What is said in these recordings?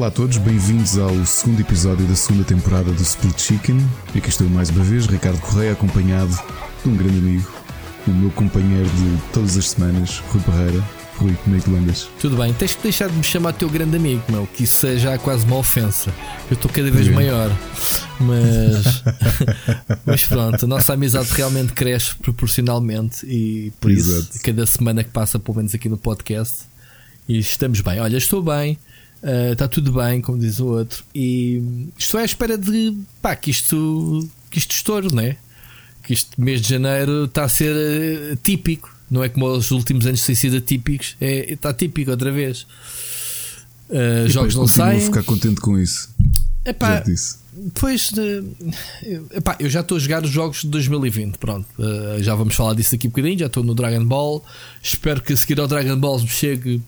Olá a todos, bem-vindos ao segundo episódio da segunda temporada do Split Chicken. Aqui estou mais uma vez, Ricardo Correia, acompanhado de um grande amigo, o meu companheiro de todas as semanas, Rui Pereira. Rui, como é que tu andas? Tudo bem, tens que deixar de me chamar teu grande amigo, meu, que isso é já quase uma ofensa. Eu estou cada vez maior. Mas, mas pronto, a nossa amizade realmente cresce proporcionalmente e por Exato. isso, cada semana que passa, pelo menos aqui no podcast, e estamos bem. Olha, estou bem, uh, está tudo bem, como diz o outro, e estou à espera de pá, que isto, que isto estoure, não é? Que este mês de janeiro está a ser uh, típico, não é como os últimos anos têm sido atípicos, é, está típico outra vez. Uh, jogos não saem. Vou ficar contente com isso. Epá, já disse. Pois, epá, eu já estou a jogar os jogos de 2020. Pronto, uh, já vamos falar disso aqui um bocadinho. Já estou no Dragon Ball. Espero que a seguir ao Dragon Ball me chegue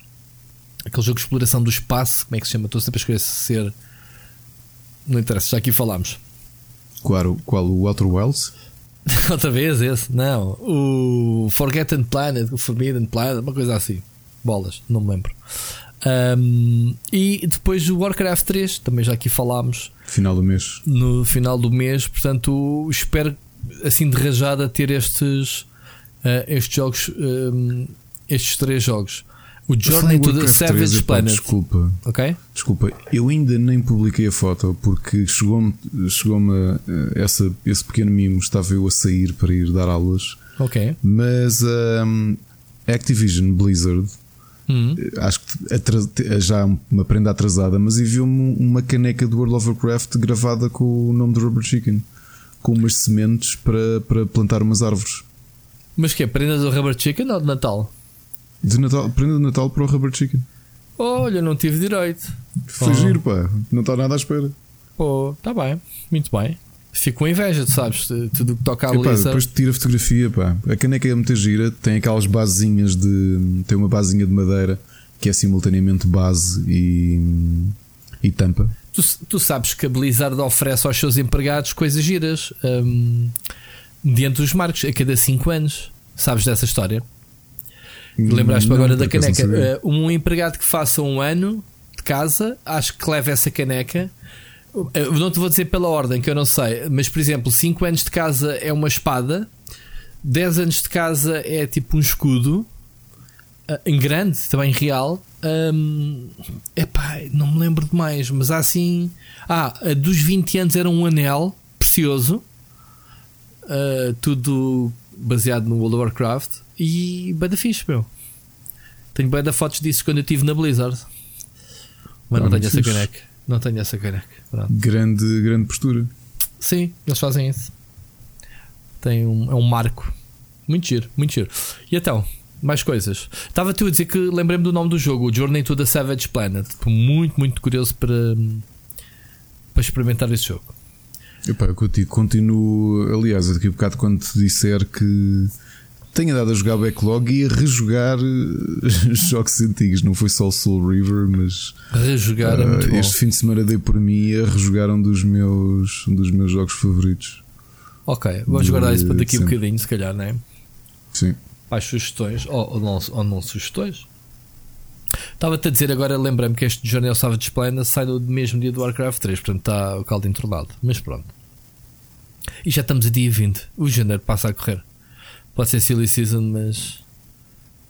aquele jogo de exploração do espaço, como é que se chama? Estou sempre a esquecer. Não interessa, já aqui falámos. Qual, qual o Outer Wilds? Outra vez esse? Não. O Forgotten Planet, o Forbidden Planet, uma coisa assim. Bolas, não me lembro. Um, e depois o Warcraft 3, também já aqui falámos. Final do mês. No final do mês, portanto, espero assim de rajada ter estes, uh, estes jogos, um, estes três jogos. O Journey to the Savage 3, Planet. desculpa. Ok? Desculpa, eu ainda nem publiquei a foto porque chegou-me chegou essa, esse pequeno mimo. Estava eu a sair para ir dar aulas. Ok. Mas um, Activision Blizzard. Uhum. Acho que já uma prenda atrasada, mas enviou-me uma caneca do World of Warcraft gravada com o nome do Rubber Chicken, com umas sementes para, para plantar umas árvores. Mas que é? Prenda do Rubber Chicken ou de Natal? De Natal, prenda de Natal para o Rubber Chicken. Olha, não tive direito. Foi oh. pá. Não está nada à espera. Pô, tá bem. Muito bem. Fico com inveja, sabes? Tudo que toca a Lisa. Depois tira a fotografia, pá. A caneca é muito gira. Tem aquelas basezinhas de. Tem uma basezinha de madeira que é simultaneamente base e. e tampa. Tu, tu sabes que a Blizzard oferece aos seus empregados coisas giras. Um, diante dos marcos, a cada 5 anos. Sabes dessa história? Lembraste-me agora da caneca. Uh, um empregado que faça um ano de casa, acho que leva essa caneca. Eu não te vou dizer pela ordem, que eu não sei, mas por exemplo, 5 anos de casa é uma espada, 10 anos de casa é tipo um escudo, uh, em grande, também real. Um, epá, não me lembro de mais, mas há assim. Ah, dos 20 anos era um anel precioso, uh, tudo baseado no World of Warcraft. E bem da fixe, meu. Tenho bem da fotos disso quando eu estive na Blizzard. Mas não, não tenho essa caneca. Não tenho essa caneca. Pronto. Grande, grande postura. Sim, eles fazem isso. Tem um, é um marco. Muito giro, muito giro. E então, mais coisas. Estava tu a dizer que lembrei-me do nome do jogo, o Journey to the Savage Planet. Estou muito, muito curioso para, para experimentar esse jogo. Epá, eu continuo, aliás, daqui a bocado quando te disser que tenho andado a jogar backlog e a rejogar eh, jogos antigos. Não foi só o Soul River, mas rejogar uh, é muito este bom. fim de semana dei por mim a rejogar um dos meus, um dos meus jogos favoritos. Ok, vamos guardar isso para daqui a um bocadinho, se calhar, não é? Sim. Para as sugestões, ou, ou, não, ou não sugestões. Estava-te a dizer agora, lembrei-me que este Journey of Savage Planet sai no mesmo dia do Warcraft 3, portanto está o caldo entornado. Mas pronto. E já estamos a dia 20. O janeiro passa a correr. Pode ser silly season, mas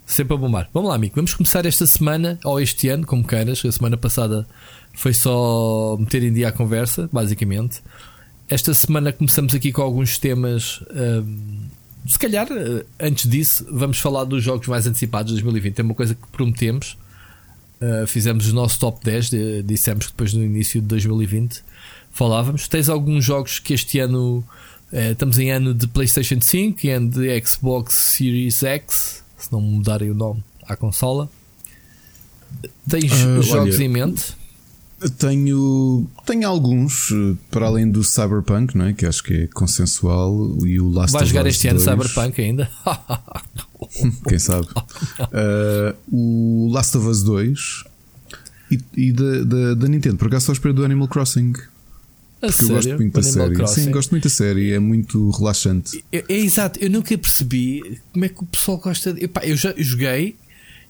sempre a bombar. Vamos lá, amigo. Vamos começar esta semana, ou este ano, como queiras. A semana passada foi só meter em dia a conversa, basicamente. Esta semana começamos aqui com alguns temas. Um, se calhar, eh, antes disso, vamos falar dos jogos mais antecipados de 2020. É uma coisa que prometemos. Uh, fizemos o nosso top 10, de, dissemos que depois no início de 2020 falávamos. Tens alguns jogos que este ano Uh, estamos em ano de PlayStation 5 e ano de Xbox Series X, se não mudarem o nome à consola. Tens uh, jogos olha, em mente? Tenho, tenho alguns, eh, para além do Cyberpunk, não é? que acho que é consensual, e o Last Vai jogar este ano Cyberpunk ainda? Quem sabe? Uh, o Last of Us 2 e, e da, da, da Nintendo, por acaso estou à espera do Animal Crossing. Porque sério? eu gosto muito da série. Crossing. Sim, gosto muito da série, é muito relaxante. É, é, exato, eu nunca percebi como é que o pessoal gosta de. Epá, eu já joguei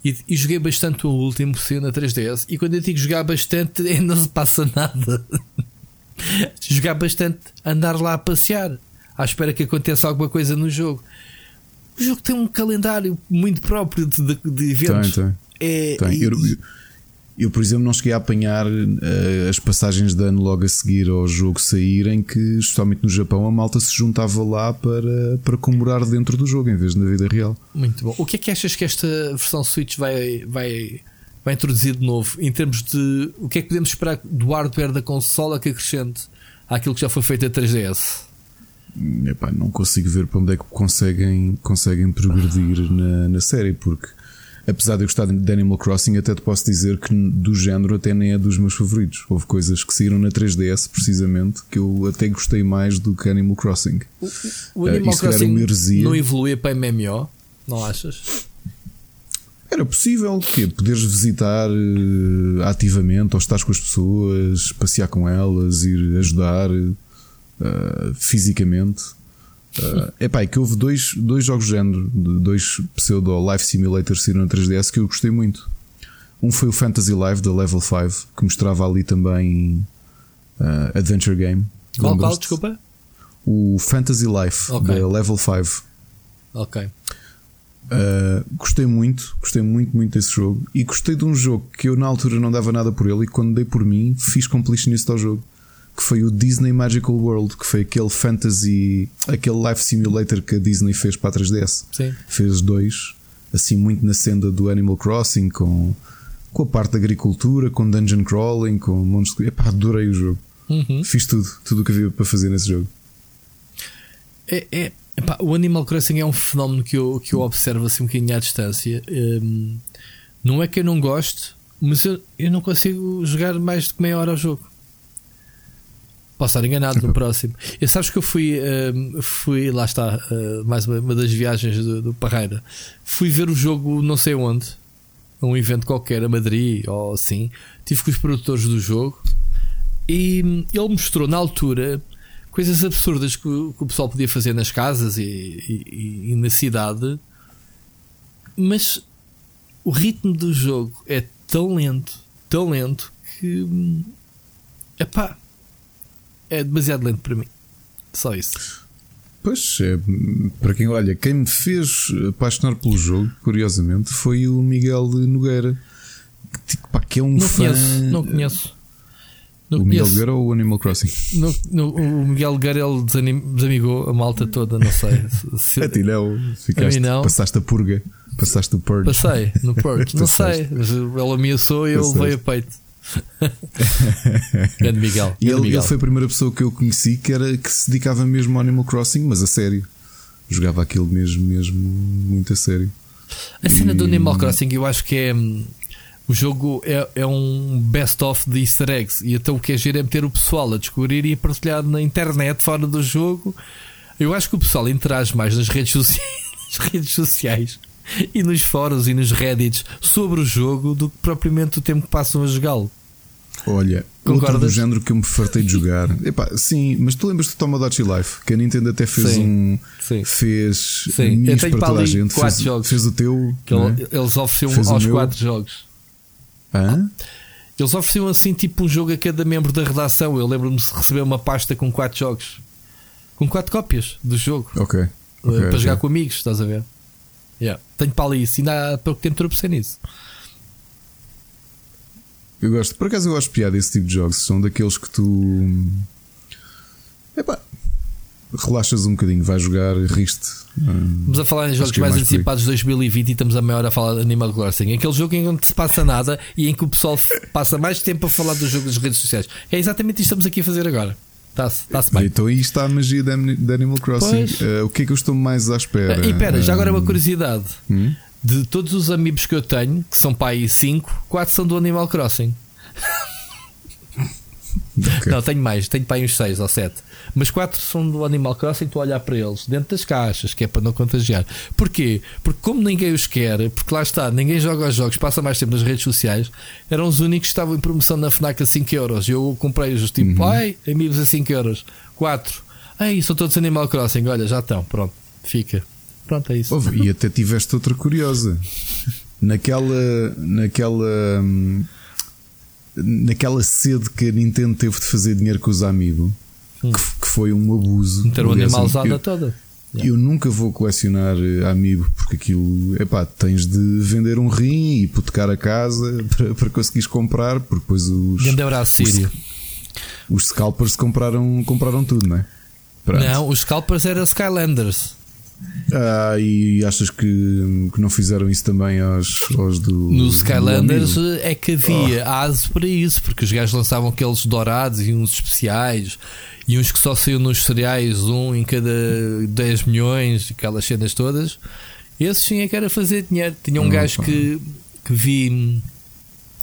E, e, joguei bastante o último que na 3DS. E quando eu digo jogar bastante, não se passa nada. jogar bastante, andar lá a passear, à espera que aconteça alguma coisa no jogo. O jogo tem um calendário muito próprio de, de, de eventos. Tem, tem. É, tem. E, eu, eu, por exemplo, não cheguei a apanhar uh, as passagens de ano logo a seguir ao jogo sair, em que, especialmente no Japão, a malta se juntava lá para, para comemorar dentro do jogo, em vez de na vida real. Muito bom. O que é que achas que esta versão Switch vai, vai, vai introduzir de novo? Em termos de. O que é que podemos esperar do hardware da consola que acrescente àquilo que já foi feito a 3DS? Epá, não consigo ver para onde é que conseguem, conseguem progredir na, na série, porque apesar de eu gostar de Animal Crossing, até te posso dizer que do género até nem é dos meus favoritos. Houve coisas que saíram na 3DS precisamente que eu até gostei mais do que Animal Crossing. O, o Animal uh, Crossing não evoluía para MMO, não achas? Era possível que poderes visitar uh, ativamente ou estar com as pessoas, passear com elas, ir ajudar uh, fisicamente. Uh, epá, é que houve dois, dois jogos de género, dois pseudo Life Simulator saíram na 3DS que eu gostei muito. Um foi o Fantasy Life da Level 5, que mostrava ali também uh, Adventure Game. Qual, qual, desculpa? O Fantasy Life okay. da Level 5. Ok. Uh, gostei muito, gostei muito, muito desse jogo. E gostei de um jogo que eu na altura não dava nada por ele, e quando dei por mim, fiz completionist ao jogo que foi o Disney Magical World, que foi aquele fantasy, aquele life simulator que a Disney fez para a 3DS. Sim. Fez dois, assim, muito na senda do Animal Crossing, com, com a parte da agricultura, com dungeon crawling, com monstros. Epá, adorei o jogo. Uhum. Fiz tudo, tudo o que havia para fazer nesse jogo. É, é, epá, o Animal Crossing é um fenómeno que eu, que eu observo assim um bocadinho à distância. Um, não é que eu não gosto, mas eu, eu não consigo jogar mais de meia hora ao jogo. Posso estar enganado no próximo. E sabes que eu fui, uh, fui lá está, uh, mais uma, uma, das viagens do, do Parreira. Fui ver o jogo não sei onde, um evento qualquer, a Madrid ou assim. Tive com os produtores do jogo e hum, ele mostrou na altura coisas absurdas que, que o pessoal podia fazer nas casas e, e, e na cidade, mas o ritmo do jogo é tão lento, tão lento que. Hum, epá, é demasiado lento para mim. Só isso. Pois, é, para quem olha, quem me fez apaixonar pelo jogo, curiosamente, foi o Miguel Nogueira, que, tipo, pá, que é um não fã. Conheço, não conheço. Não o Miguel Nogueira ou o Animal Crossing? No, no, o Miguel Nogueira ele desanim, desamigou a malta toda, não sei. Se, a ti não, ficaste, a não. passaste a purga, passaste o purge. Passei no purge, não sei, mas ele ameaçou e eu levei a peito. Grande Miguel. E ele, Miguel. ele, foi a primeira pessoa que eu conheci que, era, que se dedicava mesmo ao Animal Crossing, mas a sério. Jogava aquilo mesmo, mesmo, muito a sério. A cena e... do Animal Crossing eu acho que é. Hum, o jogo é, é um best-of de easter eggs. E então o que é giro é meter o pessoal a descobrir e a partilhar na internet, fora do jogo. Eu acho que o pessoal interage mais nas redes sociais, nas redes sociais e nos fóruns e nos reddits sobre o jogo do que propriamente o tempo que passam a jogá-lo. Olha, Concordas? outro do género que eu me fartei de jogar. Epá, sim, mas tu lembras do Tomodachi Life? Que a Nintendo até fez sim, um. Sim. Fez sim. Eu tenho para toda a gente. Fez, jogos fez o teu. Que é? Eles ofereciam fez aos quatro jogos. Hã? Eles ofereciam assim tipo um jogo a cada membro da redação. Eu lembro-me de receber uma pasta com quatro jogos. Com quatro cópias do jogo. Ok. Eh, okay para okay. jogar com amigos, estás a ver? Yeah. Tenho para ali isso, ainda há pouco tempo tropecei nisso. Eu gosto, por acaso eu gosto de piada esse tipo de jogos. São daqueles que tu. Epá, relaxas um bocadinho, vais jogar, riste. Estamos a falar em jogos é mais, mais antecipados de 2020 e estamos a meia hora a falar de Animal Crossing. Aquele jogo em que não se passa nada e em que o pessoal passa mais tempo a falar do jogo das redes sociais. É exatamente isto que estamos aqui a fazer agora. Está-se tá bem. Então aí está a magia de Animal Crossing. Uh, o que é que eu estou mais à espera? Uh, e espera, já agora uma curiosidade. Hum? De todos os amigos que eu tenho, que são pai 5, 4 são do Animal Crossing. Okay. Não, tenho mais, tenho pai uns 6 ou 7. Mas 4 são do Animal Crossing, estou a olhar para eles dentro das caixas, que é para não contagiar. Porquê? Porque, como ninguém os quer, porque lá está, ninguém joga os jogos, passa mais tempo nas redes sociais, eram os únicos que estavam em promoção na Fnac a 5 euros. Eu comprei-os tipo, uhum. ai, amigos a 5 euros. 4. Ai, são todos Animal Crossing, olha, já estão, pronto, fica. Pronto, é isso. e até tiveste outra curiosa. naquela. naquela. Hum, naquela sede que a Nintendo teve de fazer dinheiro com os amigos, hum. que, que, foi um abuso. Meter o animalzada toda. Yeah. Eu nunca vou colecionar eh, amiibo porque aquilo, epá, tens de vender um rim e hipotecar a casa para, para conseguires comprar, porque depois os. Grande abraço, Sírio. Os, os scalpers compraram, compraram tudo, não é? Pronto. Não, os scalpers eram Skylanders. Ah, e achas que, que não fizeram isso também aos, aos do. Nos Skylanders do é que havia oh. aso para isso, porque os gajos lançavam aqueles dourados e uns especiais e uns que só saíam nos cereais, um em cada 10 milhões, aquelas cenas todas. Esses sim é que era fazer dinheiro. Tinha um oh, gajo que, que vi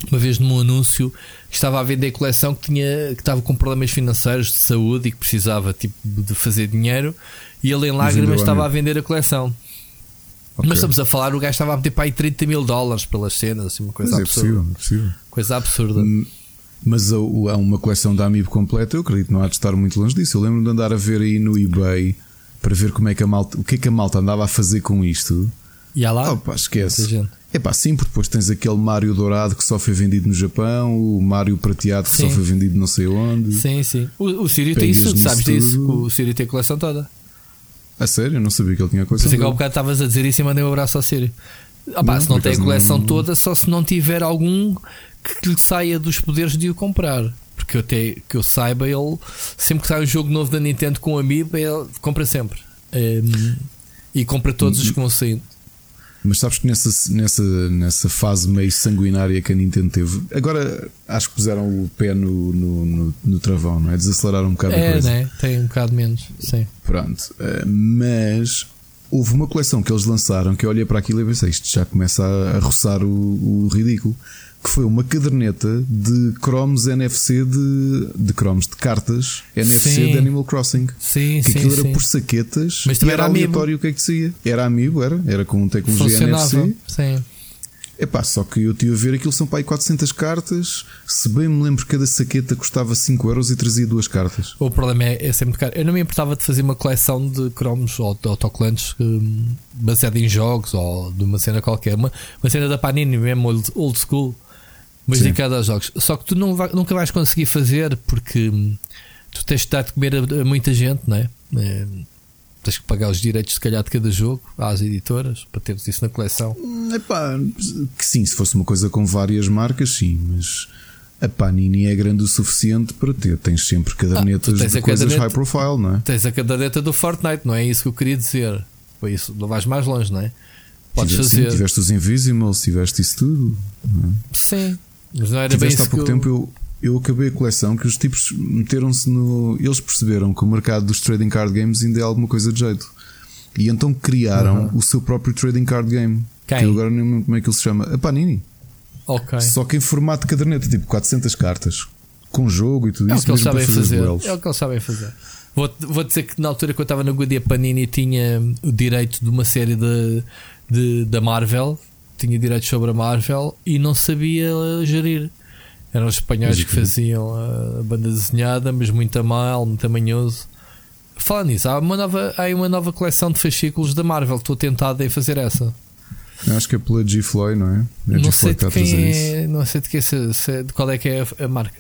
uma vez num anúncio que estava a vender coleção que tinha que estava com problemas financeiros de saúde e que precisava tipo de fazer dinheiro e ele em lágrimas estava a vender a coleção. Okay. Mas estamos a falar, o gajo estava a meter para aí 30 mil dólares pelas cenas, assim, uma coisa mas absurda. É possível, é possível. Coisa absurda. Hum, mas há uma coleção da Amiibo completa, eu acredito, não há de estar muito longe disso. Eu lembro de andar a ver aí no eBay para ver como é que a malta, o que é que a malta andava a fazer com isto. E há lá? Esquece. É pá, sim, porque depois tens aquele Mario dourado que só foi vendido no Japão, o Mario prateado que sim. só foi vendido não sei onde. Sim, sim. O, o Sírio tem isso, sabes tudo. disso? O Sírio tem a coleção toda. A sério? Eu não sabia que ele tinha a coleção. Pensei que há um bocado estavas a dizer isso e mandei um abraço ao Sírio. Ah, pá, não, se não tem a coleção não... toda, só se não tiver algum que lhe saia dos poderes de o comprar. Porque eu até que eu saiba, ele sempre que sai um jogo novo da Nintendo com um amiibo, ele compra sempre. Um, e compra todos os que vão saindo. Mas sabes que nessa, nessa, nessa fase meio sanguinária que a Nintendo teve, agora acho que puseram o pé no, no, no, no travão, não é? Desaceleraram um bocado é, a coisa. Né? Tem um bocado menos, sim. Pronto, eh, mas houve uma coleção que eles lançaram que eu olhei para aquilo e pensei, isto já começa a, a roçar o, o ridículo que foi uma caderneta de cromos NFC de, de cromos de cartas NFC sim. de Animal Crossing. Sim, que sim, aquilo sim. era por saquetas Mas também era, era aleatório o que é que dizia. Era amigo, era, era com tecnologia NFC. Sim. Epá, só que eu tive a ver aquilo são para aí 400 cartas. Se bem me lembro, cada saqueta custava 5 euros e trazia duas cartas. O problema é, é sempre caro. Eu não me importava de fazer uma coleção de cromos ou de autocolantes um, baseada em jogos ou de uma cena qualquer. Uma, uma cena da Panini mesmo old, old school mas dedicado aos jogos. Só que tu não vai, nunca vais conseguir fazer porque tu tens de dar de comer a, a muita gente, não é? é? Tens que pagar os direitos, se calhar, de cada jogo às editoras para teres isso na coleção. Epá, que sim, se fosse uma coisa com várias marcas, sim, mas a Panini é grande o suficiente para ter. Tens sempre cadernetas ah, de coisas caderneta, high profile, não é? Tens a caderneta do Fortnite, não é isso que eu queria dizer. Foi isso, não vais mais longe, não é? Podes tiveste, fazer. Sim, tiveste os Invisibles, tiveste isso tudo. É? Sim, mas não era Tiveste bem há pouco eu... tempo eu, eu acabei a coleção que os tipos meteram-se no. Eles perceberam que o mercado dos trading card games ainda é alguma coisa de jeito. E então criaram uhum. o seu próprio trading card game. Quem? Que eu agora nem lembro como é que ele se chama. A Panini. Ok. Só que em formato de caderneta, tipo 400 cartas. Com jogo e tudo é isso. O que eles sabem fazer. É o que eles sabem fazer. Vou, vou dizer que na altura que eu estava na Goodyear Panini tinha o direito de uma série de, de, da Marvel tinha direitos sobre a Marvel e não sabia gerir. Eram os espanhóis que faziam a banda desenhada, mas muito a mal, muito manhoso. Falando nisso, há uma nova, há uma nova coleção de fascículos da Marvel. Estou tentado em fazer essa. Acho que é pela G-Floy, não é? é não sei de quem é, não sei de, que se, se, de qual é que é a, a, marca.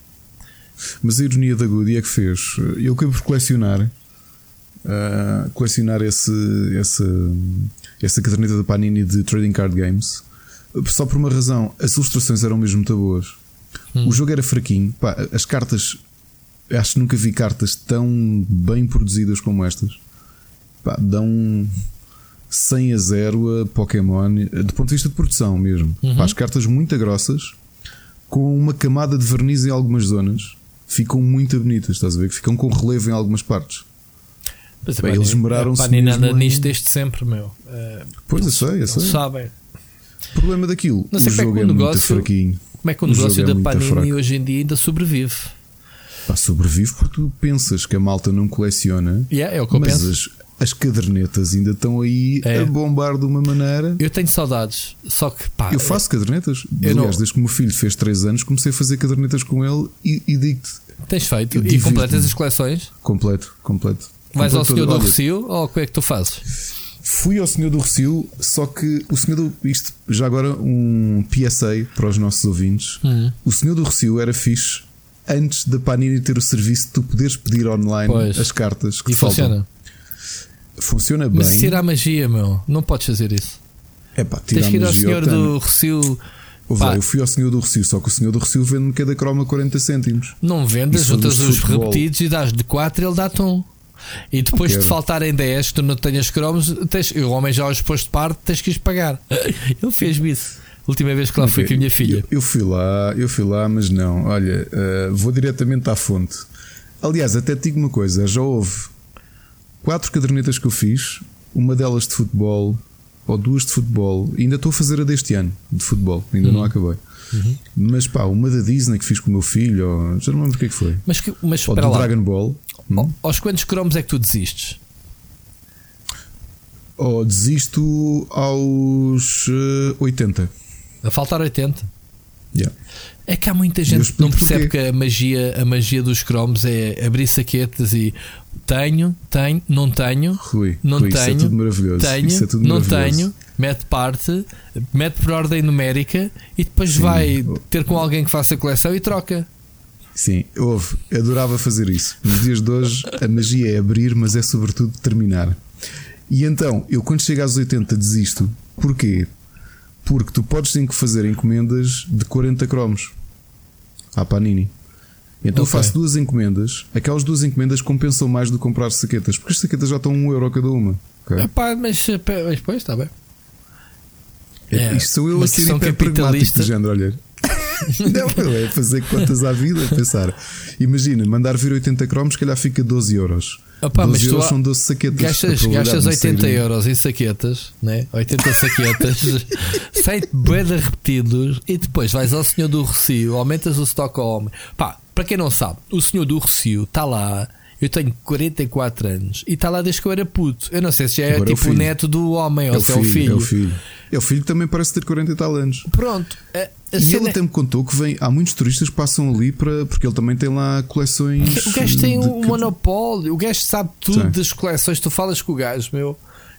Mas a ironia da Goody é que fez. Eu acabei por colecionar, uh, colecionar esse, esse, essa caderneta da Panini de Trading Card Games só por uma razão, as ilustrações eram mesmo muito boas. Hum. O jogo era fraquinho. Pá, as cartas, acho que nunca vi cartas tão bem produzidas como estas. Pá, dão 100 a 0 a Pokémon, do ponto de vista de produção mesmo. Uhum. Pá, as cartas muito grossas, com uma camada de verniz em algumas zonas, ficam muito bonitas. Estás a ver? Que ficam com relevo em algumas partes. Mas Bem, eles esmeraram-se. nada nisto desde sempre, meu. Uh, pois eu sei, eu sei. Sabem. O problema daquilo, não sei o jogo é, é negócio, muito fraquinho. Como é que o, o negócio da é Panini fraco. hoje em dia ainda sobrevive? Pá, sobrevive porque tu pensas que a malta não coleciona, yeah, é o que eu mas penso. As, as cadernetas ainda estão aí é. a bombar de uma maneira. Eu tenho saudades, só que pá. Eu faço cadernetas. Eu Aliás, não... desde que o meu filho fez 3 anos, comecei a fazer cadernetas com ele e, e digo-te. Tens feito? E completas as coleções? Completo, completo. Vais completo ao Senhor do Recio ou o que é que tu fazes? Fui ao Senhor do Recio, só que o Senhor do. Isto, já agora um PSA para os nossos ouvintes. Uhum. O Senhor do Recio era fixe antes da Panini ter o serviço de tu poderes pedir online Pois. as cartas que E faltam. funciona. Funciona bem. Mas a magia, meu. Não podes fazer isso. É pá, tira Tens que ir ao senhor do Recio. Pá. eu fui ao Senhor do Recio, só que o Senhor do Recio vende-me cada croma 40 cêntimos. Não vendas, Isso juntas os futebol. repetidos e dás de 4 ele dá-te um. E depois de faltarem 10, tu não tenhas cromos, tens, o homem já os pôs de parte, tens que os pagar. Ele fez-me isso. Última vez que lá fui com a minha filha. Eu, eu fui lá, eu fui lá, mas não. Olha, eh, vou diretamente à fonte. Aliás, até te digo uma coisa: já houve quatro cadernetas que eu fiz, uma delas de futebol, ou duas de futebol. E ainda estou a fazer a deste ano de futebol, ainda Uhum. não acabei. Mas pá, uma da Disney que fiz com o meu filho, ou, já não lembro o que é que foi. Mas, que- mas Ou espera do lá, Dragon Ball. Hum? aos quantos cromos é que tu desistes? Ou desisto aos eh, 80. A faltar 80? Yeah. É que há muita gente que não percebe que a magia, a magia dos cromos é abrir saquetas e tenho, tenho, não tenho, Rui, não Rui, tenho, isso é tudo maravilhoso. tenho, isso é tudo não tenho, mete parte, mete por ordem numérica e depois Sim. vai ter com alguém que faça a coleção e troca. Sim, houve. Adorava fazer isso. Nos dias de hoje, a magia é abrir, mas é sobretudo terminar. E então, eu quando chego aos 80 desisto. Porquê? Porque tu podes sim que fazer encomendas de 40 cromos à Panini. Então eu Ok. faço duas encomendas. Aquelas duas encomendas compensam mais do que comprar saquetas, porque as saquetas já estão 1 euro cada uma. ok? Epá, mas, mas depois está bem. É, É, Isto sou eu a ser hiper pragmático do género, olha. Não, é fazer contas à vida, é pensar. Imagina, mandar vir 80 cromos, se calhar fica 12 euros. Opa, 12 mas tu euros são 12 saquetas. Gastas, gastas de 80 saírem- euros em saquetas, né? 80 saquetas, sem boeda repetidos, e depois vais ao senhor do Recio, aumentas o stock ao homem. Pá, para quem não sabe, o senhor do Recio está lá. Eu tenho 44 anos e está lá desde que eu era puto. Eu não sei se já é Agora é o tipo o filho. neto do homem É ou se é o filho, é o filho. É o filho que também parece ter 40 e tal anos. Pronto. A, a E cena- ele até me contou que vem, há muitos turistas que passam ali para. Porque ele também tem lá coleções. O gajo tem um que- monopólio, o gajo sabe tudo Sim. das coleções. Tu falas com o gajo, meu.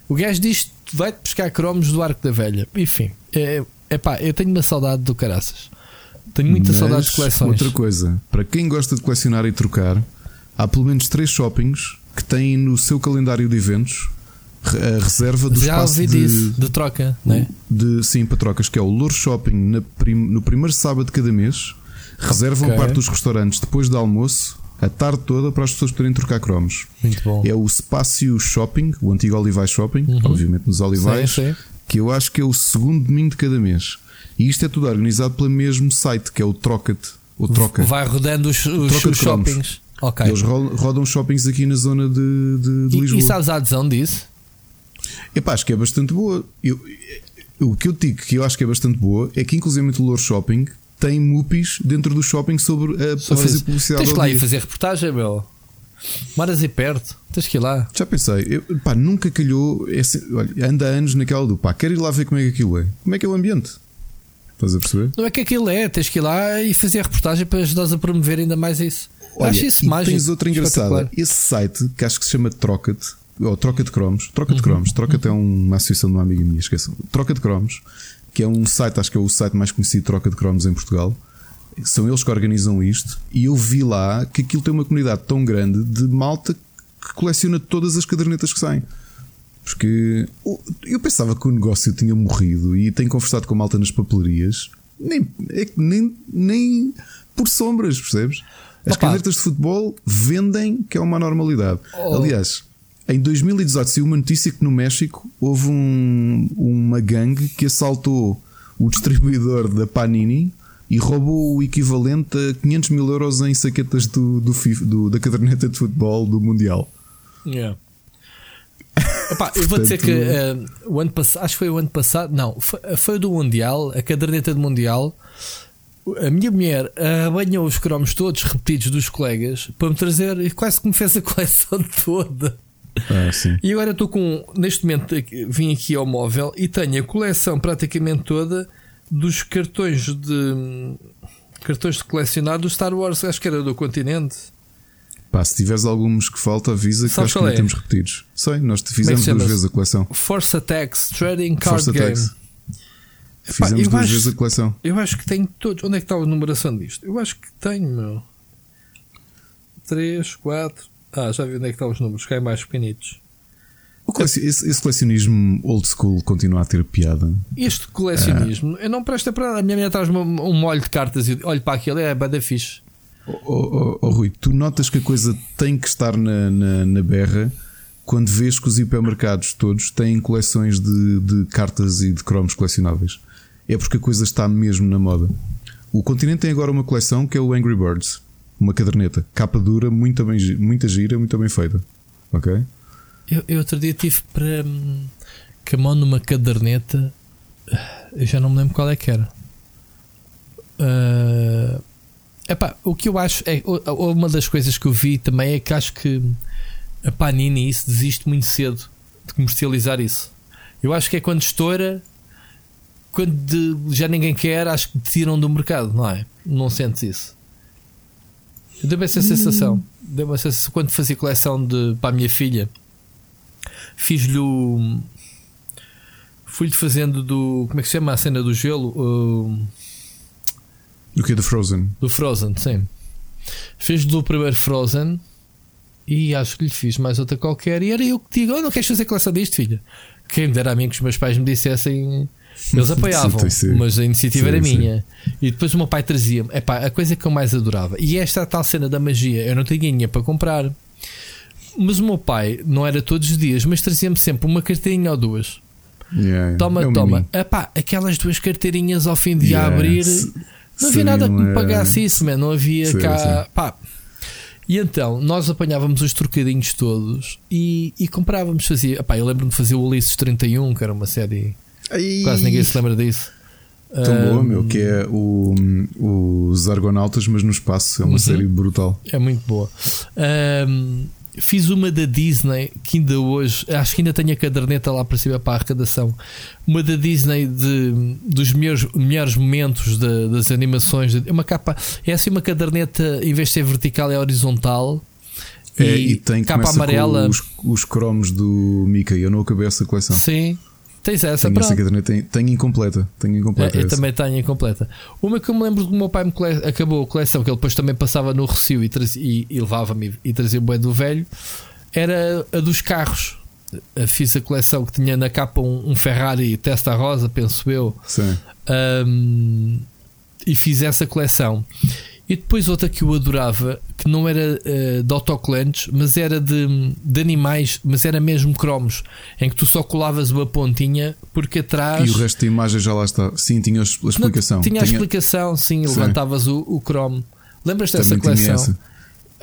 O gajo diz vai-te buscar cromos do Arco da Velha. Enfim, é, é pá, eu tenho uma saudade do caraças. Tenho muita Mas, saudade de coleções. Outra coisa, para quem gosta de colecionar e trocar, há pelo menos três shoppings que têm no seu calendário de eventos a reserva do Já espaço ouvi de, disso, de troca, né? de sim para trocas, que é o Louro Shopping prim- no primeiro sábado de cada mês. Reservam Ok. parte dos restaurantes depois do almoço, a tarde toda, para as pessoas poderem trocar cromos. Muito bom. É o Spácio Shopping, o antigo Olivais Shopping, obviamente nos Olivais, Sim, sim. que eu acho que é o segundo domingo de cada mês. E isto é tudo organizado pelo mesmo site, que é o Trocate. O Troca. Vai rodando os, os, os shoppings. Ok. Eles ro- rodam shoppings aqui na zona de, de, de E, Lisboa. e sabes a adesão disso? Epá, acho que é bastante boa. Eu- o que eu digo que eu acho que é bastante boa é que, inclusive, o Louro Shopping tem mupis dentro do shopping sobre a, a Sobre fazer isso. publicidade. Tens que lá ir fazer reportagem, meu. Moras aí perto. Tens que ir lá. Já pensei, eu, pá, nunca calhou. Esse, olha, anda anos naquela do pá, quero ir lá ver como é que aquilo é. Como é que é o ambiente? Estás a perceber? Não é que aquilo é, tens que ir lá e fazer reportagem para ajudar a promover ainda mais isso. Olha, Acho isso mágico. tens outra engraçada. Esse site que acho que se chama Trocate, ou Troca de Cromos, Troca Uhum. de Cromos, Trocate é uma associação de uma amiga minha, esqueçam. Troca de Cromos, que é um site, acho que é o site mais conhecido de Troca de Cromos em Portugal. São eles que organizam isto e eu vi lá que aquilo tem uma comunidade tão grande de malta que coleciona todas as cadernetas que saem. Porque eu pensava que o negócio tinha morrido e tenho conversado com a malta nas papelarias, nem, é nem, nem por sombras, percebes? As Opa. cadernetas de futebol vendem, que é uma normalidade. Oh. Aliás, em 2018 saiu uma notícia que no México houve um- uma gangue que assaltou o distribuidor da Panini e roubou o equivalente a 500 mil euros em saquetas do, do do- da caderneta de futebol do Mundial. Yeah. Epá, eu vou dizer que eh, o ano passado, acho que foi o ano passado, não, foi, foi o do Mundial, a caderneta do Mundial. A minha mulher arranhou os cromos todos repetidos dos colegas para me trazer e quase que me fez a coleção toda. Ah, sim. E agora estou com, neste momento, vim aqui ao móvel e tenho a coleção praticamente toda dos cartões de cartões de colecionar do Star Wars, acho que era do continente. Pá, se tiveres alguns que falta, avisa que acho que não é? temos repetidos. Sei, nós te fizemos duas vezes a coleção. Force Attacks Trading Card Force Game. Attacks. Fizemos Epá, duas acho, vezes a coleção. Eu acho que tenho todos. Onde é que está a numeração disto? Eu acho que tenho, meu. 3, 4. Ah, já vi onde é que estão os números, que é mais pequenitos. Esse, esse, colecionismo old school continua a ter piada. Este colecionismo, eu não presta para nada. A minha mulher traz um, um molho de cartas e olho para aquilo, é bada fixe. Oh, oh, oh, Rui, tu notas que a coisa tem que estar na, na, na berra quando vês que os hipermercados todos têm coleções de, de cartas e de cromos colecionáveis. É porque a coisa está mesmo na moda. O continente tem agora uma coleção que é o Angry Birds, uma caderneta, capa dura, muito bem, muita gira, muito bem feita. Ok? Eu, eu outro dia tive para hum, com a mão numa caderneta, eu já não me lembro qual é que era. Uh, epá, o que eu acho é uma das coisas que eu vi também é que acho que a Panini isso desiste muito cedo de comercializar isso. Eu acho que é quando estoura, quando já ninguém quer, acho que tiram do mercado, não é? Não sentes isso? Deu-me essa sensação. Hum. Deu-me essa sensação quando fazia coleção de, para a minha filha Fiz-lhe o. Fui-lhe fazendo do. Como é que se chama a cena do gelo? Uh, do que? Do Frozen? Do Frozen, sim. Fiz-lhe do primeiro Frozen e acho que lhe fiz mais outra qualquer. E era eu que digo: oh, não queres fazer coleção disto, filha? Quem me dera a mim que os meus pais me dissessem. Eles apoiavam, mas a iniciativa sim, era minha. Sim. E depois o meu pai trazia-me. a coisa que eu mais adorava. E esta tal cena da magia, eu não tinha dinheiro para comprar. Mas o meu pai não era todos os dias, mas trazia-me sempre uma carteirinha ou duas. Yeah, toma, é toma. Epá, aquelas duas carteirinhas ao fim de yeah, abrir. Não havia nada que me pagasse isso, man. não havia sim, cá. Sim. Pá. E então nós apanhávamos os trocadinhos todos e, e comprávamos. Fazia, epá, eu lembro-me de fazer o Ulisses 31, que era uma série. Ai. Quase ninguém se lembra disso. Tão um, boa, meu, que é o, os Argonautas, mas no espaço. É uma uh série brutal. É muito boa. Um, Fiz uma da Disney que ainda hoje, acho que ainda tenho a caderneta lá para cima para a arrecadação. Uma da Disney de, dos melhores, melhores momentos de, das animações. Uma capa, é assim uma caderneta, em vez de ser vertical, é horizontal. É, e, e tem capa amarela. os, os cromos do Mickey. Eu não acabei essa coleção. Sim, Tens essa, tenho essa caderneta, tenho, tenho incompleta. Tenho incompleta é, eu também tenho incompleta. Uma que eu me lembro que o meu pai me cole... acabou a coleção, que ele depois também passava no Recio e, trazia, e, e levava-me e trazia o bem do velho, era a dos carros. Fiz a coleção que tinha na capa um, um Ferrari Testa Rosa, penso eu. Sim. Um, e fiz essa coleção. E depois outra que eu adorava, que não era uh, de autocolantes, mas era de, de animais, mas era mesmo cromos, em que tu só colavas uma pontinha porque atrás. E o resto da imagem já lá está. Sim, tinha a explicação. Não, tinha a explicação, sim, sim. levantavas o, o cromo. Lembras dessa coleção?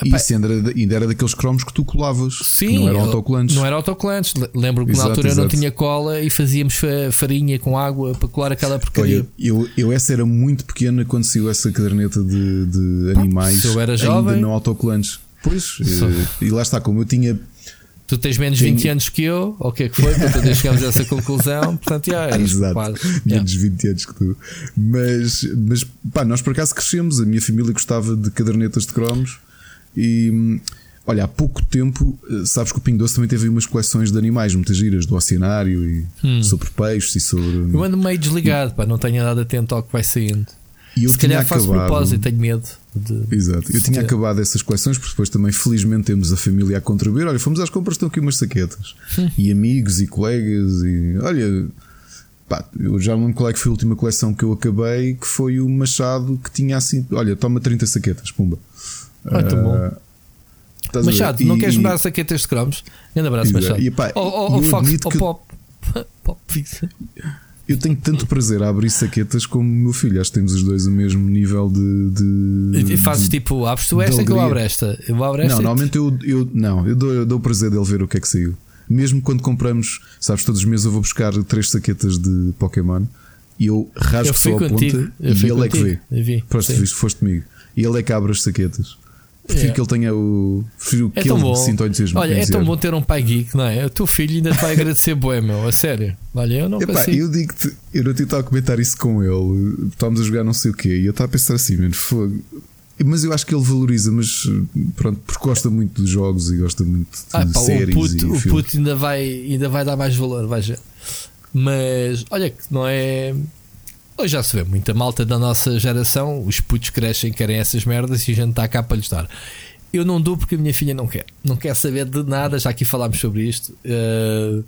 E isso ainda era, ainda era daqueles cromos que tu colavas. Sim, não eram autocolantes. Não era autocolantes. Lembro que exato, na altura exato. eu não tinha cola e fazíamos farinha com água para colar aquela porcaria. Olha, eu, eu essa era muito pequena quando saiu essa caderneta de, de animais. eu era jovem. Ainda não autocolantes. Pois, e, eh, e lá está, como eu tinha Tu tens menos Tenho... 20 anos que eu, ou o que é que foi? Portanto, chegamos a essa conclusão. Portanto, já eras Exato. quase. Menos yeah. 20 anos que tu. Mas, mas pá, nós por acaso crescemos. A minha família gostava de cadernetas de cromos. E olha, há pouco tempo, eh, sabes que o Pingo Doce também teve umas coleções de animais, muitas giras, do oceanário e hum. sobre peixes e sobre. Eu ando meio desligado, e... pá, não tenho nada atento ao que vai saindo. E eu Se calhar faço acabado... propósito, tenho medo. De... Exato, eu tinha acabado essas coleções, porque depois também, felizmente, temos a família a contribuir. Olha, fomos às compras, estão aqui umas saquetas, hum. e amigos e colegas, e olha, Pá, eu já me lembro qual é que foi a última coleção que eu acabei, que foi o Machado que tinha assim, olha, toma 30 saquetas, pumba. Ah, uh, bom. Machado, não e, queres mudar saquetas de cromos? Grande abraço, Machado. E, pá, ou, Fox, ou que... Pop. Pop Eu tenho tanto prazer a abrir saquetas como o meu filho. Acho que temos os dois o mesmo nível de. de e fazes de, tipo, abres tu esta que eu abro esta. Eu abro esta não, normalmente eu, eu, não, eu dou, eu dou o prazer dele ver o que é que saiu. Mesmo quando compramos, sabes, todos os meses eu vou buscar três saquetas de Pokémon e eu rasgo eu só a ponta e ele é que vê. Pronto, foste comigo. E ele é que abre as saquetas. Prefiro é. que ele tenha o. Prefiro é que ele bom. sinta o entusiasmo. Olha, é tão bom ter um pai geek, não é? O teu filho ainda te vai agradecer, boé, meu, a sério. Olha, eu não Epá, consigo. Eu digo-te, eu não estava a comentar isso com ele. Estávamos a jogar não sei o quê. E eu estava a pensar assim, mano, fogo. Mas eu acho que ele valoriza, mas pronto, porque gosta muito dos jogos e gosta muito de ah, pá, séries. O puto, o puto ainda, vai, ainda vai dar mais valor, vai Mas olha que não é. Hoje já se vê muita malta da nossa geração, os putos crescem, querem essas merdas e a gente está cá para lhes dar. Eu não dou porque a minha filha não quer. Não quer saber de nada, já aqui falámos sobre isto. Uh,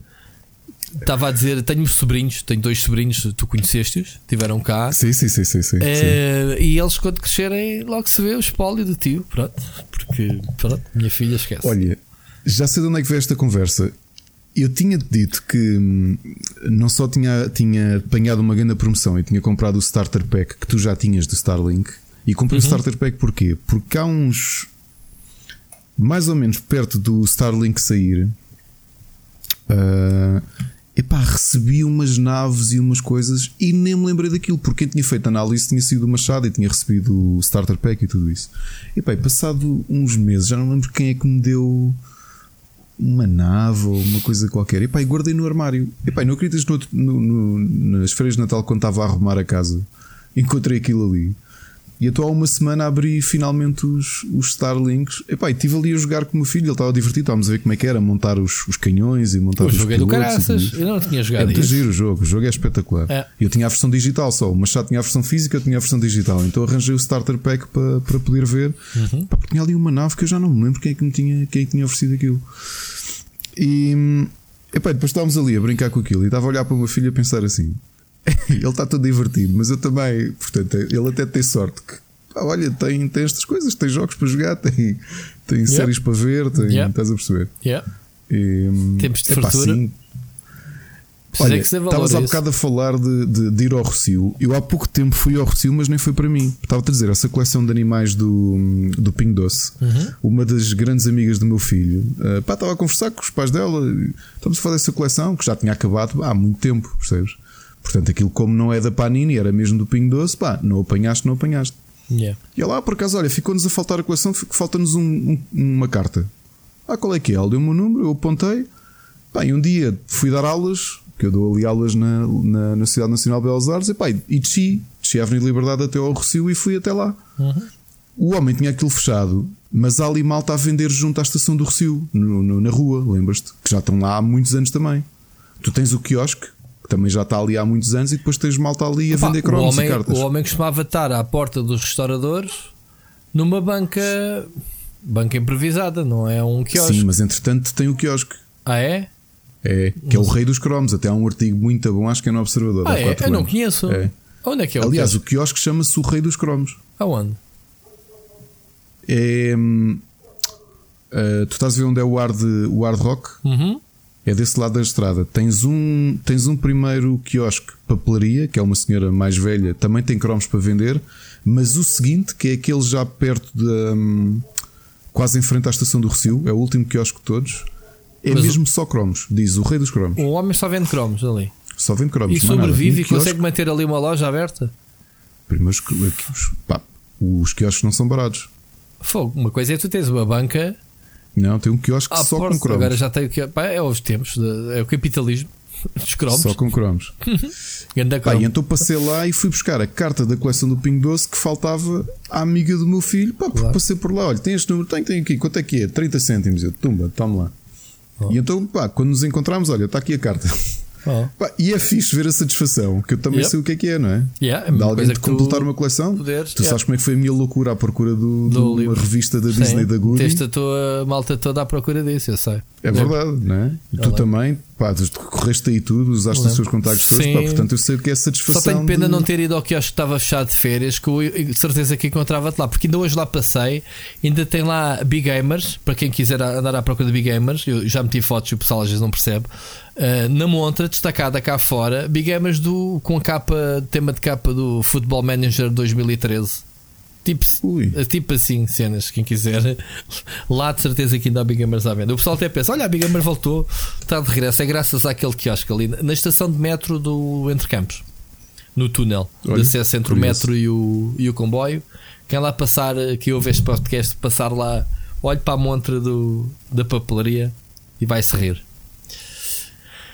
Estava a dizer, tenho sobrinhos, tenho dois sobrinhos, tu conheceste-os, tiveram cá. Sim, sim, sim, sim, sim, uh, sim. E eles, quando crescerem, logo se vê o espólio do tio, pronto. Porque, pronto, minha filha esquece. Olha, já sei de onde é que veio esta conversa. Eu tinha-te dito que hum, não só tinha, tinha apanhado uma grande promoção e tinha comprado o Starter Pack que tu já tinhas do Starlink. E comprei uhum. o Starter Pack porquê? Porque há uns. Mais ou menos perto do Starlink sair. Uh, epá, recebi umas naves e umas coisas e nem me lembrei daquilo, porque quem tinha feito análise tinha sido o Machado e tinha recebido o Starter Pack e tudo isso. Epá, e passado uns meses, já não lembro quem é que me deu uma nave ou uma coisa qualquer. Epá, e guardei no armário. Epá, não acreditas no, no, no, nas férias de Natal quando estava a arrumar a casa, encontrei aquilo ali. E então há uma semana abri finalmente os, os Starlinks. Epá, e estive ali a jogar com o meu filho, ele estava divertido, estávamos a ver como é que era, montar os, os canhões e montar o os joguei do caraças, eu não tinha jogado. É muito giro o jogo, o jogo é espetacular. É. Eu tinha a versão digital só, mas já tinha a versão física, eu tinha a versão digital. Então arranjei o starter pack para, para poder ver. Uhum. Epá, porque tinha ali uma nave que eu já não me lembro quem é que me tinha, quem é que tinha oferecido aquilo. E epá, depois estávamos ali a brincar com aquilo e estava a olhar para o meu filho a pensar assim. ele está todo divertido, mas eu também, portanto, ele até tem sorte que ah, olha, tem, tem estas coisas, tem jogos para jogar, tem, tem yep. séries para ver, tem, yep. estás a perceber? Yep. E, Tempos de fartura. Assim, Olha, estavas há bocado a falar de, de, de, ir ao Rocio. Eu há pouco tempo fui ao Rocio, mas nem foi para mim. Estava a dizer, essa coleção de animais do, do Ping Doce, uhum. uma das grandes amigas do meu filho, uh, pá, estava a conversar com os pais dela. Estamos a fazer essa coleção que já tinha acabado há muito tempo, percebes? Portanto, aquilo, como não é da Panini, era mesmo do Ping Doce, pá, não apanhaste, não apanhaste. Yeah. E lá, por acaso, olha, ficou-nos a faltar a coleção, falta-nos um, um, uma carta. Ah, qual é que é? Ele deu-me o um número, eu apontei. Bem, um dia fui dar aulas, que eu dou ali aulas na, na, na Cidade Nacional de Belas Artes, e, pá, e desci, desci a Avenida Liberdade até ao Rocio e fui até lá. Uhum. O homem tinha aquilo fechado, mas há ali malta a vender junto à estação do Rocio, no, no, na rua, lembras-te? Que já estão lá há muitos anos também. Tu tens o quiosque, também já está ali há muitos anos e depois tens malta ali a Opa, vender cromos homem, e cartas. O homem costumava estar à porta dos restauradores numa banca banca improvisada, não é um quiosque. Sim, mas entretanto tem o quiosque. Ah, é? É, que é o rei dos cromos. Até há um artigo muito bom, acho que é no Observador. Ah, é? Eu não conheço. É. Onde é que é o Aliás, quiosque? o quiosque chama-se o rei dos cromos. Aonde? É. Uh, tu estás a ver onde é o hard, o hard rock? Uhum. É desse lado da estrada. Tens um, tens um primeiro quiosque, papelaria, que é uma senhora mais velha, também tem cromos para vender. Mas o seguinte, que é aquele já perto de. Um, quase em frente à estação do Recio, é o último quiosque de todos. É mas mesmo o... só cromos, diz o rei dos cromos. O homem só vende cromos ali. Só vende cromos. E sobrevive e consegue manter ali uma loja aberta? Primeiros, pá, os quiosques não são baratos. Fogo, uma coisa é tu tens uma banca não, tem um quiosque ah, só porra, com cromos. Agora já tem o que é os tempos, de, é o capitalismo dos cromos. Só com cromos. Pá, e então passei lá e fui buscar a carta da coleção do Pingo Doce que faltava à amiga do meu filho. Pá, claro. passei por lá, olha, tem este número, tem, tem aqui, quanto é que é? 30 cêntimos. Eu, tumba, toma lá. Oh. E então, pá, quando nos encontramos, olha, está aqui a carta. Oh. Pá, e é fixe ver a satisfação, que eu também yep. sei o que é que é, não é? Yeah, é de alguém de completar uma coleção. Poderes, tu yeah. sabes como é que foi a minha loucura à procura do, do de uma revista da Sim. Disney da Goody. Teste a tua malta toda à procura disso, eu sei. É verdade, não é? tu também, pá, tu correste aí tudo, usaste os seus contactos todos, pá, portanto eu sei o que é satisfação. Só tenho pena de... não ter ido ao que acho que estava fechado de férias, que eu de certeza que encontrava-te lá, porque ainda hoje lá passei, ainda tem lá Big Gamers, para quem quiser andar à procura de Big Gamers, eu já meti fotos e o pessoal às vezes não percebe. Uh, na montra, destacada cá fora, Big Gamers do, com a capa, tema de capa do Football Manager 2013. Tipo, tipo assim, cenas, quem quiser. Lá de certeza que ainda há Big Gamers à venda. O pessoal até pensa: olha, a Big Gamer voltou, está de regresso. É graças àquele quiosque ali na estação de metro do Entre Campos, no túnel olha, de acesso entre o metro e o, e o comboio. Quem lá passar, que ouve este podcast, passar lá, olhe para a montra do, da papelaria e vai se rir.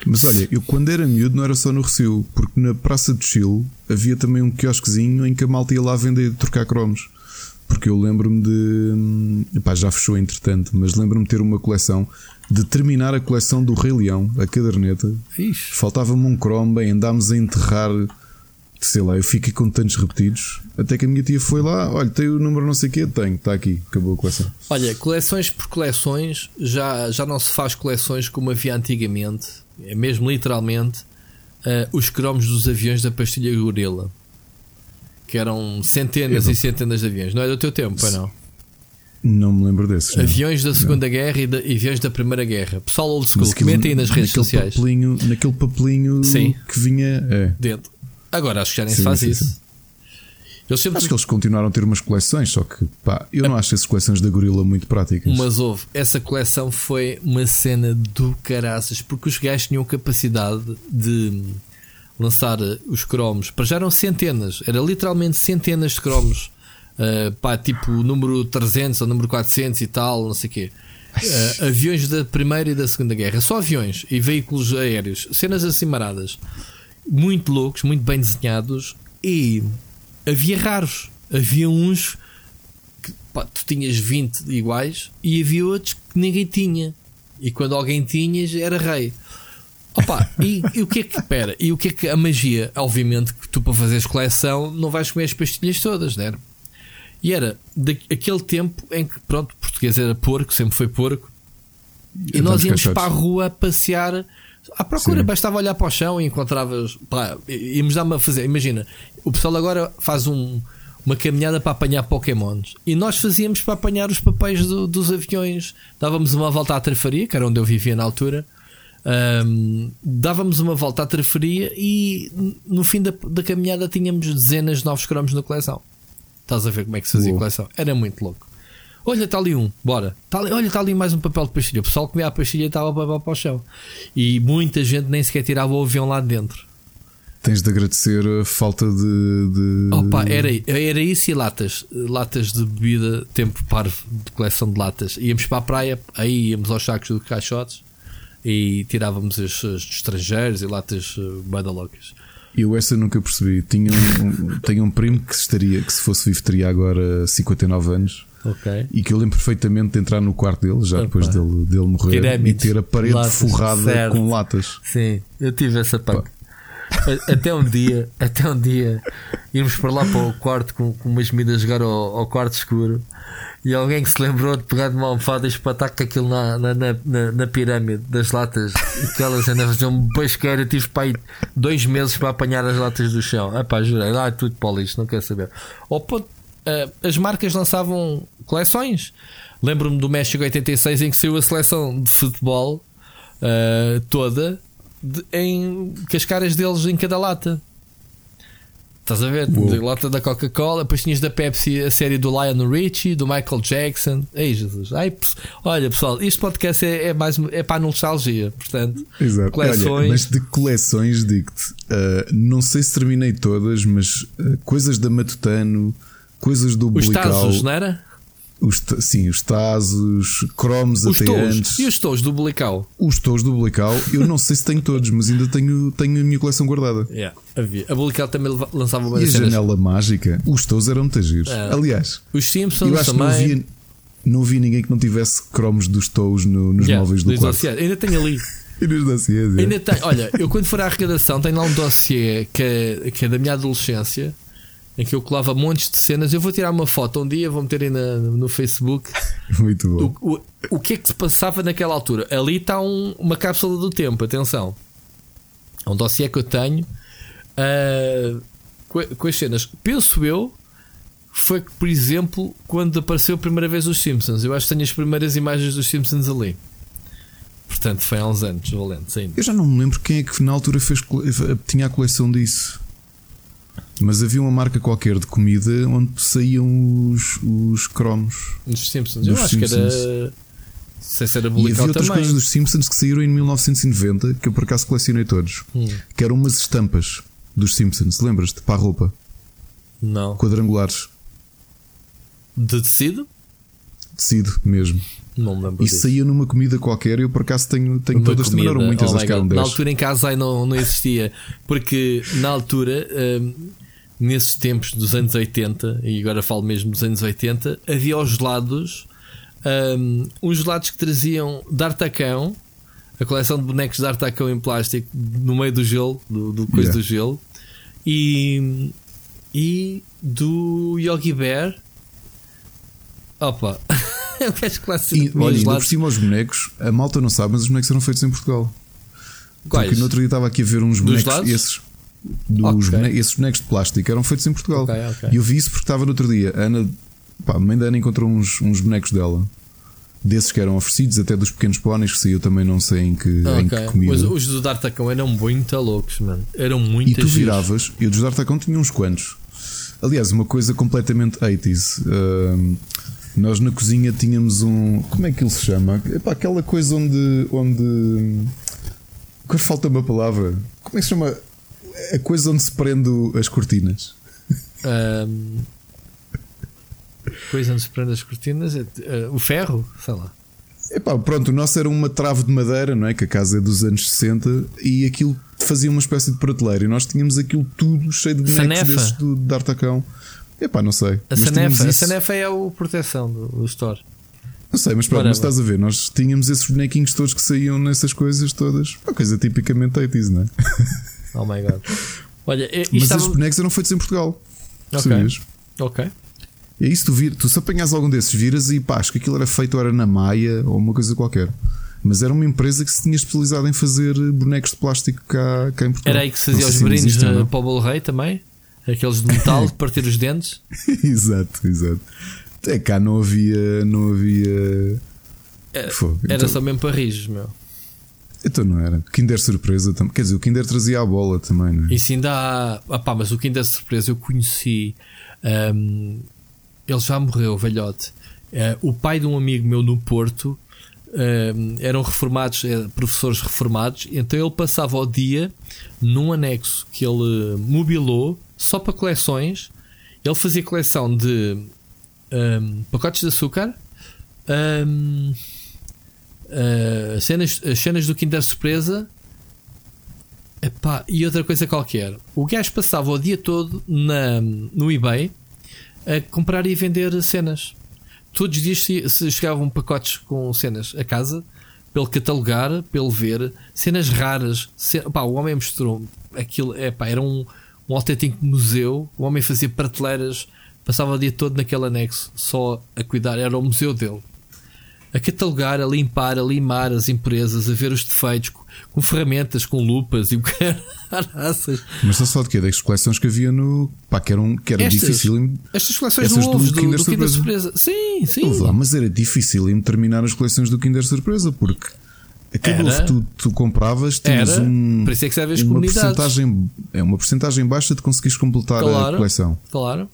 Mas olha, eu quando era miúdo não era só no Recio, porque na Praça do Chile havia também um quiosquezinho em que a malta ia lá vender e trocar cromos. Porque eu lembro-me de. Epá, já fechou entretanto, mas lembro-me de ter uma coleção. De terminar a coleção do Rei Leão, a caderneta. Faltava-me um Chrome, bem, andámos a enterrar. Sei lá, eu fiquei com tantos repetidos. Até que a minha tia foi lá, olha, tem o número não sei o quê, tenho, está aqui, acabou a coleção. Olha, coleções por coleções, já, já não se faz coleções como havia antigamente, mesmo literalmente uh, os cromos dos aviões da pastilha gorila que eram centenas e centenas de aviões. Não é do teu tempo, é não? Não me lembro desses. Aviões não. da Segunda não. Guerra e, aviões da Primeira Guerra. Pessoal old school, comentem aí nas redes sociais. Papelinho, naquele papelinho sim. que vinha. É. Dentro. Agora acho que já nem sim, se faz sim, isso. Eles sempre... Acho que eles continuaram a ter umas coleções, só que pá, eu não acho essas coleções da Gorila muito práticas. Mas houve, essa coleção foi uma cena do caraças, porque os gajos tinham capacidade de lançar eh, os cromos. Para já eram centenas, era literalmente centenas de cromos. Uh, pá, tipo número 300 ou número 400 e tal, não sei o quê. Uh, aviões da Primeira e da Segunda Guerra, só aviões e veículos aéreos, cenas assim maradas, muito loucos, muito bem desenhados. E havia raros, havia uns que pá, tu tinhas 20 iguais e havia outros que ninguém tinha. E quando alguém tinhas, era rei. Opa, e, e, o que é que, pera, e o que é que a magia? Obviamente que tu para fazeres coleção não vais comer as pastilhas todas, né? E era daquele tempo em que, pronto, português era porco, sempre foi porco, e nós íamos para a rua passear à procura, Sim. bastava olhar para o chão e encontravas, pá, íamos dar a fazer, imagina, o pessoal agora faz um, uma caminhada para apanhar Pokémons e nós fazíamos para apanhar os papéis do, dos aviões, dávamos uma volta à trafaria, que era onde eu vivia na altura um, dávamos uma volta à traferia e no fim da, da caminhada tínhamos dezenas de novos cromos na coleção. Estás a ver como é que se fazia a coleção? Era muito louco. Olha, está ali um, bora. Tá ali, olha, está ali mais um papel de pastilha. O pessoal comia a pastilha e estava o papel para o chão. E muita gente nem sequer tirava o avião lá dentro. Tens de agradecer a falta de. de... Opa, era, era isso e latas. Latas de bebida, tempo parvo de coleção de latas. Íamos para a praia, aí íamos aos sacos de caixotes e tirávamos as, as de estrangeiros e latas badalocas. Eu essa nunca percebi. Tinha um, tenho um primo que estaria, que se fosse vivo teria agora 59 anos. Okay. E que eu lembro perfeitamente de entrar no quarto dele, já Opa. depois dele, dele morrer, Pirâmides, e ter a parede latas, forrada certo. com latas. Sim, eu tive essa punk. Até um dia, até um dia, íamos para lá para o quarto com, com umas medidas jogar ao, ao quarto escuro e alguém que se lembrou de pegar de uma almofada e espatar com aquilo na, na, na, na pirâmide das latas. Aquelas ainda faziam um basqueiro. Eu tive para aí dois meses para apanhar as latas do chão. Ah pá, jurei, lá é tudo para o lixo, não quero saber. Ao ponto, as marcas lançavam coleções. Lembro-me do México 86 em que saiu a seleção de futebol uh, toda de, em, com as caras deles em cada lata. Estás a ver? De lata da Coca-Cola, depois tinhas da Pepsi a série do Lionel Richie, do Michael Jackson. Ei, Jesus. Ai, olha, pessoal, este podcast é, é mais é para a nostalgia, portanto. Exato. Coleções. Olha, mas de coleções, digo-te, uh, não sei se terminei todas, mas uh, coisas da Matutano, coisas do Os Tazos, não era? Os, sim, os Tazos, cromos os até tos. antes. E os tos do Blical? Os tos do Blical, eu não sei se tenho todos, mas ainda tenho, tenho a minha coleção guardada. Yeah, havia. A Blical também lançava uma E a cenas. janela mágica, os tos eram muito giros. É. Aliás, os Simpsons eu acho também. Que não, havia, não havia ninguém que não tivesse cromos dos tos no, nos yeah, móveis do quarto. Ainda tenho ali. E nos dossiês, Ainda tenho, olha, eu quando for à arrecadação tenho lá um dossiê que é, que é da minha adolescência em que eu colava montes de cenas. Eu vou tirar uma foto um dia, vou meter aí na, no Facebook. Muito bom. O, o, o, que é que se passava naquela altura? Ali está um, uma cápsula do tempo, atenção. É um dossiê que eu tenho uh, com, com as cenas. Penso eu foi que, por exemplo, quando apareceu a primeira vez os Simpsons. Eu acho que tenho as primeiras imagens dos Simpsons ali. Portanto, foi há uns anos, valentes ainda. Eu já não me lembro quem é que na altura fez, tinha a coleção disso. Mas havia uma marca qualquer de comida onde saíam os, os cromos. Dos Simpsons. Eu acho Simpsons. que era. Sei se era e havia outras também. coisas dos Simpsons que saíram em 1990 que eu por acaso colecionei todos. Hum. Que eram umas estampas dos Simpsons. Lembras-te? Para a roupa? Não. Quadrangulares. De tecido? Tecido mesmo. Não me lembro. E disso. saía numa comida qualquer. Eu por acaso tenho, tenho todas, comida. também muitas, oh acho que eram 10. Na altura em casa não, não existia. Porque na altura. Hum, nesses tempos dos anos 80, e agora falo mesmo dos anos 80, havia os gelados, um, uns gelados que traziam D'Artacão, a coleção de bonecos de D'Artacão em plástico no meio do gelo, do, do coisa yeah. do gelo, e, e do Yogi Bear. Opa! Eu quero e, olha, ainda por cima os bonecos, a malta não sabe, mas os bonecos eram feitos em Portugal. Quais? Porque no outro dia estava aqui a ver uns bonecos, esses, dos okay. bonecos, esses bonecos de plástico eram feitos em Portugal. Okay, okay. E eu vi isso porque estava no outro dia. A Ana, pá, a mãe da Ana encontrou uns, uns bonecos dela. Desses que eram oferecidos, até dos pequenos póneis, que eu também não sei em que, em que comida. Mas os do D'Artacão eram muito loucos, mano. Eram muito E tu viravas, eu dos D'Artacão tinha uns quantos. Aliás, uma coisa completamente 80s. Uh, nós na cozinha tínhamos um. Como é que ele se chama? Epá, aquela coisa onde. onde Agora falta uma palavra. Como é que se chama? A coisa onde se prende as cortinas. Um, coisa onde se prende as cortinas? Uh, o ferro? Sei lá. Epá, pronto, o nosso era uma trave de madeira, não é? Que a casa é dos anos 60 e aquilo fazia uma espécie de prateleira e nós tínhamos aquilo tudo cheio de bonecos do, de Artacão. Epá, não sei. A sanefa, a sanefa é a proteção do, do store. Não sei, mas pronto, mas estás a ver, nós tínhamos esses bonequinhos todos que saíam nessas coisas todas. Uma coisa tipicamente 80 não é? Oh my god. Olha, mas estava... esses bonecos eram feitos em Portugal. Ok. Sabias? Ok. É isso, tu, vir, tu se apanhas algum desses, viras e pá, acho que aquilo era feito era na Maia ou uma coisa qualquer. Mas era uma empresa que se tinha especializado em fazer bonecos de plástico cá, cá em Portugal. Era aí que se fazia os brindes para o Bolo Rei também? Aqueles de metal de partir os dentes? exato, exato. É cá não havia. Não havia. Era, era então, só mesmo para rijos, meu. Então não era. Kinder Surpresa também. Quer dizer, o Kinder trazia a bola também, não é? Isso ainda há. Ah, pá, mas o Kinder Surpresa eu conheci. Um, ele já morreu, velhote. Uh, o pai de um amigo meu no Porto um, eram reformados, eh, professores reformados, então ele passava o dia num anexo que ele mobilou só para coleções. Ele fazia coleção de um, pacotes de açúcar, um, uh, cenas, as cenas do Kinder Surpresa epá, e outra coisa qualquer. O gajo passava o dia todo na, no eBay a comprar e vender cenas. Todos os dias se, se chegavam pacotes com cenas a casa, pelo catalogar, pelo ver, cenas raras. Epá, o homem mostrou aquilo, era um, um autêntico museu. O homem fazia prateleiras Passava o dia todo naquele anexo, só a cuidar, era o museu dele. A catalogar, a limpar, a limar as impurezas, a ver os defeitos, com, ferramentas, com lupas e o caraças. Mas está só de quê? Das coleções que havia no. pá, que, eram, que era estas, difícil. Estas coleções do, ovos, do, Kinder, do, Kinder Surpresa. Sim, sim. Lá, mas era difícil em terminar as coleções do Kinder Surpresa, porque. Aquilo que tu, tu compravas, tinhas era. um. Por isso é que serve as uma comunidades. é uma porcentagem baixa de conseguires completar claro, a coleção. Claro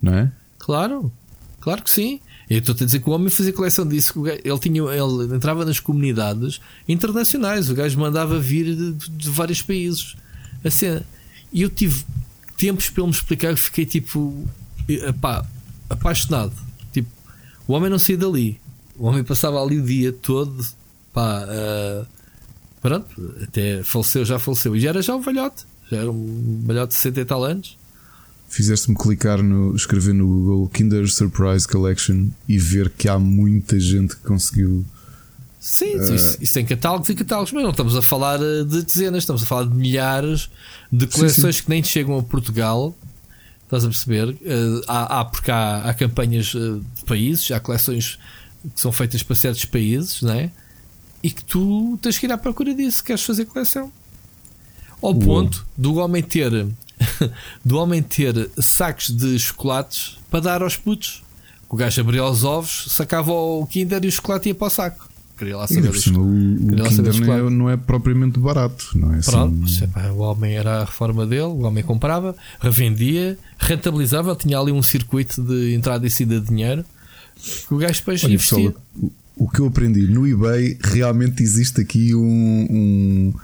não é? Claro, claro que sim. Eu estou a dizer que o homem fazia coleção disso. Ele, tinha, ele entrava nas comunidades internacionais. O gajo mandava vir de, de vários países. Assim, e eu tive tempos para ele me explicar que fiquei tipo epá, apaixonado. Tipo, o homem não saía dali. O homem passava ali o dia todo. Pá, uh, pronto, até faleceu, já faleceu. E já era já um velhote. Já era um velhote de 60 e tal anos fizeste-me clicar no escrever no Google Kinder Surprise Collection e ver que há muita gente que conseguiu. Sim, uh, isso, isso tem catálogos e catálogos, mas não estamos a falar eh, de dezenas, estamos a falar de milhares de coleções sim, sim. que nem chegam a Portugal. Estás a perceber? Uh, há, há, porque há, há campanhas de países, há coleções que são feitas para certos países, não é? E que tu tens que ir à procura disso, queres fazer coleção. Ao ponto do homem ter do homem ter sacos de chocolates para dar aos putos. O gajo abria os ovos, sacava o Kinder e o chocolate ia para o saco. Queria lá saber. Cima, o, o Kinder não é, não é, propriamente barato, não é? Pronto, assim... o homem era a reforma dele, o homem comprava, revendia, rentabilizava, tinha ali um circuito de entrada e saída de dinheiro. O gajo depois Olha, investia. Pessoal, o, que eu aprendi no eBay realmente existe aqui um, um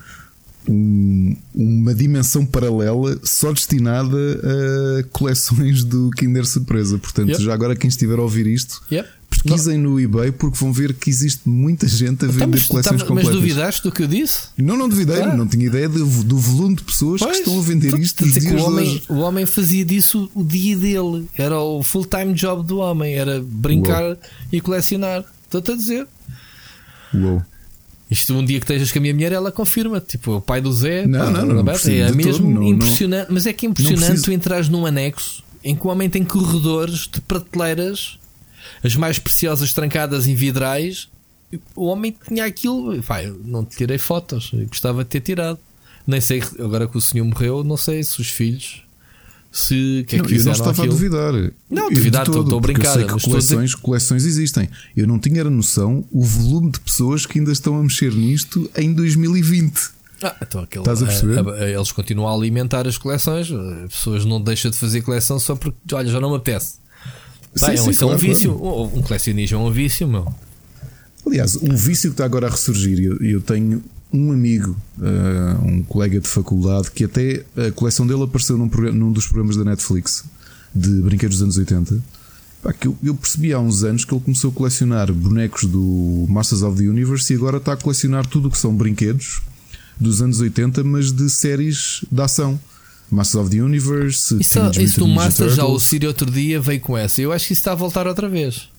um, uma dimensão paralela só destinada a coleções do Kinder Surpresa. Portanto, yep. já agora quem estiver a ouvir isto, yep. pesquisem no eBay porque vão ver que existe muita gente a vender Então, coleções mas completas. duvidaste do que eu disse? Não, não duvidei, Ah. não tinha ideia de- do volume de pessoas Pois, que estão a vender estou-te isto nos dias o homem, hoje. o homem fazia disso o dia dele. Era o full-time job do homem. Era brincar e colecionar. Estou-te a dizer. Uou. Isto um dia que estejas com a minha mulher, ela confirma. Tipo, o pai do Zé. Não, pá, não, não preciso é mesmo todo, não, não- impressionante. mas é que é impressionante tu entrares num anexo em que o homem tem corredores de prateleiras, as mais preciosas trancadas em vidrais. O homem tinha aquilo. Pá, eu não te tirei fotos. Eu gostava de ter tirado. Nem sei, agora que o senhor morreu, não sei se os filhos. Se é Não, que eu não estava aquilo. a duvidar. Não, duvidar, todo, estou- a brincar, Eu sei que dizer- coleções, coleções existem. Eu não tinha noção o volume de pessoas que ainda estão a mexer nisto em 2020. Ah, então aquele, Estás a perceber? a- a- eles continuam a alimentar as coleções. As pessoas não deixam de fazer coleção só porque, olha, já não me apetece. Vai, Sim, sim, isso é um claro, vício. claro. Um um colecionismo é um vício, meu. Aliás, um vício que está agora a ressurgir. Eu, eu tenho um amigo, ah, um colega de faculdade, que até a coleção dele apareceu num, programa- num dos programas da Netflix de brinquedos dos anos 80. Pá, que eu, eu percebi há uns anos que ele começou a colecionar bonecos do Masters of the Universe e agora está a colecionar tudo o que são brinquedos dos anos 80, mas de séries de ação. Masters of the Universe, Isso, isso do Mutant Ninja Master já o. Siri outro dia veio com essa. Eu acho que isso está a voltar outra vez.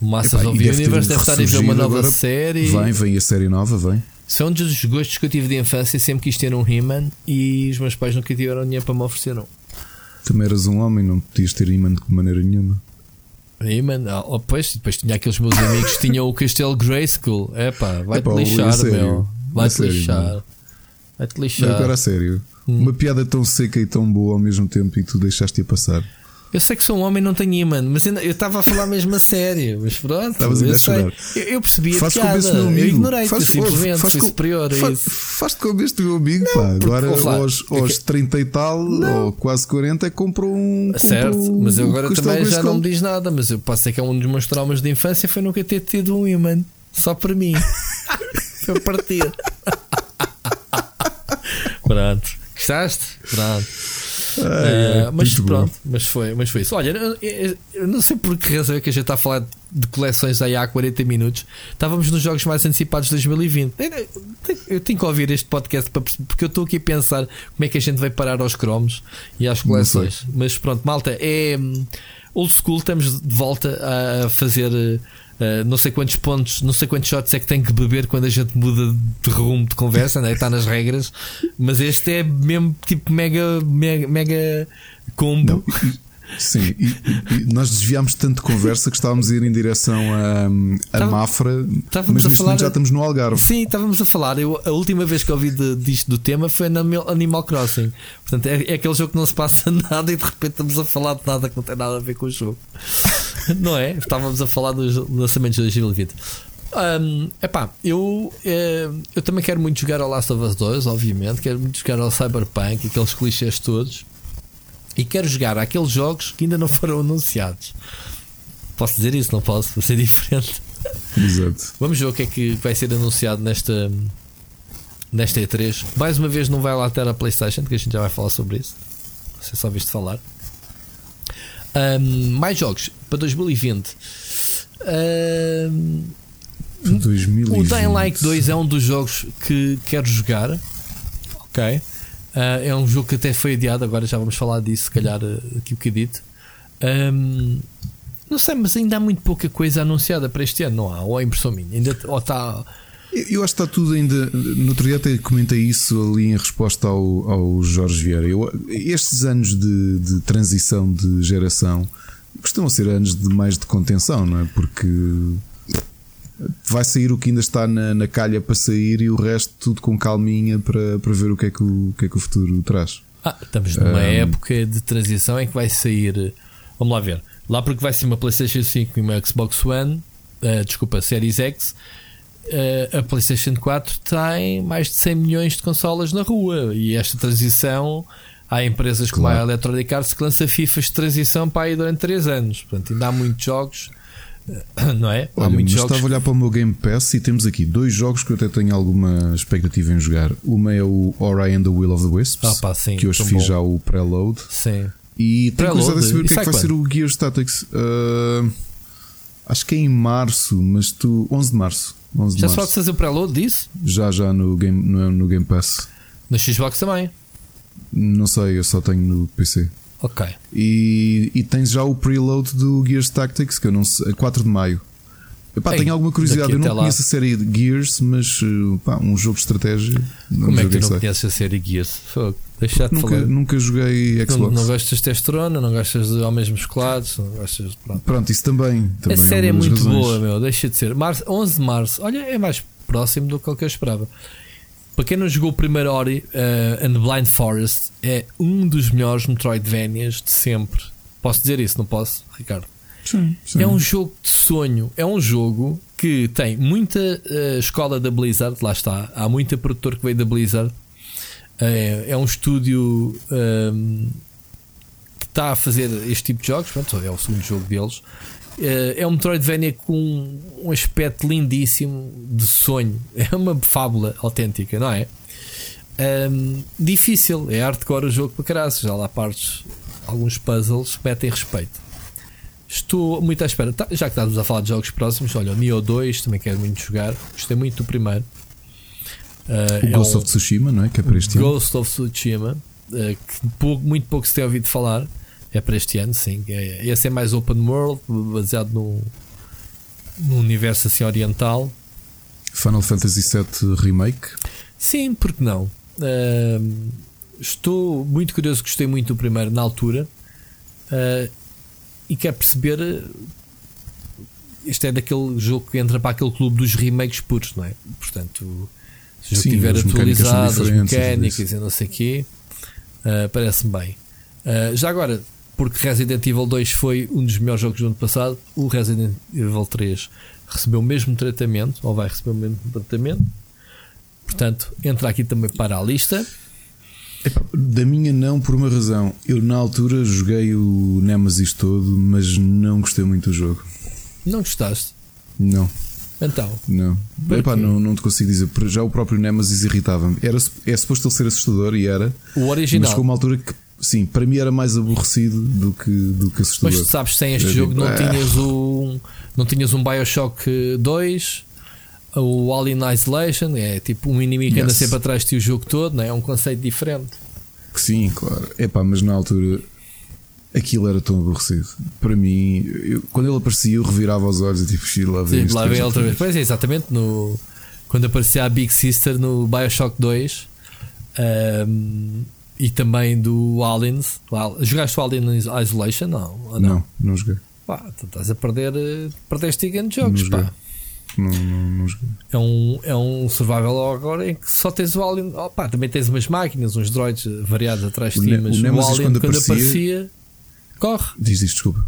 Masters Epá, of the Universe deve estar a ver uma nova agora. série. Vem, vem a série nova, vem. Isso é um dos gostos que eu tive de infância. Sempre quis ter um He-Man e os meus pais nunca tiveram dinheiro para me oferecer um. Também eras um homem, não podias ter imã de maneira nenhuma. He-Man, ah, oh, pois, depois tinha aqueles meus amigos que tinham o Castelo Grayskull. Epá, vai-te lixar, sério, meu. Vai-te lixar. mano. Vai-te Não, lixar. agora a sério. Hum. Uma piada tão seca e tão boa ao mesmo tempo e tu deixaste-a passar. Eu sei que sou um homem e não tenho imã, mas eu estava a falar mesmo a sério. Mas pronto, Estavas eu, a sei. eu, eu percebi a Faz piada. meu Eu amigo. ignorei, Faz- simplesmente faz fui com- superior a fa- isso. Faz-te como este meu amigo, pá. Agora lá, aos, é aos que- 30 e tal, ou quase 40, comprou um. comprou Certo, mas eu um agora também já não me diz nada. Mas eu posso ser que é um dos meus traumas de infância foi nunca ter tido um imã. Só para mim. foi partir. Pronto. Gostaste? Pronto. Eh, mas muito bom. pronto, mas foi, mas foi isso. Olha, eu, eu- eu não sei por que razão é que a gente está a falar de coleções aí há 40 minutos. Estávamos nos jogos mais antecipados de 2020. Eu, tenho que ouvir este podcast para porque eu estou aqui a pensar como é que a gente vai parar aos cromos e às coleções. Mas pronto, malta, é hum, old school. Estamos de volta a fazer. Eh, não sei quantos pontos, não sei quantos shots é que tem que beber quando a gente muda de rumo de conversa, né? está nas regras, mas este é mesmo tipo mega, mega, mega combo. Não, Sim, e, e- nós desviámos tanto de conversa que estávamos a ir em direção a, a Estava- Mafra, mas neste falar- já estamos no Algarve. Sim, estávamos a falar. Eu, a última vez que ouvi de, disto do tema foi na Animal- Animal Crossing. Portanto, é, é aquele jogo que não se passa nada e de repente estamos a falar de nada que não tem nada a ver com o jogo. não é? Estávamos a falar dos lançamentos de 2020. Um, epá, eu, eh, eu também quero muito jogar ao Last of Us 2, obviamente. Quero muito jogar ao Cyberpunk, aqueles clichês todos. E quero jogar aqueles jogos que ainda não foram anunciados. Posso dizer isso? Não posso? Vai ser diferente. Exato. Vamos ver o que é que vai ser anunciado nesta, nesta E3. Mais uma vez, não vai lá ter a PlayStation, que a gente já vai falar sobre isso. Você só viste falar. Ahm, mais jogos para 2020. Ahm, De 2020. o Dying Light 2 é um dos jogos que quero jogar. Ok. Ah, é um jogo que até foi adiado. Agora já vamos falar disso, se calhar, ah, aqui o que dito. Ahm, não sei, mas ainda há muito pouca coisa anunciada para este ano, não há? Ou é impressão minha? Ainda ou está. Eu eu acho que está tudo ainda. No outro dia até comentei isso ali em resposta ao, ao Jorge Vieira. Eu, estes anos de, de transição de geração costumam ser anos de mais de contenção, não é? Porque vai sair o que ainda está na, na calha para sair e o resto tudo com calminha para, para ver o que, é que o, o que é que o futuro traz. Ah, estamos numa Ahm. época de transição em que vai sair. Vamos lá ver. Lá porque vai ser uma PlayStation 5 e uma Xbox One, ah, desculpa, Series X. ah, a PlayStation 4 tem mais de 100 milhões de consolas na rua e esta transição há empresas como Claro. a Electronic Arts que lança FIFAs de transição para aí durante 3 anos. Portanto, ainda há muitos jogos, não é? há Olha, muitos mas jogos. estava a olhar para o meu Game Pass e temos aqui dois jogos que eu até tenho alguma expectativa em jogar. Uma é o Ori and the Will of the Wisps, Ah, pá, sim, que hoje fiz bom. já o preload. Sim. E tenho curiosidade de saber o que é que vai ser o Gear Statics. Ah, Acho que é em março, mas tu. 11 de março. 11 de Já março. só podes fazer o preload disso? Já, já no Game, no, no game Pass. Na Xbox também. Não sei, eu só tenho no PC. Ok. E, e tens já o preload do Gears Tactics, que eu não sei, a 4 de maio. Epá, Ei, tenho alguma curiosidade, eu não lá. conheço a série Gears, mas eh, pá, um jogo de estratégia. Não Como é que tu não sei. conheces a série Gears? Deixa-te Nunca, falar. nunca joguei Não, Xbox. não gostas de testosterona, não gostas de homens musculados, não gostas de. Pronto. Pronto, isso também. também a série é das muito razões. boa, meu. Deixa de ser. Março, 11 de março. Olha, é mais próximo do que eu esperava. Para quem não jogou o primeiro Ori uh, and the Blind Forest, é um dos melhores Metroidvanias de sempre. Posso dizer isso, não posso, Ricardo? Sim, sim. É um jogo de sonho. É um jogo que tem muita uh, escola da Blizzard, lá está. Há muita produtor que veio da Blizzard. É, é um estúdio um, que está a fazer este tipo de jogos. Pronto, é o segundo jogo deles. Eh, É um Metroidvania com um aspecto lindíssimo de sonho. É uma fábula autêntica, não é? Um, difícil, é hardcore o jogo para caralho. Já lá partes, alguns puzzles que metem respeito. Estou muito à espera. Tá- já que estamos a falar de jogos próximos, olha, o Nioh 2 também quero muito jogar. Gostei muito do primeiro. Uh, O é Ghost um of Tsushima, não é? Que é para este ano. Ghost of Tsushima, uh, que pouco- muito pouco se tem ouvido falar. É para este ano, sim. É, esse é mais open world, baseado no, no universo assim oriental. Final Fantasy VII Remake. Sim, porque não? Ahm, estou muito curioso, gostei muito do primeiro na altura ah, e quero perceber. Isto é daquele jogo que entra para aquele clube dos remakes puros, não é? Portanto, se o jogo estiver as mecânicas atualizado, as mecânicas e não sei o quê, ah, parece-me bem. Ah, já agora, porque Resident Evil 2 foi um dos melhores jogos do ano passado, o Resident Evil 3 recebeu o mesmo tratamento, ou vai receber o mesmo tratamento. Portanto, entra aqui também para a lista. Da minha não, por uma razão. Eu na altura joguei o Nemesis todo, mas não gostei muito do jogo. Não gostaste? Não, Então, não. Epá, não, não te consigo dizer. Já o próprio Nemesis irritava-me. Era, é suposto ele ser assustador e era. o Mas original. chegou uma altura que, sim, para mim era mais aborrecido do que, do que assustador. Mas tu sabes, sem este Eu jogo digo, não "Ah." tinhas um não tinhas um BioShock 2, o Alien Isolation, é tipo um inimigo que anda Yes. sempre atrás de ti o jogo todo, não é? É um conceito diferente. Que sim, claro. Epá, mas na altura aquilo era tão aborrecido. Para mim, eu- quando ele aparecia, eu revirava os olhos e tipo, "Xi, lá vem Sim, lá vem outra vez. Pois é, exatamente no, quando aparecia a Big Sister no BioShock 2 ahm, e também do Aliens. Jogaste o Alien Isolation? Não, não? Não, não joguei. Pá, tu estás a perder, eh, perdeste gigante jogos, Não pá. Não, não, não joguei. É um, é um survival horror em que só tens o alien. Oh, pá, também tens umas máquinas, uns droids variados atrás de ti, mas o o, alien quando quando, aparecia- aparecia, corre. Diz isto, desculpa.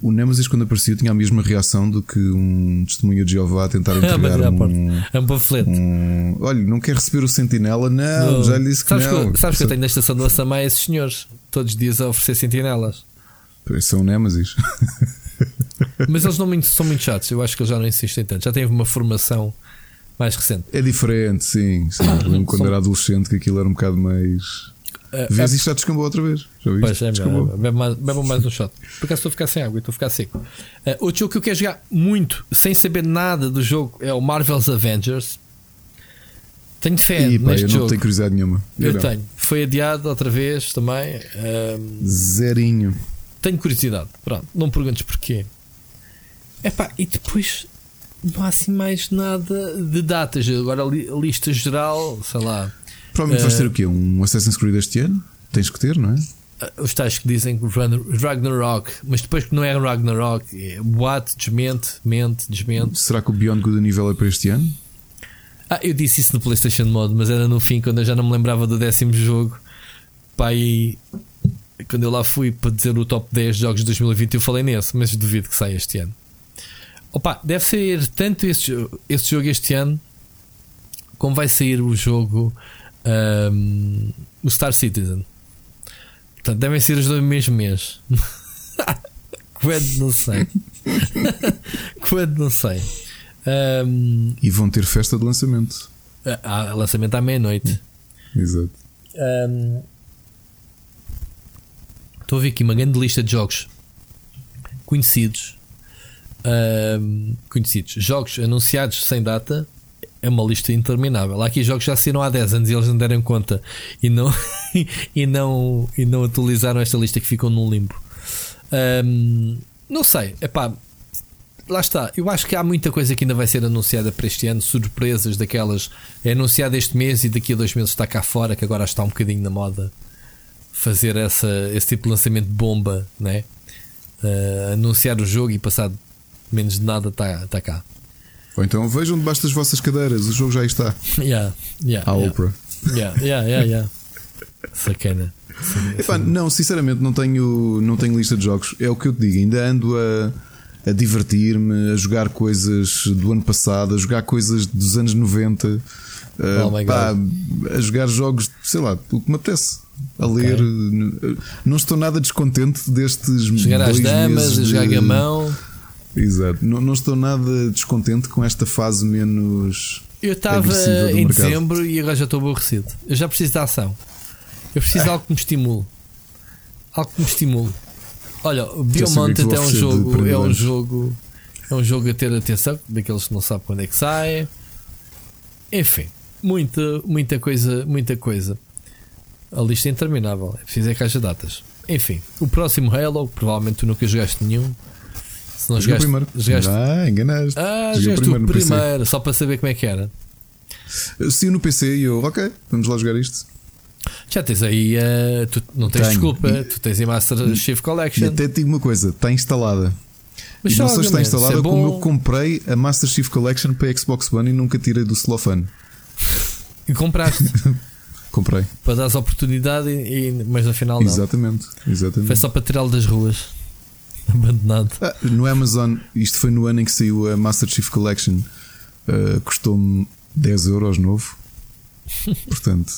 O Nemesis, quando apareceu, tinha a mesma reação do que um testemunho de Jeová a tentar Mas entregar é um, É um panfleto. um. Olha, não quer receber o sentinela? Não, já lhe disse que sabes não. Que, sabes que eu tenho na estação do Assamai esses senhores, todos os dias a oferecer sentinelas. É um Nemesis. Mas eles não muito- são muito chatos, eu acho que eles já não insistem tanto. Já têm uma formação mais recente. É diferente, sim. sim. Eu lembro quando São- era adolescente que aquilo era um bocado mais. Vês é- isto já descambou outra vez. Já viste? Pois é, mais, bebe mais um shot. Por acaso estou a ficar sem água e estou a ficar seco. Uh, outro jogo que eu quero jogar muito, sem saber nada do jogo, é o Marvel's Avengers. Tenho fé E pá, eu neste não jogo. tenho curiosidade nenhuma. eu não. tenho. Foi adiado outra vez também. Um, Zerinho. tenho curiosidade. Pronto, não perguntes porquê. Epá, e depois não há assim mais nada de datas. Agora a lista geral, sei lá. Provavelmente vais Eh, ter o quê? Um Assassin's Creed este ano? Tens que ter, não é? Uh, os tais que dizem Ragnarok, mas depois que não é Ragnarok, é boate, desmente, mente, desmente. Será que o Beyond Good nível é para este ano? Ah, eu disse isso no PlayStation Mode, mas era no fim, quando eu já não me lembrava do décimo jogo. E quando eu lá fui para dizer o top 10 de jogos de 2020, eu falei nesse, mas duvido que saia este ano. Opa, deve sair tanto esse, esse jogo este ano, como vai sair o jogo ahm, o Star Citizen. Portanto, devem ser os dois no mesmo mês. Quando não sei. Quando não sei. Ahm, E vão ter festa de lançamento. há lançamento à meia-noite. Exato. Ahm, Estou a ver aqui uma grande lista de jogos conhecidos. uh, conhecidos. Jogos anunciados sem data é uma lista interminável. Há aqui jogos que já saíram há 10 anos e eles não deram conta e não, e não, e não atualizaram esta lista que ficou num limbo. Um, não sei, é pá, lá está. Eu acho que há muita coisa que ainda vai ser anunciada para este ano, surpresas daquelas. É anunciada este mês e daqui a dois meses está cá fora, que agora está um bocadinho na moda fazer essa, esse tipo de lançamento de bomba, né? Uh, anunciar o jogo e passado menos de nada está tá cá. Ou então vejam debaixo das vossas cadeiras, o jogo já está. Yeah, yeah, a yeah. Oprah. Yeah, yeah, yeah, yeah. Sacana. Epá, não, sinceramente não tenho, não tenho lista de jogos. É o que eu te digo, ainda ando a, a divertir-me, a jogar coisas do ano passado, a jogar coisas dos anos 90, uh, Oh my pá, a jogar jogos, sei lá, o que me apetece. A ler, não estou nada descontente destes Jogar às damas, a jogar gamão. Exato, não, não estou nada descontente com esta fase menos. Eu estava em mercado. dezembro e agora já estou aborrecido. Eu já preciso de ação. Eu preciso de algo que me estimule. Algo que me estimule. Olha, que vou é um jogo, é um jogo, é um jogo a ter atenção, daqueles que não sabem quando é que sai. Enfim, muita, muita coisa, muita coisa. A lista é interminável. É preciso é caixa de datas. Enfim, o próximo Halo, provavelmente tu nunca jogaste nenhum. Se não o jogaste, primeiro. jogaste Ah, enganaste. Ah, jogaste o no PC. primeiro, só para saber como é que era. Saiu no PC e eu, ok, vamos lá jogar isto. Já tens aí, eh, tu não tens Tenho. desculpa, E- tu tens aí Master Chief E Collection. até te digo uma coisa: está instalada. Mas e não só está instalada, é como eu comprei a Master Chief Collection para a Xbox One e nunca tirei do celofane. E compraste Comprei. para dar oportunidade, e, e- mas afinal não. Exatamente. Exatamente. Foi só para tirá-lo das ruas. Abandonado. Ah, no Amazon, isto foi no ano em que saiu a Master Chief Collection, ah, custou-me 10 euros novo. Portanto,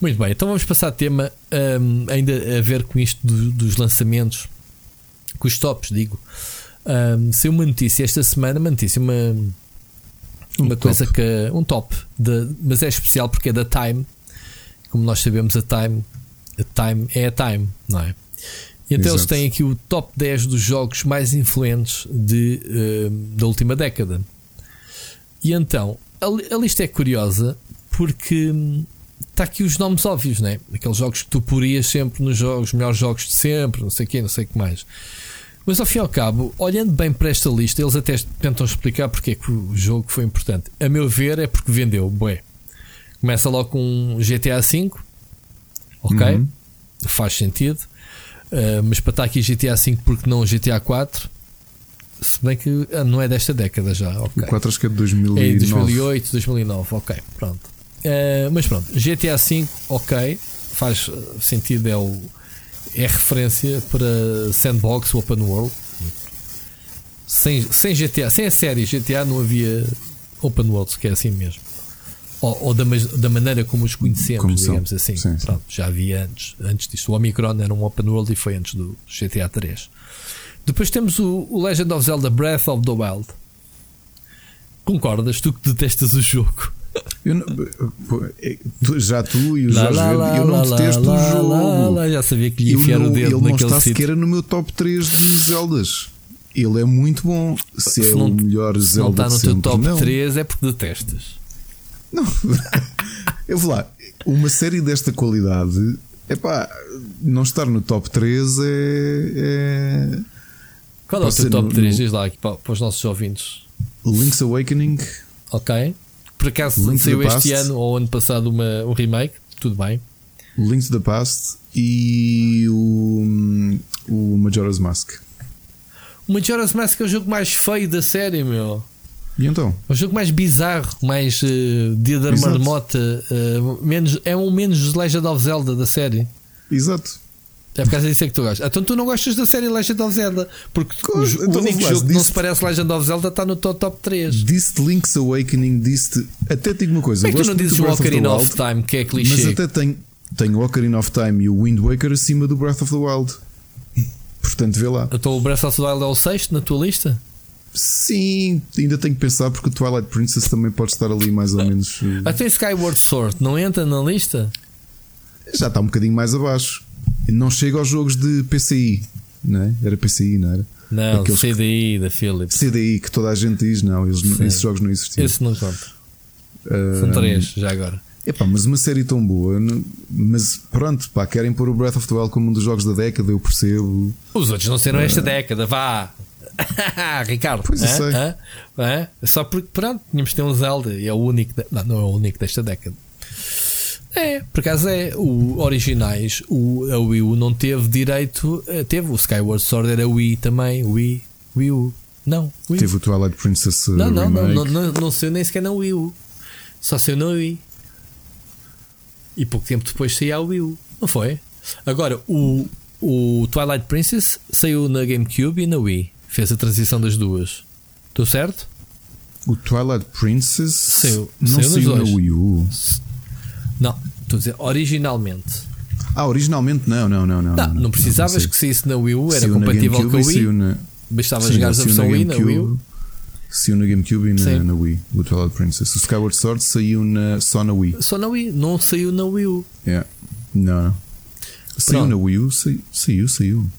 Muito bem, então vamos passar a tema hum, ainda a ver com isto do- dos lançamentos, com os tops, digo. Um, saiu uma notícia esta semana, uma notícia, uma, uma top. coisa que. Um top, de, mas é especial porque é da Time. Como nós sabemos, a Time, a Time é a Time, não é? E então eles Exato. têm aqui o top 10 dos jogos mais influentes de, hum, da última década. E então, a, a lista é curiosa porque hum, está aqui os nomes óbvios, né? Aqueles jogos que tu porias sempre nos jogos, melhores jogos de sempre, não sei o quê, não sei o que mais. Mas ao fim e ao cabo, olhando bem para esta lista, eles até tentam explicar porque é que o jogo foi importante. A meu ver, é porque vendeu, bué. Começa logo com um GTA V, ok? Uhum. Faz sentido. Uh, mas para estar aqui GTA V, porque não GTA 4? Se bem que ah, não é desta década já, ok. o 4 acho que é de É 2009. em 2008, 2009, ok, pronto. Eh, mas pronto, GTA V, ok, faz eh, sentido, é, o, é referência para Sandbox, Open World. Sem, sem GTA, sem a série GTA não havia Open Worlds, que é assim mesmo. Ou, ou da, da maneira como os conhecemos, Como digamos assim. Sim, sim. Pronto, já havia antes, antes disso. O Omicron era um Open World e foi antes do GTA 3. Depois temos o, o Legend of Zelda Breath of the Wild. Concordas? Tu que detestas o jogo. Não- é, já tu e o Jorge lá, eu não detesto lá, o jogo. lá, já sabia que lhe enfiar não- o dedo ele não está sítio. sequer no meu top 3 de Zeldas. Ele é muito bom. Se, Se é não- o melhor Se não Zelda está no teu sempre, top não. 3 é porque detestas. Não. Eu vou lá. Uma série desta qualidade, epá, não estar no top 3 é. é... Qual é o teu top no- 3? no- Diz lá aqui para, para os nossos ouvintes. Link's Awakening, Ok? Por acaso Link saiu este Past. ano ou ano passado uma, um remake? Tudo bem. Link to the Past e o, o Majora's Mask. O Majora's Mask é o jogo mais feio da série, meu. E então? É o jogo mais bizarro, mais uh, dia da Exato. marmota. uh, menos, é um menos Legend of Zelda da série. Exato. É por causa disso é que tu gostas. Então tu não gostas da série Legend of Zelda. Porque o, Então, único jogo que não disse- se parece Legend of Zelda está no teu top 3. Disse-te Link's Awakening, disse-te. Até digo uma coisa. Como é que tu não dizes o Ocarina of Wild, Time, que é Mas clichê? até tenho, tenho o Ocarina of Time e o Wind Waker acima do Breath of the Wild. Portanto, vê lá. Então o Breath of the Wild é o sexto na tua lista? Sim, ainda tenho que pensar porque o Twilight Princess também pode estar ali mais ou menos. eh, Até Skyward Sword não entra na lista? Já está um bocadinho mais abaixo. Não chega aos jogos de PCI. não é? Era PCI, não era? Não, Aqueles CDI que... da Philips. CDI que toda a gente diz, não, eles, esses jogos não existiam. Esse não conta. Uh, São três, já agora. Epá, mas uma série tão boa, mas pronto, pá, querem pôr o Breath of the Wild como um dos jogos da década, eu percebo. Os outros não serão uh, esta década, vá. Ricardo, pois sei. É? Só porque, pronto, tínhamos de ter um Zelda e é o único, de... não, não é o único desta década. É, por acaso é. O originais, o, a Wii U não teve direito. Eh, teve o Skyward Sword, era Wii também. Wii, Wii U. Não, Wii. Teve o Twilight Princess. Não, não, não, não, não, não saiu nem sequer na Wii U. Só saiu na Wii. E pouco tempo depois saiu a Wii U. Não foi? Agora, o, o Twilight Princess saiu na GameCube e na Wii. Fez a transição das duas. Estou certo? O Twilight Princess saiu, não saiu, saiu na Wii U. Não, estou a dizer originalmente. Ah, originalmente não, não, não. Não, não, não precisavas não, que saísse na Wii U, era compatível com a Wii. Na... Bastava jogar a versão Wii na Wii U. Saiu na GameCube e na, na, Wii, o Twilight Princess. O Skyward Sword saiu na, só na Wii. Só na Wii, não saiu na Wii U. Yeah. Não. Saiu na Wii U, saiu, saiu. saiu.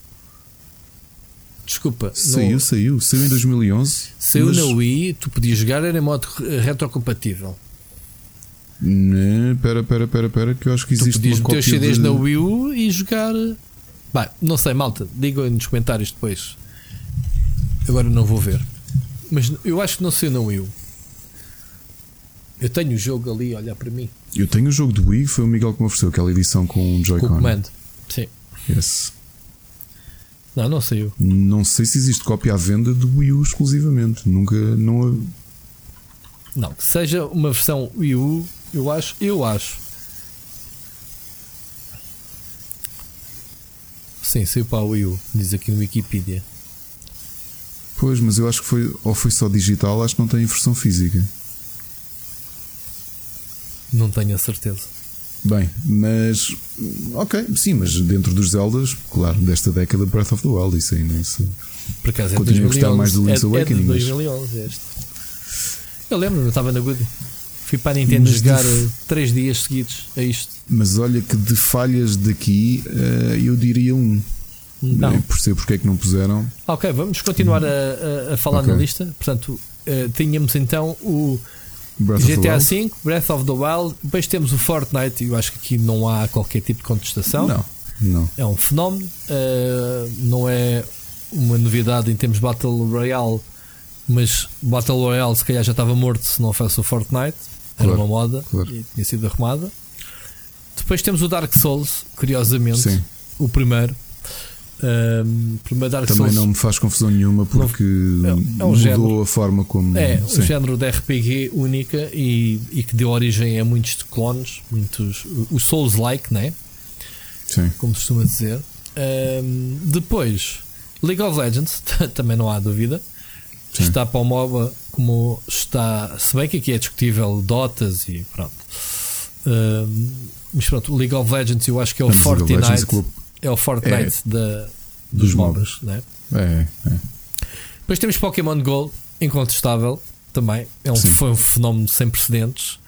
Desculpa. Saiu, não... saiu. Saiu em 2011. Saiu mas... na Wii, tu podias jogar, era em modo retrocompatível. Né, pera, pera, pera, pera, que eu acho que existe tu podias uma meter os CDs de... na Wii U e jogar. Bem, não sei, malta, digam nos comentários depois. Agora não vou ver. Mas eu acho que não sei na Wii U. Eu tenho o jogo ali, olha para mim. Eu tenho o jogo do Wii, foi o Miguel que me ofereceu aquela edição com um Joy-Con. Com o comando. Sim. Yes. Não, não saiu. Não sei se existe cópia à venda do Wii U exclusivamente. Nunca. Não, não que seja uma versão Wii U eu acho, eu acho. Sim, saiu para a Wii U, diz aqui no Wikipedia. Pois, mas eu acho que foi ou foi só digital, acho que não tem versão física. Não tenho a certeza. Bem, mas ok, sim, mas dentro dos Zeldas, claro, desta década Breath of the Wild, isso ainda isso. Por acaso é 2011. a gostar mais do Link's é, Awakening. É de 2011 este. Eu lembro, eu estava na Goody. Fui para a Nintendo mas jogar de... três dias seguidos a isto. Mas olha que de falhas daqui uh, eu diria um. Não. Eu percebo porque é que não puseram. Ok, vamos continuar a, a, a falar okay. na lista. Portanto, tínhamos então o Breath GTA V, Breath of the Wild, depois temos o Fortnite. Eu acho que aqui não há qualquer tipo de contestação. Não, não. É um fenómeno, uh, não é uma novidade em termos Battle Royale, mas Battle Royale se calhar já estava morto se não fosse o Fortnite. Era claro, uma moda claro. e tinha sido arrumada. Depois temos o Dark Souls, curiosamente, Sim. o primeiro. Um, Dark Também Souls, não me faz confusão nenhuma porque é, é um mudou género, a forma como. É, sim. um género de RPG única e, e, que deu origem a muitos clones, muitos. O Souls-like, né? Sim. Como costuma dizer. Um, depois, League of Legends, também não há dúvida. Sim. Está para o MOBA como está. Se bem que aqui é discutível Dotas e pronto. Uh, mas pronto, League of Legends eu acho que é o não, Fortnite. É o Fortnite é, da, dos, MOBAs, né? É, é. Depois temos Pokémon Go, incontestável também. É um, foi um fenómeno sem precedentes.